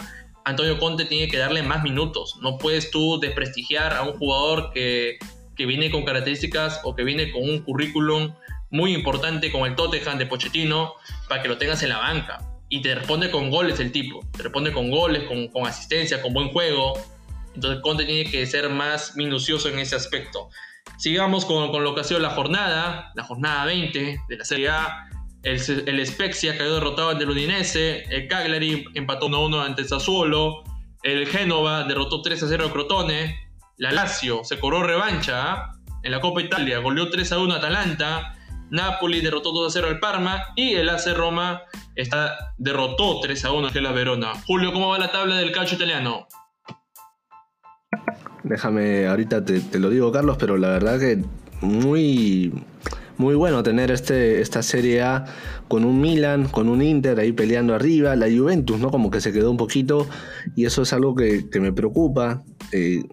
Antonio Conte tiene que darle más minutos. No puedes tú desprestigiar a un jugador que, viene con características o que viene con un currículum muy importante con el Tottenham de Pochettino para que lo tengas en la banca. Y te responde con goles el tipo. Te responde con goles, con, asistencia, con buen juego. Entonces Conte tiene que ser más minucioso en ese aspecto. Sigamos con, con lo que ha sido la jornada, la jornada 20 de la Serie A. El, el Spezia cayó derrotado ante el Udinese. El Cagliari empató 1-1 ante Sassuolo. El Génova derrotó 3-0 al Crotone. La Lazio se cobró revancha ¿ah? en la Copa Italia. Goleó 3-1 a Atalanta. Napoli derrotó 2-0 al Parma. Y el AC Roma está, derrotó 3-1 a la Verona. Julio, ¿cómo va la tabla del calcio italiano? Déjame, ahorita te, te lo digo, Carlos, pero la verdad que muy muy bueno tener este, esta Serie A con un Milan, con un Inter ahí peleando arriba, la Juventus, ¿no? Como que se quedó un poquito y eso es algo que, me preocupa. Eh,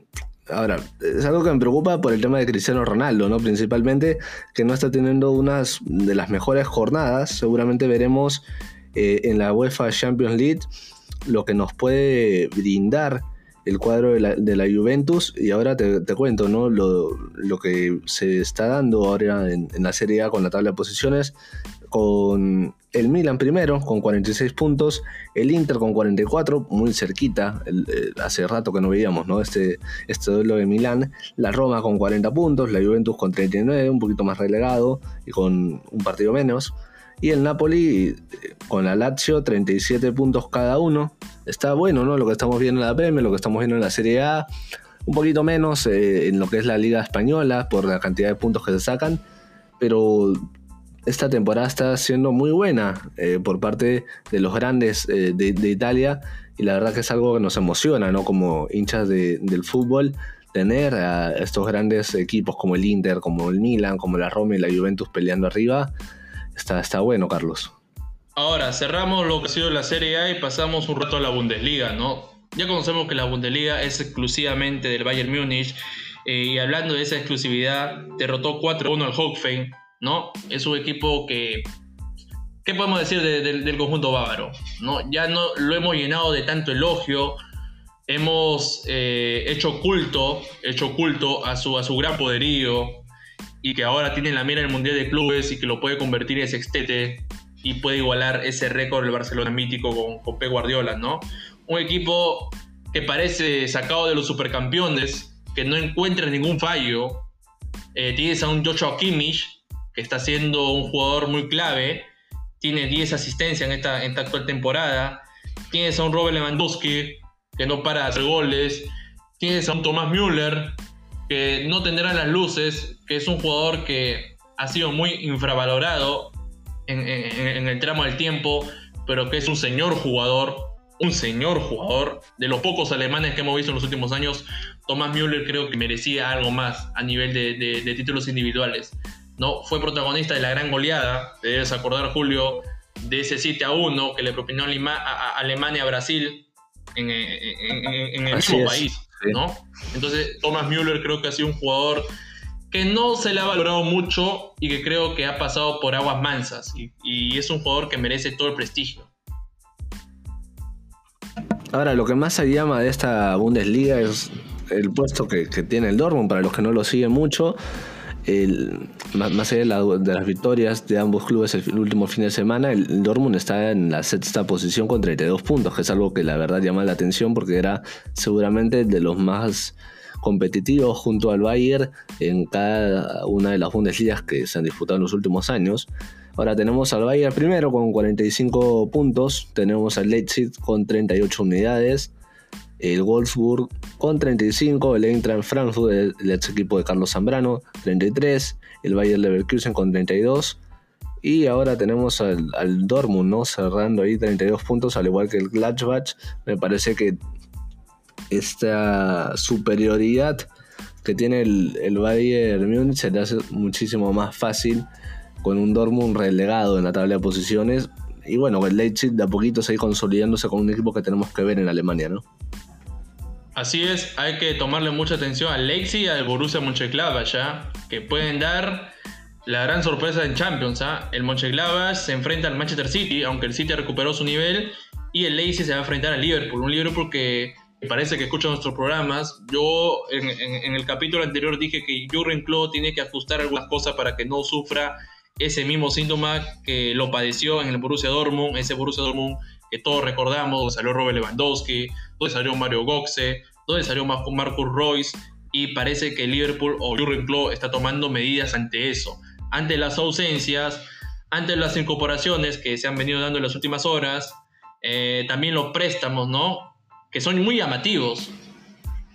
ahora, es algo que me preocupa por el tema de Cristiano Ronaldo, ¿no? Principalmente que no está teniendo unas de las mejores jornadas. Seguramente veremos eh, en la UEFA Champions League lo que nos puede brindar el cuadro de la, Juventus y ahora te, cuento ¿no? Lo, que se está dando ahora en, la Serie A con la tabla de posiciones, con el Milan primero con 46 puntos, el Inter con 44, muy cerquita, hace rato que no veíamos ¿no? Este, este duelo de Milán, la Roma con 40 puntos, la Juventus con 39, un poquito más relegado y con un partido menos. Y el Napoli eh, con la Lazio, 37 puntos cada uno. Está bueno, ¿no? Lo que estamos viendo en la PM, lo que estamos viendo en la Serie A. Un poquito menos eh, en lo que es la Liga Española por la cantidad de puntos que se sacan. Pero esta temporada está siendo muy buena eh, por parte de los grandes de, Italia. Y la verdad que es algo que nos emociona, ¿no? Como hinchas del fútbol tener a estos grandes equipos como el Inter, como el Milan, como la Roma y la Juventus peleando arriba, Está, bueno, Carlos. Ahora, cerramos lo que ha sido la Serie A y pasamos un rato a la Bundesliga, ¿no? Ya conocemos que la Bundesliga es exclusivamente del Bayern Múnich eh, y hablando de esa exclusividad, derrotó 4-1 al Hoffenheim, ¿no? Es un equipo que... ¿Qué podemos decir del conjunto bávaro? ¿no? Ya no lo hemos llenado de tanto elogio, hemos eh, hecho culto, hecho culto a su, a su gran poderío, y que ahora tiene la mira el Mundial de Clubes y que lo puede convertir en sextete y puede igualar ese récord del Barcelona mítico con, con Guardiola, ¿no? Un equipo que parece sacado de los supercampeones, que no encuentra ningún fallo. Eh, tienes a un Joshua Kimmich, que está siendo un jugador muy clave, tiene 10 asistencias en esta, en esta actual temporada. Tienes a un Robert Lewandowski, que no para hacer goles. Tienes a un Thomas Müller, que no tendrá las luces, que es un jugador que ha sido muy infravalorado en, el tramo del tiempo, pero que es un señor jugador, un señor jugador, de los pocos alemanes que hemos visto en los últimos años, Thomas Müller creo que merecía algo más a nivel de, títulos individuales. ¿no? Fue protagonista de la gran goleada, te debes acordar Julio, de ese 7 a 1 que le propinó a Alemania a Brasil en, el mismo país. ¿No? Entonces, Thomas Müller creo que ha sido un jugador que no se le ha valorado mucho y que creo que ha pasado por aguas mansas y, es un jugador que merece todo el prestigio. Ahora, lo que más se llama de esta Bundesliga es el puesto que, que tiene el Dortmund, para los que no lo siguen mucho más, allá de, las victorias de ambos clubes el, último fin de semana, el, Dortmund está en la sexta posición con 32 puntos, que es algo que la verdad llama la atención porque era seguramente de los más competitivos junto al Bayern en cada una de las Bundesligas que se han disputado en los últimos años. Ahora tenemos al Bayern primero con 45 puntos, tenemos al Leipzig con 38 unidades, el Wolfsburg con 35, el Eintracht Frankfurt, el, ex equipo de Carlos Zambrano, 33, el Bayern Leverkusen con 32, y ahora tenemos al, al, Dortmund, ¿no? Cerrando ahí 32 puntos, al igual que el Gladbach. Me parece que esta superioridad que tiene el, el Bayern Múnich se le hace muchísimo más fácil con un Dortmund relegado en la tabla de posiciones. Y bueno, el Leipzig de a poquito sigue consolidándose con un equipo que tenemos que ver en Alemania, ¿no? Así es, hay que tomarle mucha atención al Leipzig y al Borussia Mönchengladbach, ¿ya? Que pueden dar la gran sorpresa en Champions, ¿ah? El Mönchengladbach se enfrenta al Manchester City, aunque el City recuperó su nivel, y el Leipzig se va a enfrentar al Liverpool, un Liverpool que parece que escucha nuestros programas. Yo en, el capítulo anterior dije que Jurgen Klopp tiene que ajustar algunas cosas para que no sufra ese mismo síntoma que lo padeció en el Borussia Dortmund, ese Borussia Dortmund que todos recordamos, donde salió Robert Lewandowski, donde salió Mario Götze, donde salió Marcus Royce, y parece que Liverpool o Jurgen Klopp está tomando medidas ante eso, ante las ausencias, ante las incorporaciones que se han venido dando en las últimas horas, eh, también los préstamos, ¿no? Que son muy llamativos,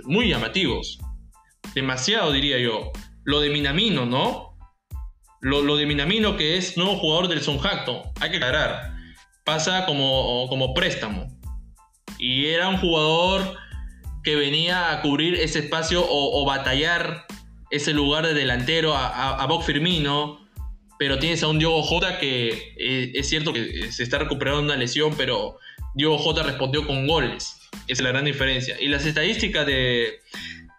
muy llamativos, demasiado diría yo. Lo de Minamino, ¿no? Lo, lo de Minamino que es nuevo jugador del Sonjacto, hay que aclarar pasa como, como préstamo. Y era un jugador que venía a cubrir ese espacio o, batallar ese lugar de delantero a, a, Firmino. Pero tienes a un Diogo Jota que eh, es cierto que se está recuperando una lesión, pero Diogo Jota respondió con goles. Esa es la gran diferencia. Y las estadísticas de,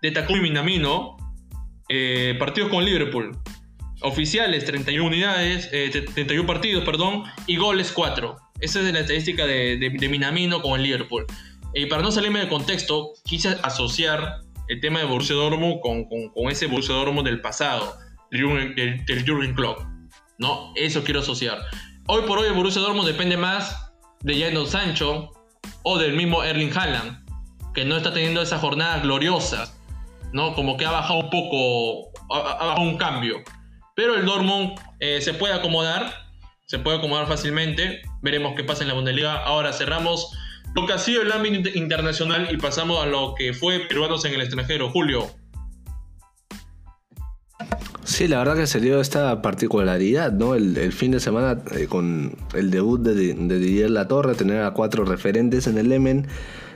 de Takumi Minamino, eh, partidos con Liverpool, oficiales 31 unidades, 31 eh, partidos, perdón, y goles 4. Esa es la estadística de, de, Minamino con el Liverpool. Y para no salirme del contexto, quise asociar el tema de Borussia Dortmund con, con, ese Borussia Dortmund del pasado, del, del, Jurgen Klopp. ¿no? Eso quiero asociar. Hoy por hoy el Borussia Dortmund depende más de Jadon Sancho o del mismo Erling Haaland, que no está teniendo esa jornada gloriosa, ¿no? Como que ha bajado un poco, ha, bajado un cambio. Pero el Dortmund eh, se puede acomodar se puede acomodar fácilmente. Veremos qué pasa en la Bundesliga. Ahora cerramos lo que ha sido el ámbito internacional y pasamos a lo que fue peruanos en el extranjero. Julio. Sí, la verdad que se dio esta particularidad, ¿no? El, fin de semana eh, con el debut de, de Didier Latorre, tener a cuatro referentes en el Emen,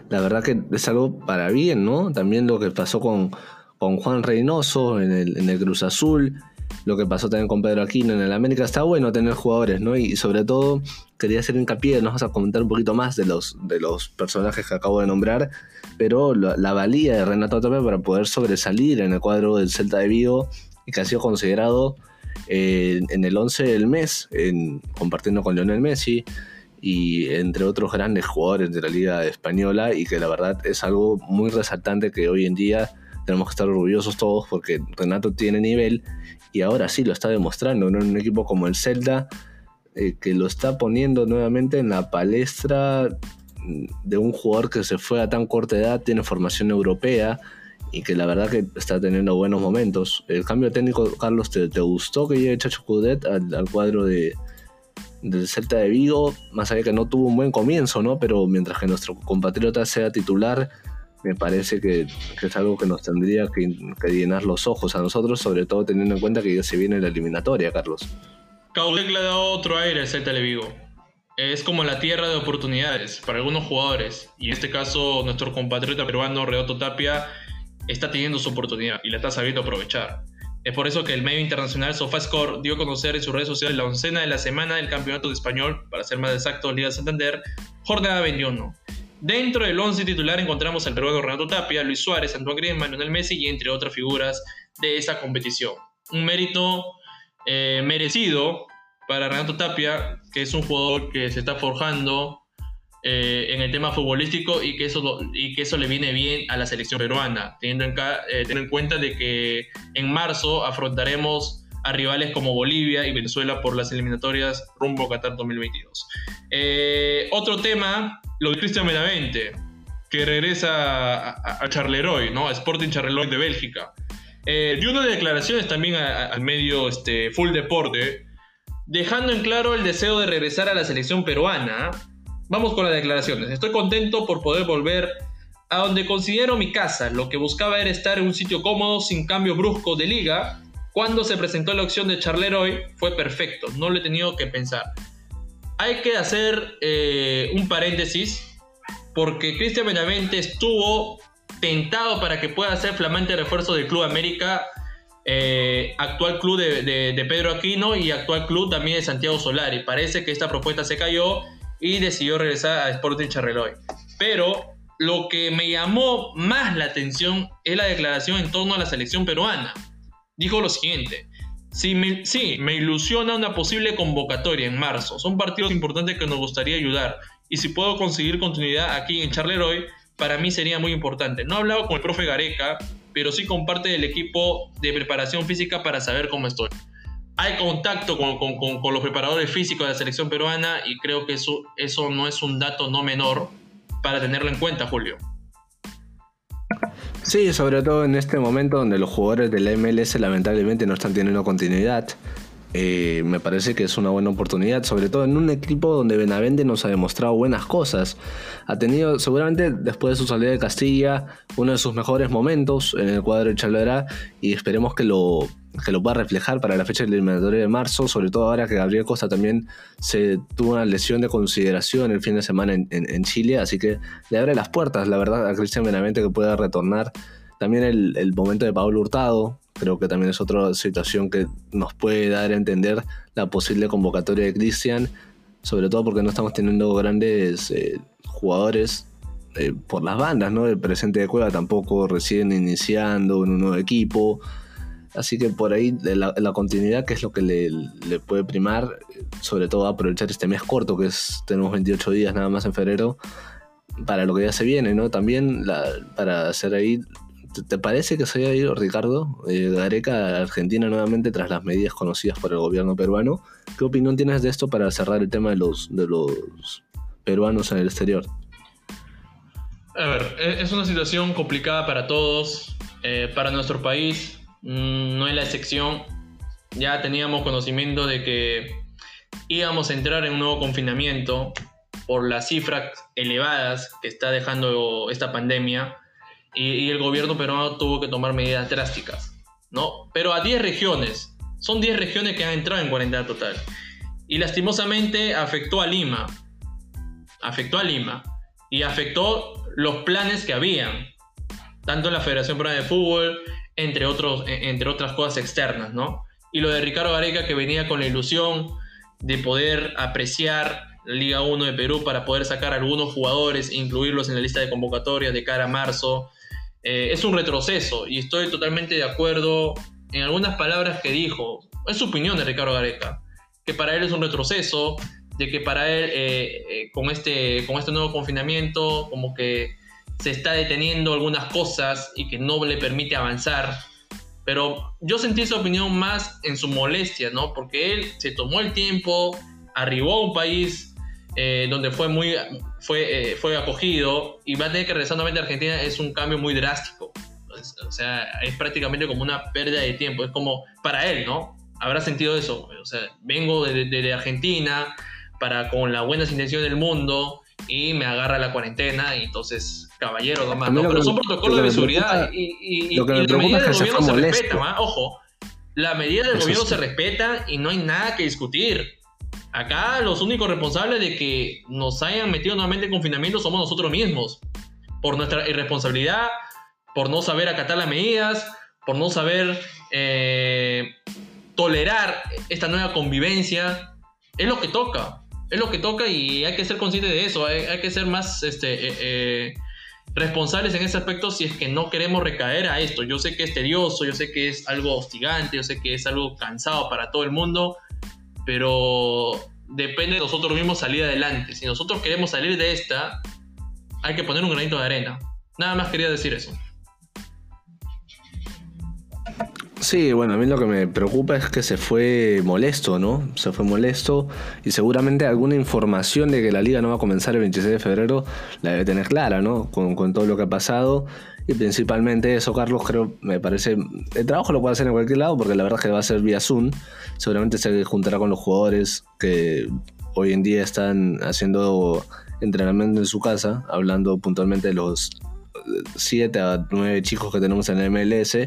la verdad que es algo para bien, ¿no? También lo que pasó con, con Juan Reynoso en el, en el Cruz Azul, lo que pasó también con Pedro Aquino en el América. Está bueno tener jugadores, ¿no? Y sobre todo quería hacer hincapié, nos vas a comentar un poquito más de los, de los personajes que acabo de nombrar, pero la, valía de Renato Tapia para poder sobresalir en el cuadro del Celta de Vigo y que ha sido considerado eh, en el 11 del mes, compartiendo con Lionel Messi y entre otros grandes jugadores de la Liga Española y que la verdad es algo muy resaltante que hoy en día tenemos que estar orgullosos todos porque Renato tiene nivel y ahora sí lo está demostrando, En un equipo como el Celta, eh, que lo está poniendo nuevamente en la palestra de un jugador que se fue a tan corta edad, tiene formación europea y que la verdad que está teniendo buenos momentos. El cambio técnico, Carlos, ¿te, gustó que llegue Chacho Cudet al, cuadro de, del Celta de Vigo? Más allá que no tuvo un buen comienzo, ¿no? Pero mientras que nuestro compatriota sea titular, me parece que, es algo que nos tendría que, llenar los ojos a nosotros, sobre todo teniendo en cuenta que ya se viene la eliminatoria, Carlos. Caudec le ha dado otro aire al Celta de Vigo. Es como la tierra de oportunidades para algunos jugadores. Y en este caso, nuestro compatriota peruano, Redoto Tapia, está teniendo su oportunidad y la está sabiendo aprovechar. Es por eso que el medio internacional SofaScore dio a conocer en sus redes sociales la oncena de la semana del Campeonato de Español, para ser más exacto, Liga Santander, jornada 21. Dentro del 11 titular encontramos al peruano Renato Tapia, Luis Suárez, Antoine Griezmann, Lionel Messi y entre otras figuras de esa competición. Un mérito eh, merecido para Renato Tapia, que es un jugador que se está forjando eh, en el tema futbolístico y que, eso, y que eso le viene bien a la selección peruana, teniendo en, eh, en cuenta de que en marzo afrontaremos a rivales como Bolivia y Venezuela por las eliminatorias rumbo a Qatar 2022. otro tema lo de Cristian Benavente, que regresa a, Charleroi, ¿no? A Sporting Charleroi de Bélgica. Eh, dio unas declaraciones también al medio este, Full Deporte, dejando en claro el deseo de regresar a la selección peruana. Vamos con las declaraciones. Estoy contento por poder volver a donde considero mi casa. Lo que buscaba era estar en un sitio cómodo, sin cambio brusco de liga. Cuando se presentó la opción de Charleroy, fue perfecto. No lo he tenido que pensar. Hay que hacer eh, un paréntesis, porque Cristian Benavente estuvo tentado para que pueda ser flamante refuerzo del Club América eh, actual club de, Pedro Aquino y actual club también de Santiago Solari. Parece que esta propuesta se cayó y decidió regresar a Sporting Charreloy. Pero lo que me llamó más la atención es la declaración en torno a la selección peruana. Dijo lo siguiente. Sí me, sí, me ilusiona una posible convocatoria en marzo. Son partidos importantes que nos gustaría ayudar. Y si puedo conseguir continuidad aquí en Charleroi, para mí sería muy importante. No he hablado con el profe Gareca, pero sí comparte del equipo de preparación física para saber cómo estoy. Hay contacto con, los preparadores físicos de la selección peruana y creo que eso, eso no es un dato no menor para tenerlo en cuenta, Julio. Sí, sobre todo en este momento donde los jugadores de la MLS lamentablemente no están teniendo continuidad. Eh, me parece que es una buena oportunidad, sobre todo en un equipo donde Benavente nos ha demostrado buenas cosas. Ha tenido, seguramente después de su salida de Castilla, uno de sus mejores momentos en el cuadro de Chalera y esperemos que lo, que lo pueda reflejar para la fecha del eliminatorio de marzo, sobre todo ahora que Gabriel Costa también se tuvo una lesión de consideración el fin de semana en, Chile, así que le abre las puertas, la verdad, a Cristian Benavente que pueda retornar. También el, el momento de Pablo Hurtado, Creo que también es otra situación que nos puede dar a entender la posible convocatoria de Cristian, sobre todo porque no estamos teniendo grandes eh, jugadores eh, por las bandas, ¿no? El presente de Cueva tampoco recién iniciando en un nuevo equipo. Así que por ahí la, la continuidad, que es lo que le, le, puede primar, sobre todo aprovechar este mes corto, que es tenemos 28 días nada más en febrero, para lo que ya se viene, ¿no? También para hacer ahí ¿Te parece que se haya ido Ricardo eh, Gareca a Argentina nuevamente tras las medidas conocidas por el gobierno peruano? ¿Qué opinión tienes de esto para cerrar el tema de los, de los peruanos en el exterior? A ver, e-, es una situación complicada para todos, eh, para nuestro país mm, no es la excepción. Ya teníamos conocimiento de que íbamos a entrar en un nuevo confinamiento por las cifras elevadas que está dejando esta pandemia y, el gobierno peruano tuvo que tomar medidas drásticas, ¿no? Pero a 10 regiones, son 10 regiones que han entrado en cuarentena total. Y lastimosamente afectó a Lima, afectó a Lima y afectó los planes que habían, tanto en la Federación Peruana de Fútbol, entre, otros, e, entre otras cosas externas, ¿no? Y lo de Ricardo Gareca que venía con la ilusión de poder apreciar la Liga 1 de Perú para poder sacar algunos jugadores e incluirlos en la lista de convocatorias de cara a marzo eh, es un retroceso y estoy totalmente de acuerdo en algunas palabras que dijo. Es su opinión de Ricardo Gareca, que para él es un retroceso, de que para él eh, eh, con, este, con este nuevo confinamiento como que se está deteniendo algunas cosas y que no le permite avanzar. Pero yo sentí esa opinión más en su molestia, ¿no? Porque él se tomó el tiempo, arribó a un país eh, donde fue muy fue, eh, fue acogido y va a tener que regresar nuevamente a Argentina es un cambio muy drástico. O sea, es prácticamente como una pérdida de tiempo. Es como para él, ¿no? Habrá sentido eso. O sea, vengo de, Argentina para con las buenas intenciones del mundo y me agarra la cuarentena y entonces, caballero, nomás. ¿no? Pero son protocolos de seguridad y, y, la medida del gobierno se respeta, ojo. La medida del gobierno se respeta y no hay nada que discutir. Acá los únicos responsables de que nos hayan metido nuevamente en confinamiento somos nosotros mismos. Por nuestra irresponsabilidad, por no saber acatar las medidas, por no saber eh, tolerar esta nueva convivencia. Es lo que toca. Es lo que toca y hay que ser consciente de eso. Hay, que ser más este, eh, eh, responsables en ese aspecto si es que no queremos recaer a esto. Yo sé que es tedioso, yo sé que es algo hostigante, yo sé que es algo cansado para todo el mundo pero depende de nosotros mismos salir adelante. Si nosotros queremos salir de esta, hay que poner un granito de arena. Nada más quería decir eso. Sí, bueno, a mí lo que me preocupa es que se fue molesto, ¿no? Se fue molesto y seguramente alguna información de que la liga no va a comenzar el 26 de febrero la debe tener clara, ¿no? Con, todo lo que ha pasado y principalmente eso, Carlos, creo, me parece, el trabajo lo puede hacer en cualquier lado porque la verdad es que va a ser vía Zoom, seguramente se juntará con los jugadores que hoy en día están haciendo entrenamiento en su casa, hablando puntualmente de los 7 a 9 chicos que tenemos en el MLS.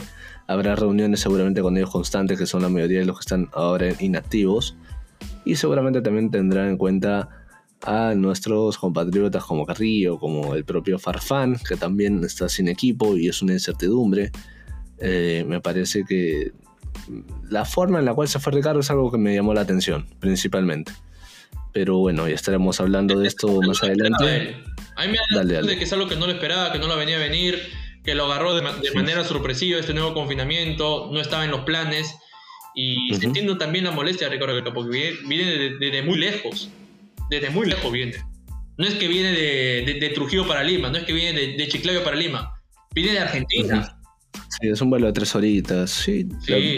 Habrá reuniones seguramente con ellos constantes, que son la mayoría de los que están ahora inactivos. Y seguramente también tendrán en cuenta a nuestros compatriotas como Carrillo, como el propio Farfán, que también está sin equipo y es una incertidumbre. Eh, me parece que la forma en la cual se fue Ricardo es algo que me llamó la atención, principalmente. Pero bueno, ya estaremos hablando de esto más adelante. A mí me da de que es algo que no lo esperaba, que no lo venía a venir, que lo agarró de, manera sorpresiva este nuevo confinamiento, no estaba en los planes. Y uh entiendo también la molestia, Ricardo, porque viene desde muy lejos. Desde muy lejos viene. No es que viene de, Trujillo para Lima, no es que viene de, Chiclayo para Lima. Viene de Argentina. Sí, es un vuelo de tres horitas. Sí,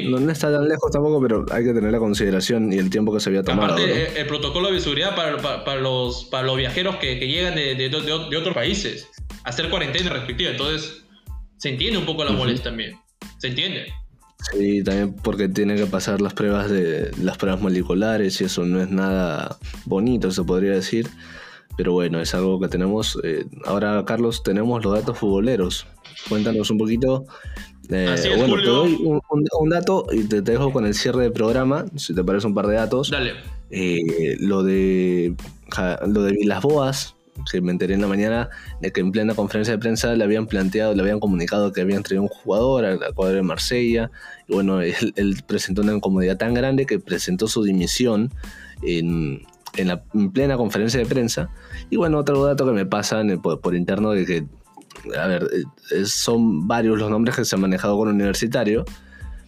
No, está tan lejos tampoco, pero hay que tener la consideración y el tiempo que se había tomado. Aparte, el, protocolo de seguridad para, para, los, para los viajeros que, que llegan de, de, de, otros países, hacer cuarentena restrictiva. Entonces, se entiende un poco la molestia también. Se entiende. Sí, también porque tiene que pasar las pruebas de las pruebas moleculares y eso no es nada bonito, se podría decir. Pero bueno, es algo que tenemos. Eh, ahora, Carlos, tenemos los datos futboleros. Cuéntanos un poquito eh, bueno, te doy un, dato y te, dejo con el cierre del programa, si te parece un par de datos. Dale. Eh, lo de lo de las boas, que me enteré en la mañana de que en plena conferencia de prensa le habían planteado, le habían comunicado que habían traído un jugador al, cuadro de Marsella. Y bueno, él, presentó una incomodidad tan grande que presentó su dimisión en, en la plena conferencia de prensa. Y bueno, otro dato que me pasan por, por interno de que a ver, eh, son varios los nombres que se han manejado con universitario,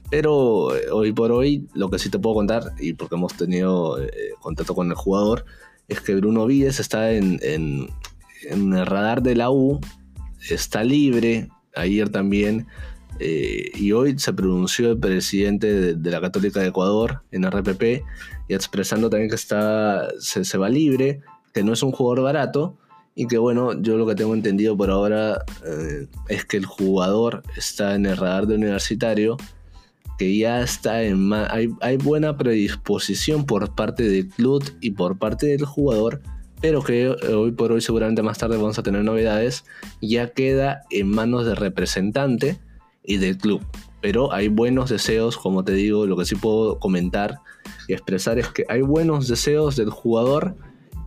pero eh, hoy por hoy lo que sí te puedo contar, y porque hemos tenido eh, contacto con el jugador, es que Bruno Vides está en, el radar de la U, está libre, ayer también, y hoy se pronunció el presidente de, la Católica de Ecuador en RPP, y expresando también que está, se va libre, que no es un jugador barato, y que bueno, yo lo que tengo entendido por ahora eh, es que el jugador está en el radar de universitario, que ya está en... Hay, hay buena predisposición por parte del club y por parte del jugador, pero que hoy por hoy seguramente más tarde vamos a tener novedades, ya queda en manos del representante y del club. Pero hay buenos deseos, como te digo, lo que sí puedo comentar y expresar es que hay buenos deseos del jugador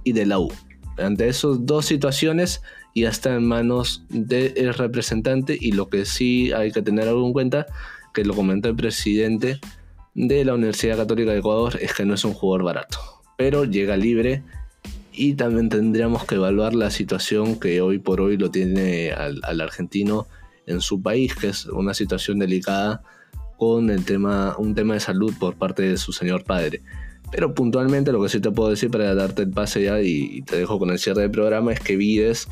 y de la U. Ante esas dos situaciones ya está en manos del representante y lo que sí hay que tener algo en cuenta, que lo comentó el presidente de la Universidad Católica de Ecuador, es que no es un jugador barato, pero llega libre y también tendríamos que evaluar la situación que hoy por hoy lo tiene al, al argentino en su país, que es una situación delicada con el tema, un tema de salud por parte de su señor padre. Pero puntualmente lo que sí te puedo decir para darte el pase ya y te dejo con el cierre del programa es que Vides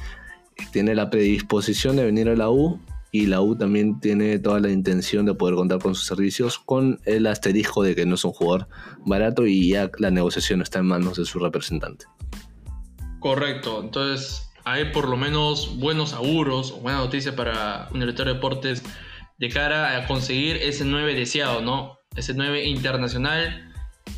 tiene la predisposición de venir a la U y la U también tiene toda la intención de poder contar con sus servicios con el asterisco de que no es un jugador barato y ya la negociación está en manos de su representante. Correcto, entonces hay por lo menos buenos auguros o buena noticia para Universitario de Deportes de cara a conseguir ese 9 deseado, ¿no? Ese 9 internacional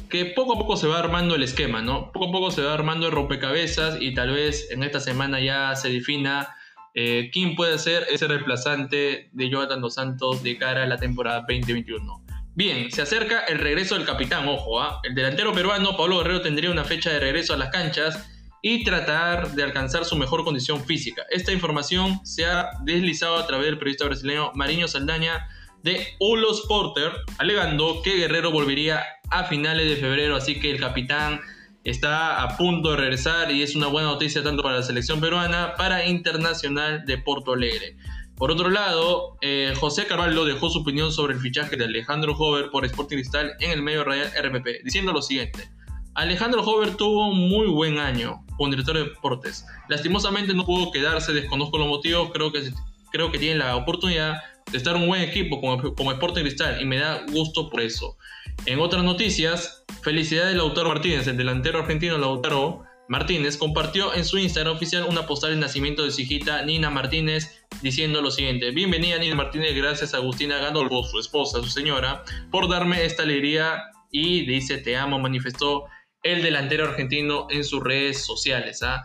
que poco a poco se va armando el esquema, ¿no? Poco a poco se va armando el rompecabezas y tal vez en esta semana ya se defina eh, quién puede ser ese reemplazante de Jonathan Dos Santos de cara a la temporada 2021. Bien, se acerca el regreso del capitán, ojo, ¿ah? el delantero peruano Pablo Guerrero tendría una fecha de regreso a las canchas y tratar de alcanzar su mejor condición física. Esta información se ha deslizado a través del periodista brasileño Mariño Saldaña de Ulos Porter, alegando que Guerrero volvería a finales de febrero, así que el capitán está a punto de regresar y es una buena noticia tanto para la selección peruana, para Internacional de Porto Alegre. Por otro lado, eh, José Carvalho dejó su opinión sobre el fichaje de Alejandro Hover por Sporting Cristal en el medio radial RPP, diciendo lo siguiente. Alejandro Hover tuvo un muy buen año como director de deportes. Lastimosamente no pudo quedarse, desconozco los motivos, creo que creo que tiene la oportunidad de estar un buen equipo como, como Sporting Cristal y me da gusto por eso. En otras noticias, felicidades de Lautaro Martínez, el delantero argentino Lautaro Martínez compartió en su Instagram oficial una postal de nacimiento de su hijita Nina Martínez diciendo lo siguiente: Bienvenida Nina Martínez, gracias a Agustina Gandolfo, su esposa, su señora, por darme esta alegría y dice te amo, manifestó el delantero argentino en sus redes sociales. ¿ah?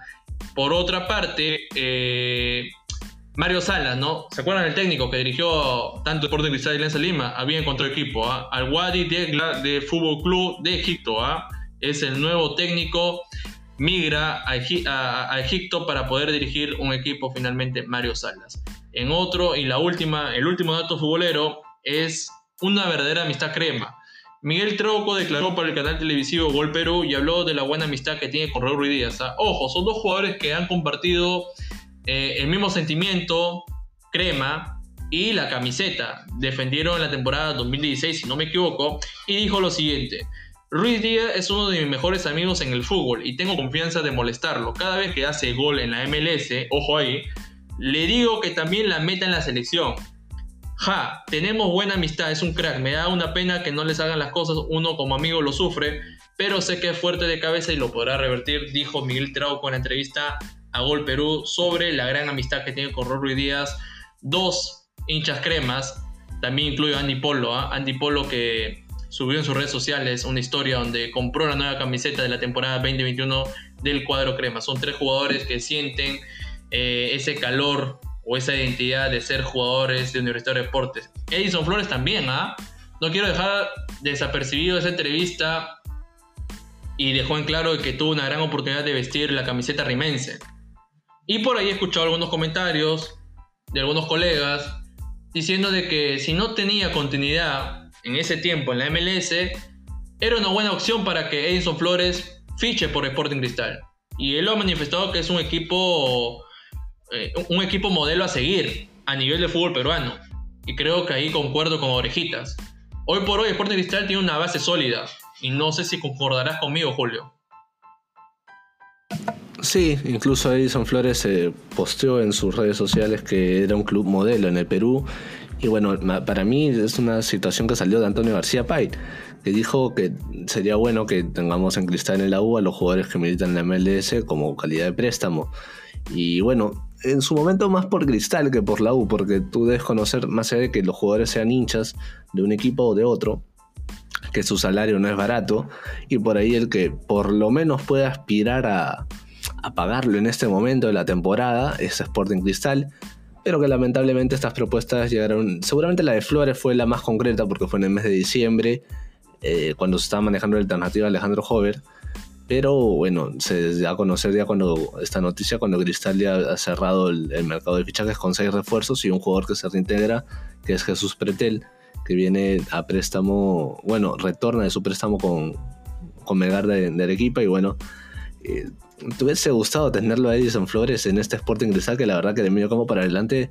Por otra parte, eh, Mario Salas, ¿no? ¿Se acuerdan del técnico que dirigió tanto Sporting Cristal y Alianza Lima? Había encontrado equipo, ¿ah? Al Wadi de, de Fútbol Club de Egipto, ¿ah? Es el nuevo técnico migra a, Egipto para poder dirigir un equipo finalmente Mario Salas. En otro, y la última, el último dato futbolero es una verdadera amistad crema. Miguel Trauco declaró para el canal televisivo Gol Perú y habló de la buena amistad que tiene con Raúl Díaz. ¿ah? Ojo, son dos jugadores que han compartido eh, el mismo sentimiento, crema, y la camiseta. Defendieron la temporada 2016, si no me equivoco, y dijo lo siguiente. Ruiz Díaz es uno de mis mejores amigos en el fútbol y tengo confianza de molestarlo. Cada vez que hace gol en la MLS, ojo ahí, le digo que también la meta en la selección. Ja, tenemos buena amistad, es un crack. Me da una pena que no les hagan las cosas, uno como amigo lo sufre, pero sé que es fuerte de cabeza y lo podrá revertir, dijo Miguel Trauco en la entrevista a Gol Perú sobre la gran amistad que tiene con Ruiz Díaz. Dos hinchas cremas, también incluye a Andy Polo, ¿ah? Andy Polo que subió en sus redes sociales una historia donde compró la nueva camiseta de la temporada 2021 del cuadro crema. Son tres jugadores que sienten eh, ese calor o esa identidad de ser jugadores de Universitario de Deportes. Edison Flores también, ¿ah? No quiero dejar desapercibido esa entrevista y dejó en claro que tuvo una gran oportunidad de vestir la camiseta rimense. Y por ahí he escuchado algunos comentarios de algunos colegas diciendo de que si no tenía continuidad en ese tiempo en la MLS, era una buena opción para que Edison Flores fiche por Sporting Cristal. Y él lo ha manifestado que es un equipo, eh, un equipo modelo a seguir a nivel de fútbol peruano. Y creo que ahí concuerdo con Orejitas. Hoy por hoy Sporting Cristal tiene una base sólida. Y no sé si concordarás conmigo, Julio. Sí, incluso Edison Flores se posteó en sus redes sociales que era un club modelo en el Perú y bueno, para mí es una situación que salió de Antonio García Pay, que dijo que sería bueno que tengamos en cristal en la U a los jugadores que militan en la MLS como calidad de préstamo. Y bueno, en su momento más por cristal que por la U, porque tú debes conocer, más allá de que los jugadores sean hinchas de un equipo o de otro, que su salario no es barato, y por ahí el que por lo menos pueda aspirar a, a pagarlo en este momento de la temporada es Sporting Cristal pero que lamentablemente estas propuestas llegaron, seguramente la de Flores fue la más concreta porque fue en el mes de diciembre, eh, cuando se estaba manejando la alternativa Alejandro Hover, pero bueno, se da a conocer ya cuando esta noticia, cuando Cristal ya ha cerrado el, mercado de fichajes con seis refuerzos y un jugador que se reintegra, que es Jesús Pretel, que viene a préstamo, bueno, retorna de su préstamo con, con Melgar de, de Arequipa y bueno, eh, ¿Te hubiese gustado tenerlo a Edison Flores en este Sporting Cristal que la verdad que de medio campo para adelante,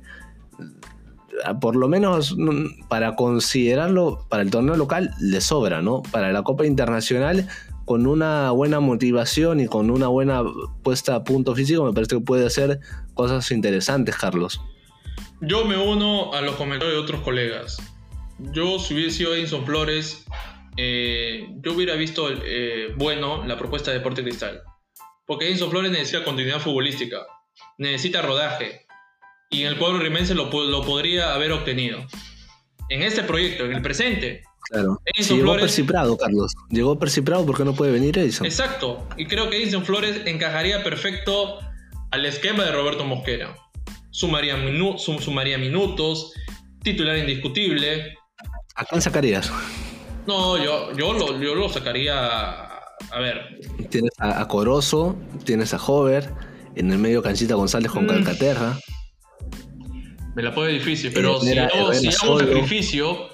mm, por lo menos mm, para considerarlo para el torneo local, le sobra, ¿no? Para la Copa Internacional, con una buena motivación y con una buena puesta a punto físico, me parece que puede hacer cosas interesantes, Carlos. Yo me uno a los comentarios de otros colegas. Yo, si hubiese sido Edison Flores, eh, yo hubiera visto eh, bueno la propuesta de Deporte Cristal. Porque Enzo Flores necesita continuidad futbolística, necesita rodaje, y en el cuadro rimense lo, lo podría haber obtenido. En este proyecto, en el presente, Claro. llegó Percy Prado, Carlos. Llegó Percy Prado porque no puede venir Edison. Exacto. Y creo que Edison Flores encajaría perfecto al esquema de Roberto Mosquera. Sumaría, sumaría minutos, titular indiscutible. ¿A quién sacarías? No, yo, yo, lo, yo lo sacaría a ver. Tienes a, Corozo, tienes a Hover, en el medio Canchita González con mm. Calcaterra. Me la pone difícil, pero si, hago, un sacrificio,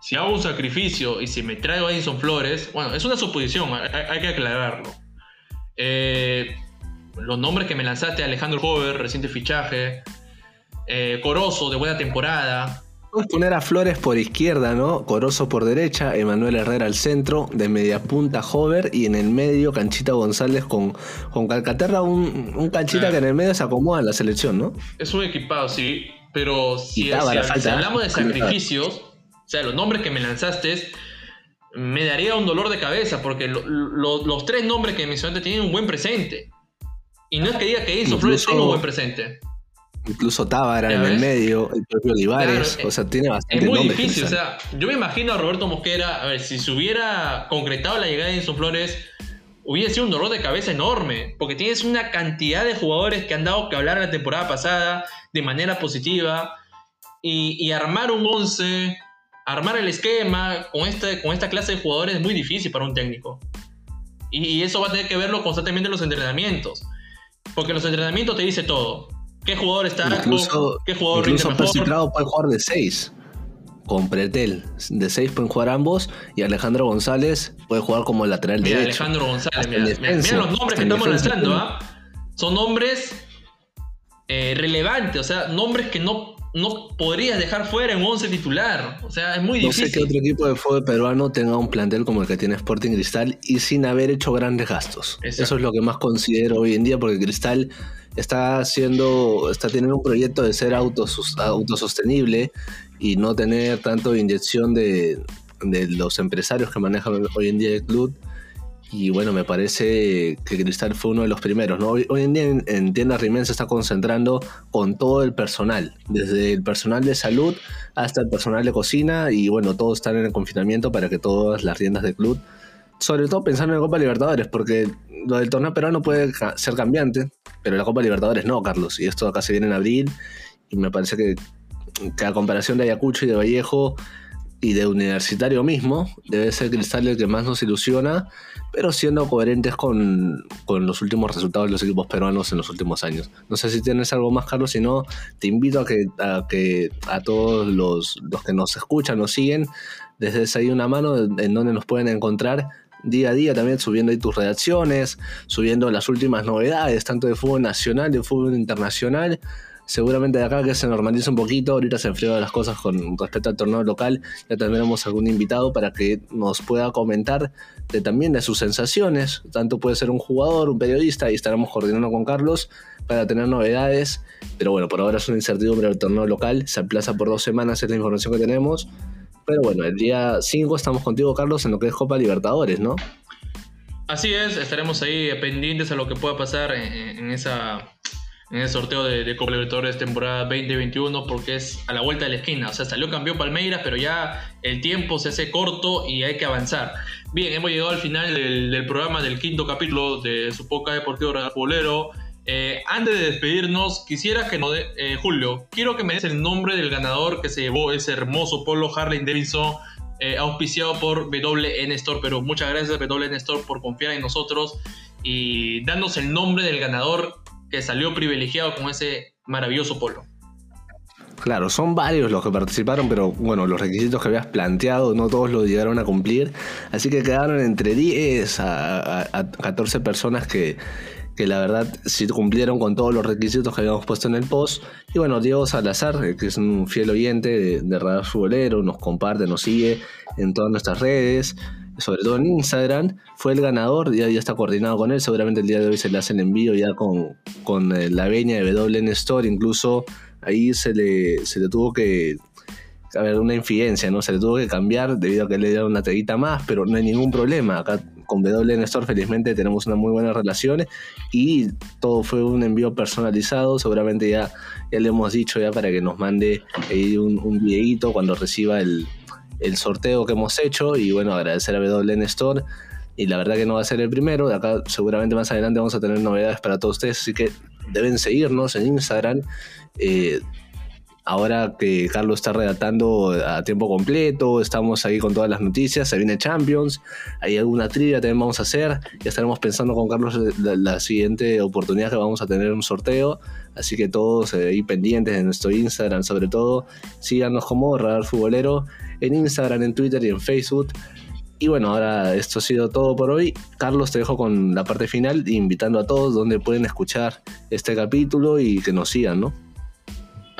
si hago un sacrificio y si me traigo a Edison Flores, bueno, es una suposición, hay, que aclararlo. Eh, los nombres que me lanzaste, Alejandro Hover, reciente fichaje, eh, Corozo, de buena temporada, Puedes poner a Flores por izquierda, ¿no? Corozo por derecha, Emanuel Herrera al centro, de media punta Hover y en el medio Canchita González con, con Calcaterra, un, un Canchita que en el medio se acomoda en la selección, ¿no? Es un equipado, sí. Pero si, hablamos de sacrificios, sea, los nombres que me lanzaste, me daría un dolor de cabeza, porque los tres nombres que mencionaste tienen un buen presente. Y no es que diga que Enzo Flores tiene un buen presente. Incluso Tábara en el medio, el propio Olivares, o sea, tiene bastante Es muy difícil, o sea, yo me imagino a Roberto Mosquera, a ver, si se hubiera concretado la llegada de Enzo Flores, hubiera sido un dolor de cabeza enorme, porque tienes una cantidad de jugadores que han dado que hablar la temporada pasada de manera positiva, y, armar un 11, armar el esquema con, este, con esta clase de jugadores es muy difícil para un técnico. Y, y eso va a tener que verlo constantemente en los entrenamientos, porque en los entrenamientos te dice todo ¿Qué jugador está incluso, ¿Qué jugador incluso rinde mejor? puede jugar de 6 con Pretel. De 6 pueden jugar ambos y Alejandro González puede jugar como lateral mira, derecho. Alejandro González, mira, mira, los nombres que estamos lanzando, ¿ah? Son nombres eh, relevantes, o sea, nombres que no, no podrías dejar fuera en 11 titular. O sea, es muy difícil. No sé qué otro equipo de fútbol peruano tenga un plantel como el que tiene Sporting Cristal y sin haber hecho grandes gastos. Eso es lo que más considero hoy en día porque Cristal está haciendo, está teniendo un proyecto de ser autosostenible y no tener tanto inyección de, los empresarios que manejan hoy en día el club. Y bueno, me parece que Cristal fue uno de los primeros. ¿no? Hoy, en día en, en Tiendas Rimen se está concentrando con todo el personal, desde el personal de salud hasta el personal de cocina. Y bueno, todos están en el confinamiento para que todas las tiendas del club sobre todo pensando en la Copa Libertadores, porque lo del torneo peruano puede ser cambiante, pero la Copa Libertadores no, Carlos. Y esto acá se viene en abril, y me parece que, que a comparación de Ayacucho y de Vallejo y de Universitario mismo, debe ser Cristal el que más nos ilusiona, pero siendo coherentes con, con, los últimos resultados de los equipos peruanos en los últimos años. No sé si tienes algo más, Carlos, si no, te invito a que a, que, a todos los, los que nos escuchan, nos siguen, desde ahí una mano en donde nos pueden encontrar día a día también subiendo ahí tus redacciones, subiendo las últimas novedades, tanto de fútbol nacional, de fútbol internacional. Seguramente de acá que se normaliza un poquito, ahorita se enfriaron las cosas con respecto al torneo local, ya tendremos algún invitado para que nos pueda comentar de, también de sus sensaciones, tanto puede ser un jugador, un periodista, y estaremos coordinando con Carlos para tener novedades, pero bueno, por ahora es una incertidumbre el torneo local, se aplaza por dos semanas, es la información que tenemos, pero bueno, el día 5 estamos contigo, Carlos, en lo que es Copa Libertadores, ¿no? Así es, estaremos ahí pendientes a lo que pueda pasar en, esa, en el sorteo de, Copa Libertadores temporada 2021 porque es a la vuelta de la esquina. O sea, salió campeón Palmeiras, pero ya el tiempo se hace corto y hay que avanzar. Bien, hemos llegado al final del, programa del quinto capítulo de su poca deportivo Bolero. Eh, antes de despedirnos, quisiera que nos dé, eh, Julio, quiero que me des el nombre del ganador que se llevó ese hermoso polo Harley Davidson, eh, auspiciado por WN Store. Pero muchas gracias WN Store por confiar en nosotros y darnos el nombre del ganador que salió privilegiado con ese maravilloso polo. Claro, son varios los que participaron, pero bueno, los requisitos que habías planteado no todos los llegaron a cumplir. Así que quedaron entre 10 a 14 personas que, que la verdad sí cumplieron con todos los requisitos que habíamos puesto en el post. Y bueno, Diego Salazar, eh, que es un fiel oyente de, de Radar Futbolero, nos comparte, nos sigue en todas nuestras redes, sobre todo en Instagram, fue el ganador, ya, ya está coordinado con él, seguramente el día de hoy se le hace el envío ya con, con eh, la veña de WN Store, incluso ahí se le, se le tuvo que a ver, una infidencia, ¿no? Se le tuvo que cambiar debido a que le dieron una teguita más, pero no hay ningún problema. Acá con WN Store felizmente tenemos una muy buena relación y todo fue un envío personalizado. Seguramente ya, ya le hemos dicho ya para que nos mande un, un videito cuando reciba el, el sorteo que hemos hecho y bueno, agradecer a WN Store y la verdad que no va a ser el primero, de acá seguramente más adelante vamos a tener novedades para todos ustedes, así que deben seguirnos en Instagram. Eh, Ahora que Carlos está redactando a tiempo completo, estamos ahí con todas las noticias, se viene Champions, hay alguna trivia también vamos a hacer, ya estaremos pensando con Carlos la, siguiente oportunidad que vamos a tener un sorteo, así que todos eh, ahí pendientes de nuestro Instagram sobre todo, síganos como Radar Futbolero en Instagram, en Twitter y en Facebook. Y bueno, ahora esto ha sido todo por hoy. Carlos, te dejo con la parte final, invitando a todos donde pueden escuchar este capítulo y que nos sigan, ¿no?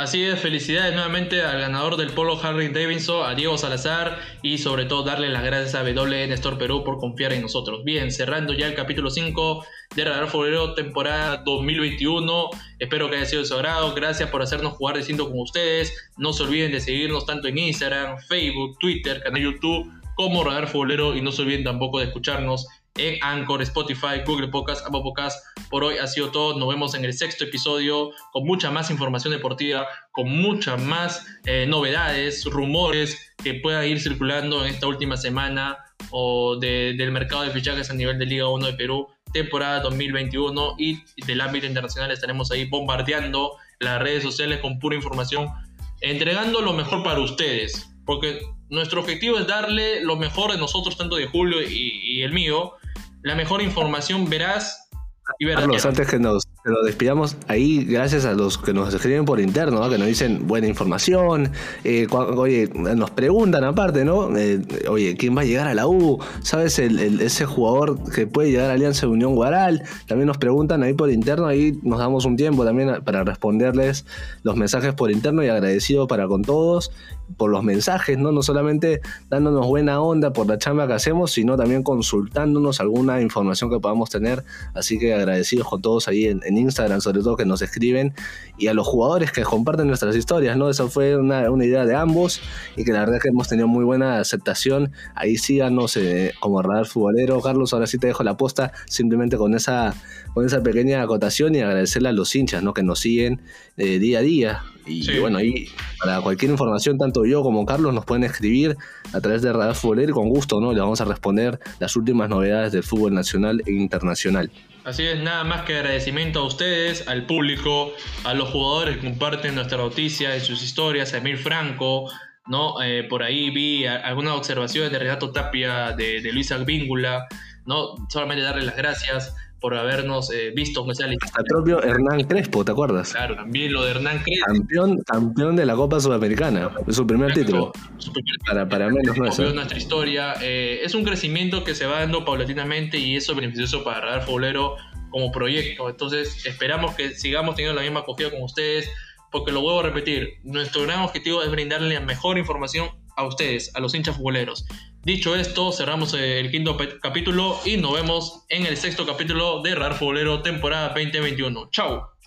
Así es, felicidades nuevamente al ganador del polo Harry Davidson, a Diego Salazar y sobre todo darle las gracias a WN Store Perú por confiar en nosotros. Bien, cerrando ya el capítulo 5 de Radar Foguero temporada 2021. Espero que haya sido de su agrado. Gracias por hacernos jugar distinto con ustedes. No se olviden de seguirnos tanto en Instagram, Facebook, Twitter, canal YouTube como Radar Futbolero y no se olviden tampoco de escucharnos en Anchor, Spotify, Google Podcast, Apple Podcast. Por hoy ha sido todo. Nos vemos en el sexto episodio con mucha más información deportiva, con muchas más eh, novedades, rumores que puedan ir circulando en esta última semana o del mercado de fichajes a nivel de Liga 1 de Perú, temporada 2021 y del ámbito internacional estaremos ahí bombardeando las redes sociales con pura información, entregando lo mejor para ustedes, porque nuestro objetivo es darle lo mejor de nosotros, tanto de Julio y, el mío, la mejor información veraz y Carlos, antes que nos, despidamos, ahí gracias a los que nos escriben por interno, que nos dicen buena información, eh, oye, nos preguntan aparte, ¿no? Eh, oye, ¿quién va a llegar a la U? ¿Sabes? ese jugador que puede llegar a Alianza de Unión Guaral, también nos preguntan ahí por interno, ahí nos damos un tiempo también para responderles los mensajes por interno y agradecido para con todos por los mensajes, ¿no? No solamente dándonos buena onda por la chamba que hacemos, sino también consultándonos alguna información que podamos tener. Así que agradecidos con todos ahí en, Instagram, sobre todo que nos escriben, y a los jugadores que comparten nuestras historias, ¿no? Eso fue una, idea de ambos y que la verdad es que hemos tenido muy buena aceptación. Ahí síganos eh, como Radar Futbolero. Carlos, ahora sí te dejo la posta simplemente con esa, con esa pequeña acotación y agradecerle a los hinchas, ¿no? Que nos siguen eh, día a día y bueno, ahí para cualquier información, tanto yo como Carlos nos pueden escribir a través de Radar Futbolero y con gusto, ¿no? Le vamos a responder las últimas novedades del fútbol nacional e internacional. Así es, nada más que agradecimiento a ustedes, al público, a los jugadores que comparten nuestra noticia en sus historias, a Emil Franco, ¿no? Eh, por ahí vi algunas observaciones de Renato Tapia, de, de Luisa Víngula, ¿no? Solamente darle las gracias por habernos eh, visto Hasta el propio Hernán Crespo, ¿te acuerdas? Claro, también lo de Hernán Crespo. Campeón, campeón de la Copa Sudamericana, su primer título. para, para menos no es. nuestra historia. Eh, es un crecimiento que se va dando paulatinamente y eso es beneficioso para Radar Futbolero como proyecto. Entonces, esperamos que sigamos teniendo la misma acogida con ustedes, porque lo vuelvo a repetir, nuestro gran objetivo es brindarle la mejor información a ustedes, a los hinchas futboleros. Dicho esto, cerramos el quinto capítulo y nos vemos en el sexto capítulo de Rar Futbolero temporada 2021. Chao.